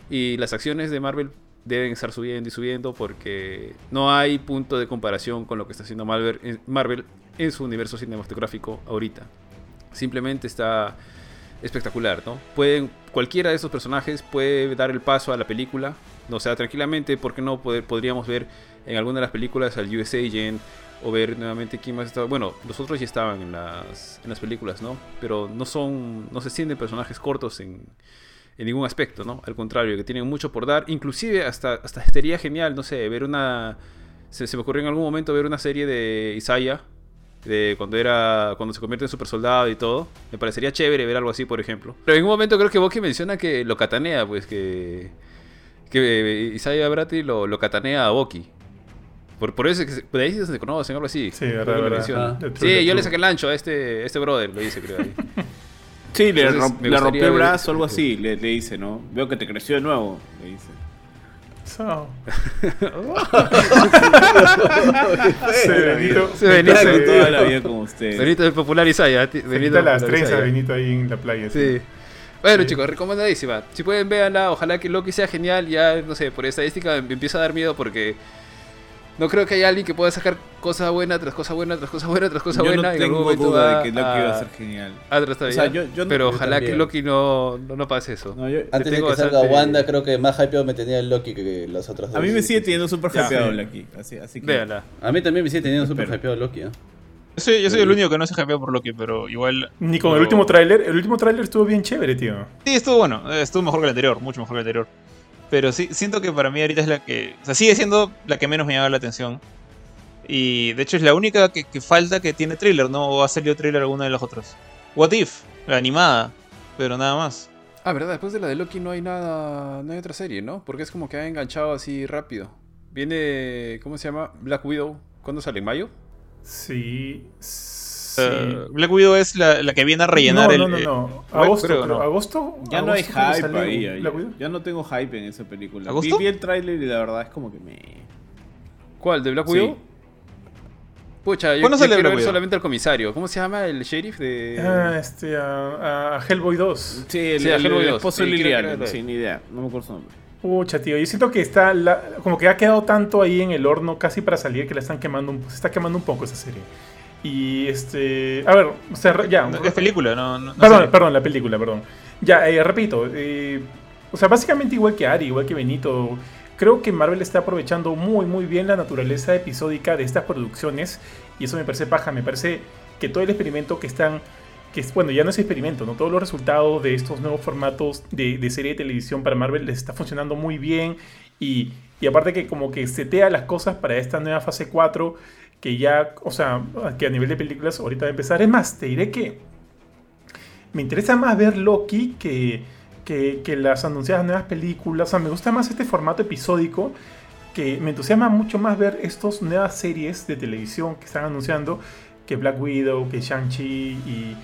Speaker 4: y las acciones de Marvel deben estar subiendo y subiendo porque no hay punto de comparación con lo que está haciendo Marvel en, Marvel en su universo cinematográfico ahorita. Simplemente está espectacular, ¿no? Pueden, cualquiera de esos personajes puede dar el paso a la película. O sea, tranquilamente, ¿por qué no poder, podríamos ver en alguna de las películas al US Agent o ver nuevamente quién más estaba? Bueno, los otros ya estaban en las, en las películas, ¿no? Pero no son, no se sienten personajes cortos en, en ningún aspecto, ¿no? Al contrario, que tienen mucho por dar. Inclusive hasta, hasta sería genial, no sé, ver una... Se, se me ocurrió en algún momento ver una serie de Isaiah, de cuando era cuando se convierte en super soldado y todo. Me parecería chévere ver algo así, por ejemplo. Pero en un momento creo que Bucky menciona que lo catanea, pues que que Isaiah Bradley lo, lo catanea a Bucky. Por, por eso es que se- de ahí se conocen, algo así.
Speaker 5: Sí, verdad, verdad.
Speaker 4: menciona.
Speaker 6: Ah.
Speaker 4: Sí,
Speaker 5: The
Speaker 4: yo le saqué el ancho a este, este brother, lo dice, creo. Ahí.
Speaker 1: Sí, le, romp- le rompió el brazo o algo así, le, le dice, ¿no? Veo que te creció de nuevo, le dice.
Speaker 2: Sí,
Speaker 5: Benito.
Speaker 4: Sí, Benito,
Speaker 5: se-
Speaker 1: Con toda la vida con ustedes.
Speaker 4: Benito es popular Isaya.
Speaker 5: se
Speaker 4: Benito
Speaker 5: las trenzas. Benito ahí en la playa.
Speaker 4: Sí. Bueno,
Speaker 5: Sí.
Speaker 4: chicos, recomendadísima. Si pueden, véanla. Ojalá que Loki sea genial. Ya, no sé, por estadística me empieza a dar miedo porque no creo que haya alguien que pueda sacar cosa buena tras cosa buena, tras cosa buena, tras cosa
Speaker 1: Yo
Speaker 4: buena.
Speaker 1: no
Speaker 4: algún
Speaker 1: tengo duda de que Loki va a ser genial.
Speaker 4: a.
Speaker 1: O sea, yo- yo no-
Speaker 4: Pero
Speaker 2: yo
Speaker 4: ojalá que
Speaker 2: también.
Speaker 4: Loki no, no, no pase eso.
Speaker 1: No, yo-
Speaker 2: Antes de que salga
Speaker 4: bastante-
Speaker 2: Wanda, creo que más hypeado me tenía el Loki que los otros dos.
Speaker 1: a mí me sigue teniendo súper hypeado. Loki. Así, así que.
Speaker 4: Véanla.
Speaker 2: A mí también me sigue teniendo súper hypeado Loki, ¿eh?
Speaker 3: Yo soy, yo soy el único que no se hypeó por Loki, pero igual.
Speaker 5: Ni con el
Speaker 3: Pero-
Speaker 5: último tráiler. El último tráiler estuvo bien chévere, tío.
Speaker 3: Sí, estuvo bueno. eh, Estuvo mejor que el anterior, mucho mejor que el anterior. Pero sí, siento que para mí ahorita es la que. O sea, sigue siendo la que menos me llama la atención. Y de hecho es la única que, que falta que tiene thriller, ¿no? O ha salido thriller alguna de los otros. What If, la animada. Pero nada más.
Speaker 4: Ah, verdad, después de la de Loki no hay nada, no hay otra serie, ¿no? Porque es como que ha enganchado así rápido. Viene, ¿cómo se llama? Black Widow. ¿Cuándo sale? ¿En mayo?
Speaker 5: Sí. sí.
Speaker 3: Eh, Black Widow es la, la que viene a rellenar
Speaker 5: no,
Speaker 3: el.
Speaker 5: no, no,
Speaker 3: eh,
Speaker 5: no.
Speaker 3: Bueno,
Speaker 5: Agosto,
Speaker 3: creo. ¿no?
Speaker 5: Agosto.
Speaker 1: Ya no hay hype ahí. Ya no tengo hype en esa película. Vi,
Speaker 3: ¿Agosto?
Speaker 1: vi el tráiler y la verdad es como que me.
Speaker 4: ¿Cuál? ¿De Black
Speaker 1: Sí.
Speaker 4: Widow? Pucha, yo,
Speaker 3: ¿Cuándo
Speaker 4: yo quiero
Speaker 3: Black
Speaker 4: ver
Speaker 3: Widow?
Speaker 4: solamente al comisario. ¿Cómo se llama el sheriff de...?
Speaker 5: Ah, este, a, a Hellboy 2.
Speaker 1: Sí, el,
Speaker 4: Sí,
Speaker 1: el-
Speaker 4: Hellboy
Speaker 1: el
Speaker 4: 2.
Speaker 1: esposo de
Speaker 4: Sí,
Speaker 1: Sí, ni idea. No me acuerdo su nombre.
Speaker 5: Pucha, tío, yo siento que está la- como que ha quedado tanto ahí en el horno casi para salir que la están quemando un, se está quemando un poco esa serie. Y este, a ver, o sea, ya,
Speaker 3: no, es película, no. no, no
Speaker 5: perdón, perdón, la película, perdón. Ya, eh, repito, eh, o sea, básicamente igual que Ari, igual que Benito, creo que Marvel está aprovechando muy, muy bien la naturaleza episódica de estas producciones y eso me parece paja, me parece que todo el experimento que están, que es, bueno, ya no es experimento, ¿no? Todos los resultados de estos nuevos formatos de, de serie de televisión para Marvel les está funcionando muy bien y, y aparte que como que setea las cosas para esta nueva fase 4 que ya, o sea, que a nivel de películas ahorita va empezar. Es más, te diré que me interesa más ver Loki que, que, que las anunciadas nuevas películas. O sea, me gusta más este formato episódico. Que me entusiasma mucho más ver estas nuevas series de televisión que están anunciando que Black Widow, que Shang-Chi y,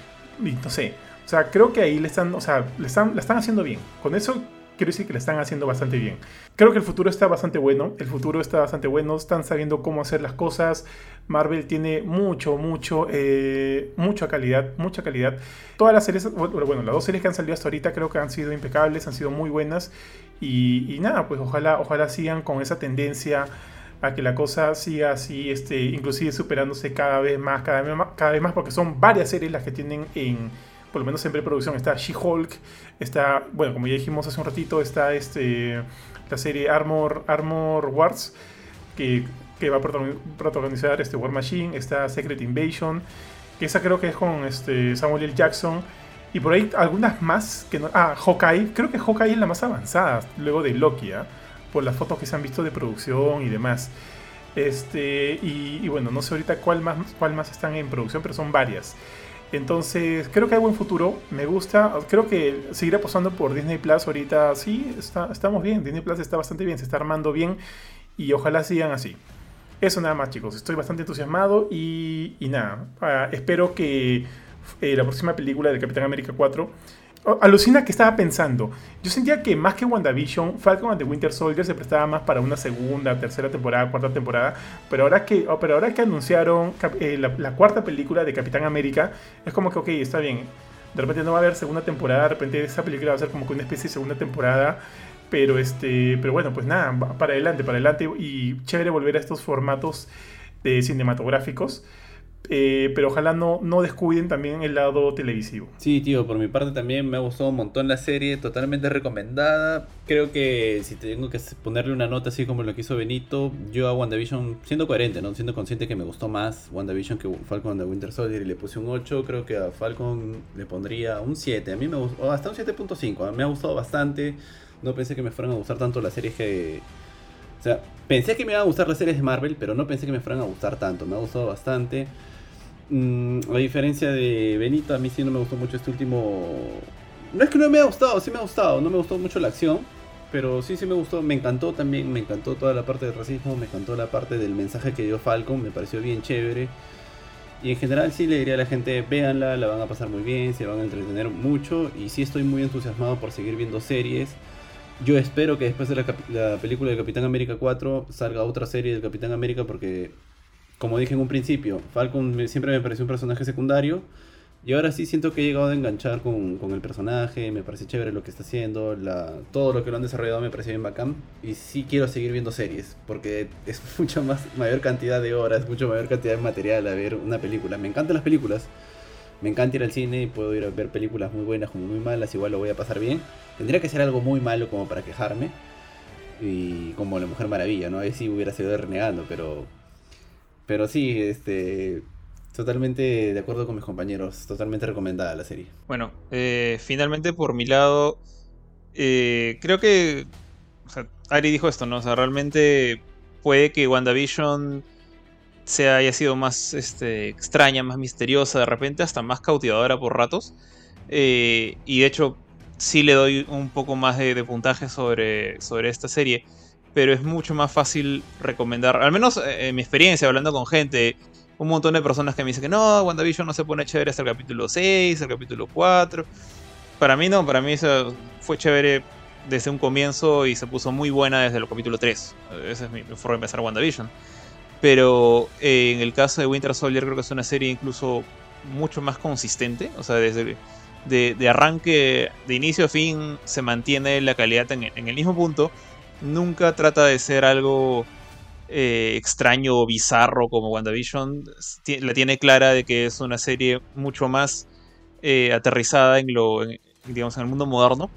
Speaker 5: y no sé. O sea, creo que ahí le están, o sea, le están, la están haciendo bien. Con eso quiero decir que le están haciendo bastante bien. Creo que el futuro está bastante bueno. El futuro está bastante bueno. Están sabiendo cómo hacer las cosas. Marvel tiene mucho, mucho, eh, mucha calidad, mucha calidad. Todas las series, bueno, las dos series que han salido hasta ahorita creo que han sido impecables, han sido muy buenas. Y, y nada, pues ojalá, ojalá sigan con esa tendencia a que la cosa siga así, este, inclusive superándose cada vez más, cada vez más, cada vez más, porque son varias series las que tienen en, por lo menos en preproducción. Está She-Hulk, está, bueno, como ya dijimos hace un ratito, está este, la serie Armor, Armor Wars, que, que va a protagoni- protagonizar este War Machine, está Secret Invasion, que esa creo que es con este Samuel L. Jackson. Y por ahí algunas más que no. Ah, Hawkeye. Creo que Hawkeye es la más avanzada luego de Loki, ¿ah? Por las fotos que se han visto de producción y demás. Este, y, y bueno, no sé ahorita cuál más, cuál más están en producción, pero son varias. Entonces, creo que hay buen futuro. Me gusta. Creo que seguir apostando por Disney Plus ahorita, sí, estamos bien. Disney Plus está bastante bien, se está armando bien. Y ojalá sigan así. Eso nada más, chicos. Estoy bastante entusiasmado y, y nada. ah, espero que eh, la próxima película de Capitán América 4. Oh, alucina que estaba pensando. Yo sentía que más que WandaVision, Falcon and the Winter Soldier se prestaba más para una segunda, tercera temporada, cuarta temporada. Pero ahora que, oh, pero ahora que anunciaron eh, la, cuarta película de Capitán América, es como que, ok, está bien. De repente no va a haber segunda temporada, de repente esa película va a ser como que una especie de segunda temporada. Pero este, pero bueno, pues nada, para adelante, para adelante. Y chévere volver a estos formatos de cinematográficos. Eh, pero ojalá no, no descuiden también el lado televisivo.
Speaker 2: Sí, tío, por mi parte también me ha gustado un montón la serie, totalmente recomendada. Creo que si tengo que ponerle una nota así como lo que hizo Benito, yo a WandaVision, siendo coherente, ¿no? Siendo consciente que me gustó más WandaVision que Falcon the Winter Soldier y le puse un 8, creo que a Falcon le pondría un 7. A mí me gustó, hasta un 7.5, me ha gustado bastante. No pensé que me fueran a gustar tanto las series que... O sea, pensé que me iban a gustar las series de Marvel, pero no pensé que me fueran a gustar tanto. Me ha gustado bastante. Mm, a diferencia de Benito, a mí sí no me gustó mucho este último. No es que no me haya gustado, sí me ha gustado. No me gustó mucho la acción, pero sí, sí me gustó. Me encantó también, me encantó toda la parte del racismo, me encantó la parte del mensaje que dio Falcon, me pareció bien chévere. Y en general sí le diría a la gente, véanla, la van a pasar muy bien, se van a entretener mucho. Y sí estoy muy entusiasmado por seguir viendo series.
Speaker 6: Yo espero que después de la, la película de Capitán América 4 salga otra serie del Capitán América porque, como dije en un principio, Falcon siempre me pareció un personaje secundario y ahora sí siento que he llegado a enganchar con, con el personaje, me parece chévere lo que está haciendo, todo lo que lo han desarrollado me parece bien bacán y sí quiero seguir viendo series porque es mucho más, mayor cantidad de horas, mucho mayor cantidad de material a ver una película. Me encantan las películas, me encanta ir al cine y puedo ir a ver películas muy buenas como muy malas, igual lo voy a pasar bien. Tendría que ser algo muy malo como para quejarme. Y como La Mujer Maravilla, ¿no? Ahí sí hubiera sido renegando, pero. Pero sí, este. Totalmente de acuerdo con mis compañeros. Totalmente recomendada la serie.
Speaker 3: Bueno, eh, finalmente por mi lado, eh, creo que o sea, Ari dijo esto, ¿no? O sea, realmente puede que WandaVision sea, haya sido más este, extraña, más misteriosa, de repente hasta más cautivadora por ratos. Eh, y de hecho, sí le doy un poco más de, de puntaje sobre, sobre esta serie. Pero es mucho más fácil recomendar, al menos eh, en mi experiencia, hablando con gente, un montón de personas que me dicen que no, WandaVision no se pone chévere hasta el capítulo 6, el capítulo 4. Para mí no, para mí eso fue chévere desde un comienzo y se puso muy buena desde el capítulo 3. Esa es mi, forma de empezar WandaVision. Pero eh, en el caso de Winter Soldier creo que es una serie incluso mucho más consistente. O sea, desde de, de arranque, de inicio a fin, se mantiene la calidad en, en el mismo punto. Nunca trata de ser algo eh, extraño o bizarro como WandaVision. La tiene clara de que es una serie mucho más eh, aterrizada en lo, digamos, en el mundo moderno.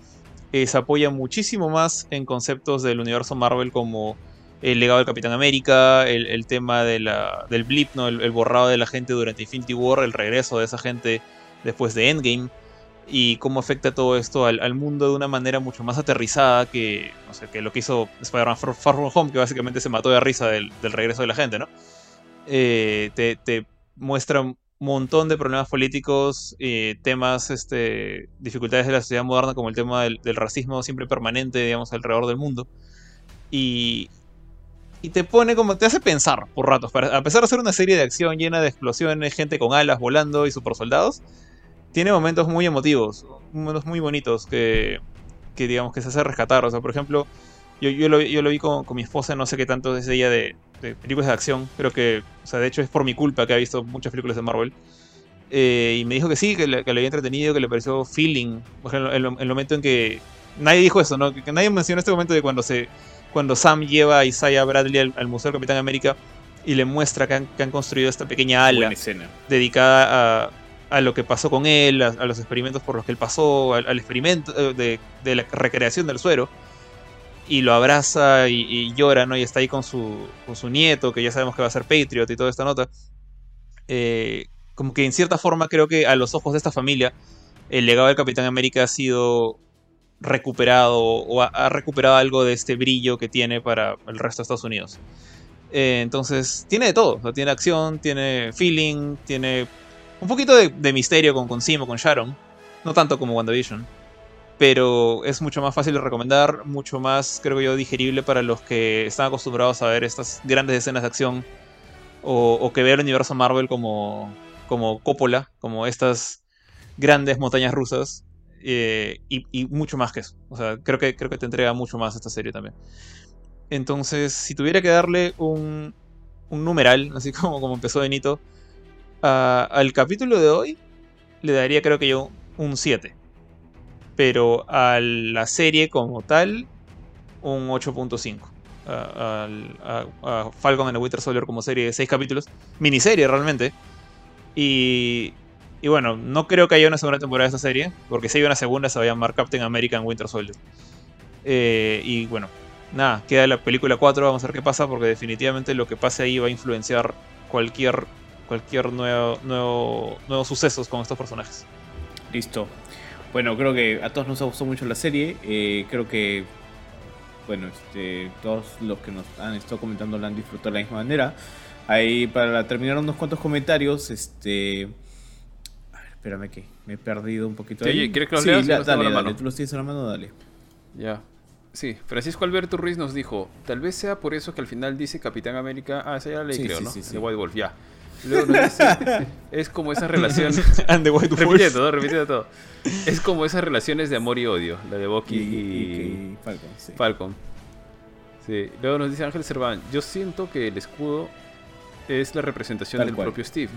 Speaker 3: Se apoya muchísimo más en conceptos del universo Marvel como el legado del Capitán América, el, el tema de la, del blip, ¿no? el, el borrado de la gente durante Infinity War, el regreso de esa gente después de Endgame y cómo afecta todo esto al, al mundo de una manera mucho más aterrizada que, no sé, que lo que hizo Spider-Man Far, Far From Home, que básicamente se mató de risa del, regreso de la gente, ¿no? Eh, te, te muestra un montón de problemas políticos, eh, temas, este, dificultades de la sociedad moderna, como el tema del, racismo siempre permanente, digamos, alrededor del mundo. Y, te pone como, te hace pensar por ratos. A pesar de ser una serie de acción llena de explosiones, gente con alas volando y super soldados, tiene momentos muy emotivos, momentos muy bonitos que, que digamos que se hace rescatar. O sea, por ejemplo, yo, yo, lo, yo lo vi con, con mi esposa, no sé qué tanto es ella de, de películas de acción. Creo que, o sea, de hecho es por mi culpa que ha visto muchas películas de Marvel. Eh, y me dijo que sí, que le, que le había entretenido, que le pareció feeling. Por ejemplo, el, el momento en que. Nadie dijo eso, ¿no? Que, que nadie mencionó este momento de cuando se. Cuando Sam lleva a Isaiah Bradley al, al Museo del Capitán América y le muestra que han, que han construido esta pequeña ala dedicada a, a lo que pasó con él, a, los experimentos por los que él pasó, al, experimento eh, de, la recreación del suero. Y lo abraza y, llora, ¿no? Y está ahí con su, con su nieto, que ya sabemos que va a ser Patriot y toda esta nota. Eh, como que en cierta forma creo que a los ojos de esta familia, el legado del Capitán América ha sido recuperado o ha, recuperado algo de este brillo que tiene para el resto de Estados Unidos. Eh, entonces, tiene de todo. tiene acción, tiene feeling, tiene un poquito de, misterio con, con Sim o con Sharon. No tanto como WandaVision. Pero es mucho más fácil de recomendar, mucho más, creo yo, digerible para los que están acostumbrados a ver estas grandes escenas de acción. O, o que vean el universo Marvel como, como Coppola, como estas grandes montañas rusas. eh, y, y mucho más que eso. O sea, creo que, creo que te entrega mucho más esta serie también. Entonces, si tuviera que darle un, un numeral, así como, como empezó Benito, al capítulo de hoy, le daría creo que yo un 7. Pero a la serie como tal, un 8.5. A, a- a Falcon and the Winter Soldier como serie de 6 capítulos. Miniserie realmente. Y, y bueno, no creo que haya una segunda temporada de esta serie. Porque si hay una segunda se va a llamar Captain America Winter Soldier. Eh, y bueno, nada, queda la película 4, vamos a ver qué pasa, porque definitivamente lo que pase ahí va a influenciar cualquier, cualquier nuevo, nuevo, nuevos sucesos con estos personajes.
Speaker 1: Listo. Bueno, creo que a todos nos ha gustado mucho la serie. eh, creo que, bueno, este, todos los que nos han estado comentando la han disfrutado de la misma manera. Ahí, para terminar, unos cuantos comentarios. Este. a ver, espérame que me he perdido un poquito.
Speaker 4: Sí,
Speaker 1: ahí.
Speaker 4: ¿quieres que los
Speaker 1: Sí,
Speaker 4: leas?
Speaker 1: La-
Speaker 4: los tengo
Speaker 1: dale,
Speaker 4: a la
Speaker 1: dale,
Speaker 4: mano.
Speaker 1: tú los tienes a la mano, dale.
Speaker 4: Ya. Sí, Francisco Alberto Ruiz nos dijo, tal vez sea por eso que al final dice Capitán América. Ah, esa ya la leí,
Speaker 1: Sí,
Speaker 4: creo,
Speaker 1: sí,
Speaker 4: ¿no?
Speaker 1: sí, sí.
Speaker 4: De White Wolf, ya. Luego nos dice, es como esa relación...
Speaker 3: And the White
Speaker 4: repitiendo, ¿no? repitiendo todo. Es como esas relaciones de amor y odio, la de Bucky
Speaker 1: Y,
Speaker 4: y,
Speaker 1: y- y Falcon, sí.
Speaker 4: Falcon. Sí. Luego nos dice Ángel Cerván, yo siento que el escudo es la representación
Speaker 1: Tal
Speaker 4: del
Speaker 1: cual.
Speaker 4: propio Steve.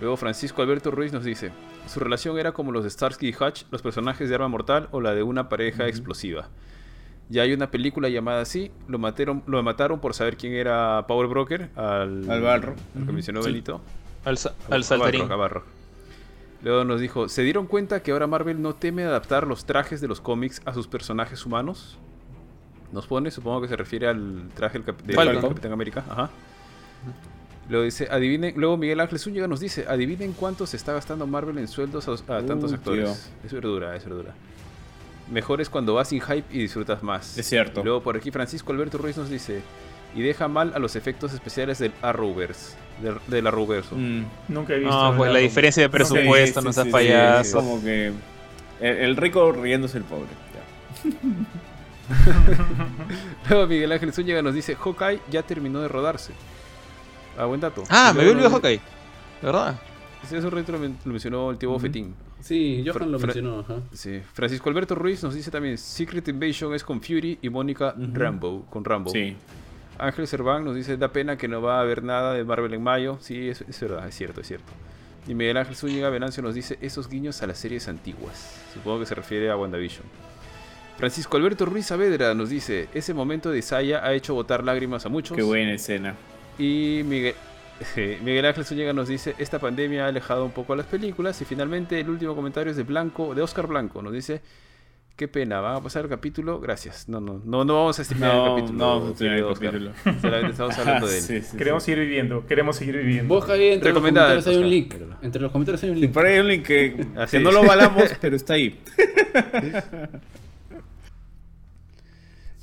Speaker 4: Luego Francisco Alberto Ruiz nos dice, su relación era como los de Starsky y Hutch, los personajes de Arma Mortal o la de una pareja explosiva. Ya hay una película llamada así, lo mataron, lo mataron por saber quién era Power Broker, al,
Speaker 1: Al Balrog.
Speaker 4: al que mencionó
Speaker 3: Sí.
Speaker 4: Benito.
Speaker 3: Al, sa- al
Speaker 4: a
Speaker 3: saltarín.
Speaker 4: Balrog, a Balrog. Luego nos dijo, ¿se dieron cuenta que ahora Marvel no teme adaptar los trajes de los cómics a sus personajes humanos? Nos pone, supongo que se refiere al traje del, cap- del
Speaker 3: Falcon.
Speaker 4: Capitán América. Ajá. Luego dice, adivinen, luego Miguel Ángel Zúñiga nos dice, adivinen cuánto se está gastando Marvel en sueldos a, a tantos
Speaker 1: Uh,
Speaker 4: actores. Es verdura, es verdura. Mejor es cuando vas sin hype y disfrutas más.
Speaker 1: Es cierto.
Speaker 4: Y luego por aquí Francisco Alberto Ruiz nos dice, y deja mal a los efectos especiales del Arrowverse, del, del Arrowverso.
Speaker 1: Mm.
Speaker 5: Nunca he visto.
Speaker 3: No, pues
Speaker 5: nada
Speaker 3: la diferencia de presupuesto, no payaso.
Speaker 1: sí, como que el, el rico riéndose el pobre. ya.
Speaker 4: Luego Miguel Ángel Zúñiga nos dice, Hawkeye ya terminó de rodarse. Ah, buen dato.
Speaker 3: Ah, me había olvidado Hawkeye. ¿De verdad?
Speaker 4: Sí, eso lo, men- lo mencionó el tío Bofetín.
Speaker 6: Sí, Johan lo mencionó. Ajá.
Speaker 4: Sí. Francisco Alberto Ruiz nos dice también, Secret Invasion es con Fury y Mónica Rambo, con Rambo.
Speaker 1: Sí.
Speaker 4: Ángel Cerván nos dice, da pena que no va a haber nada de Marvel en mayo. Sí, es, es verdad, es cierto, es cierto. Y Miguel Ángel Zúñiga Venancio nos dice, esos guiños a las series antiguas. Supongo que se refiere a WandaVision. Francisco Alberto Ruiz Saavedra nos dice, ese momento de Saya ha hecho botar lágrimas a muchos.
Speaker 1: Qué buena escena.
Speaker 4: Y Miguel, Miguel Ángel Zúñiga nos dice, esta pandemia ha alejado un poco a las películas. Y finalmente el último comentario es de Blanco, de Oscar Blanco. Nos dice, qué pena, van a pasar el capítulo. Gracias. No, no, no, no vamos a estimar
Speaker 1: No,
Speaker 4: el capítulo.
Speaker 1: no vamos a el capítulo.
Speaker 4: Solamente estamos hablando de él.
Speaker 1: Sí, sí,
Speaker 5: Queremos
Speaker 1: sí.
Speaker 5: seguir viviendo, queremos seguir viviendo.
Speaker 6: Vos, Javi, entre los comentarios hay un link. Entre los comentarios hay un link.
Speaker 1: por ahí hay un link que, que no lo valamos, pero está ahí.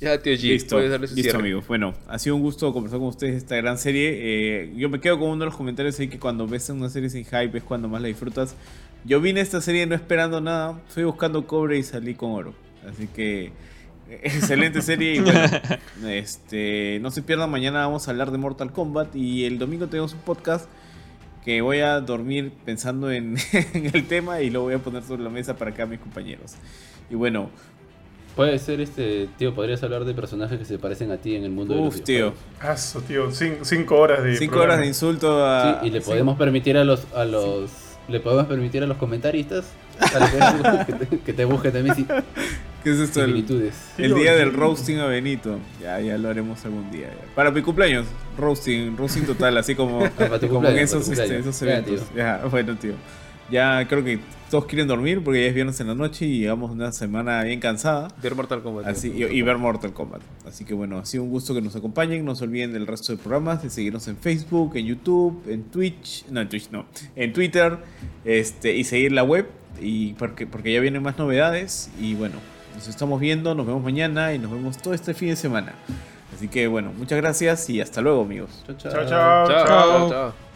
Speaker 4: Ya, tío G,
Speaker 1: Listo,
Speaker 4: puedes darle su
Speaker 1: listo
Speaker 4: cierre.
Speaker 1: amigos. Bueno, ha sido un gusto conversar con ustedes de esta gran serie. Eh, yo me quedo con uno de los comentarios ahí que cuando ves una serie sin hype es cuando más la disfrutas. Yo vine a esta serie no esperando nada, fui buscando cobre y salí con oro. Así que eh, excelente serie y bueno, este, no se pierdan, mañana vamos a hablar de Mortal Kombat y el domingo tenemos un podcast que voy a dormir pensando en, en el tema y lo voy a poner sobre la mesa para acá mis compañeros. Y bueno,
Speaker 6: Puede ser este, tío, podrías hablar de personajes que se parecen a ti en el mundo de los
Speaker 1: uff tío.
Speaker 5: Aso, tío, cin- cinco horas de.
Speaker 1: cinco
Speaker 5: programa.
Speaker 1: horas de insulto a...
Speaker 6: Sí, y le
Speaker 1: sí.
Speaker 6: podemos permitir a los a los le podemos permitir a los comentaristas a los que, que te, que te busquen también si-
Speaker 1: ¿Qué es esto? El, el día del roasting a Benito. Ya, ya lo haremos algún día. ya. Para mi cumpleaños, roasting, roasting total, así como,
Speaker 6: Ah, para tu
Speaker 1: como en esos,
Speaker 6: para tu
Speaker 1: este, esos
Speaker 6: Ya,
Speaker 1: eventos.
Speaker 6: tío.
Speaker 1: Ya, bueno, tío. Ya creo que todos quieren dormir porque ya es viernes en la noche y llevamos una semana bien cansada.
Speaker 4: Ver Mortal Kombat.
Speaker 1: Así, y, y ver Mortal Kombat. Así que bueno, ha sido un gusto que nos acompañen. No se olviden del resto de programas, de seguirnos en Facebook, en YouTube, en Twitch, no en Twitch no, en Twitter, este, y seguir la web, y porque, porque ya vienen más novedades. Y bueno, nos estamos viendo, nos vemos mañana y nos vemos todo este fin de semana. Así que bueno, muchas gracias y hasta luego amigos.
Speaker 6: Chao, chao.
Speaker 5: Chao, chao.
Speaker 4: Chao,
Speaker 5: chao.
Speaker 4: chao, chao.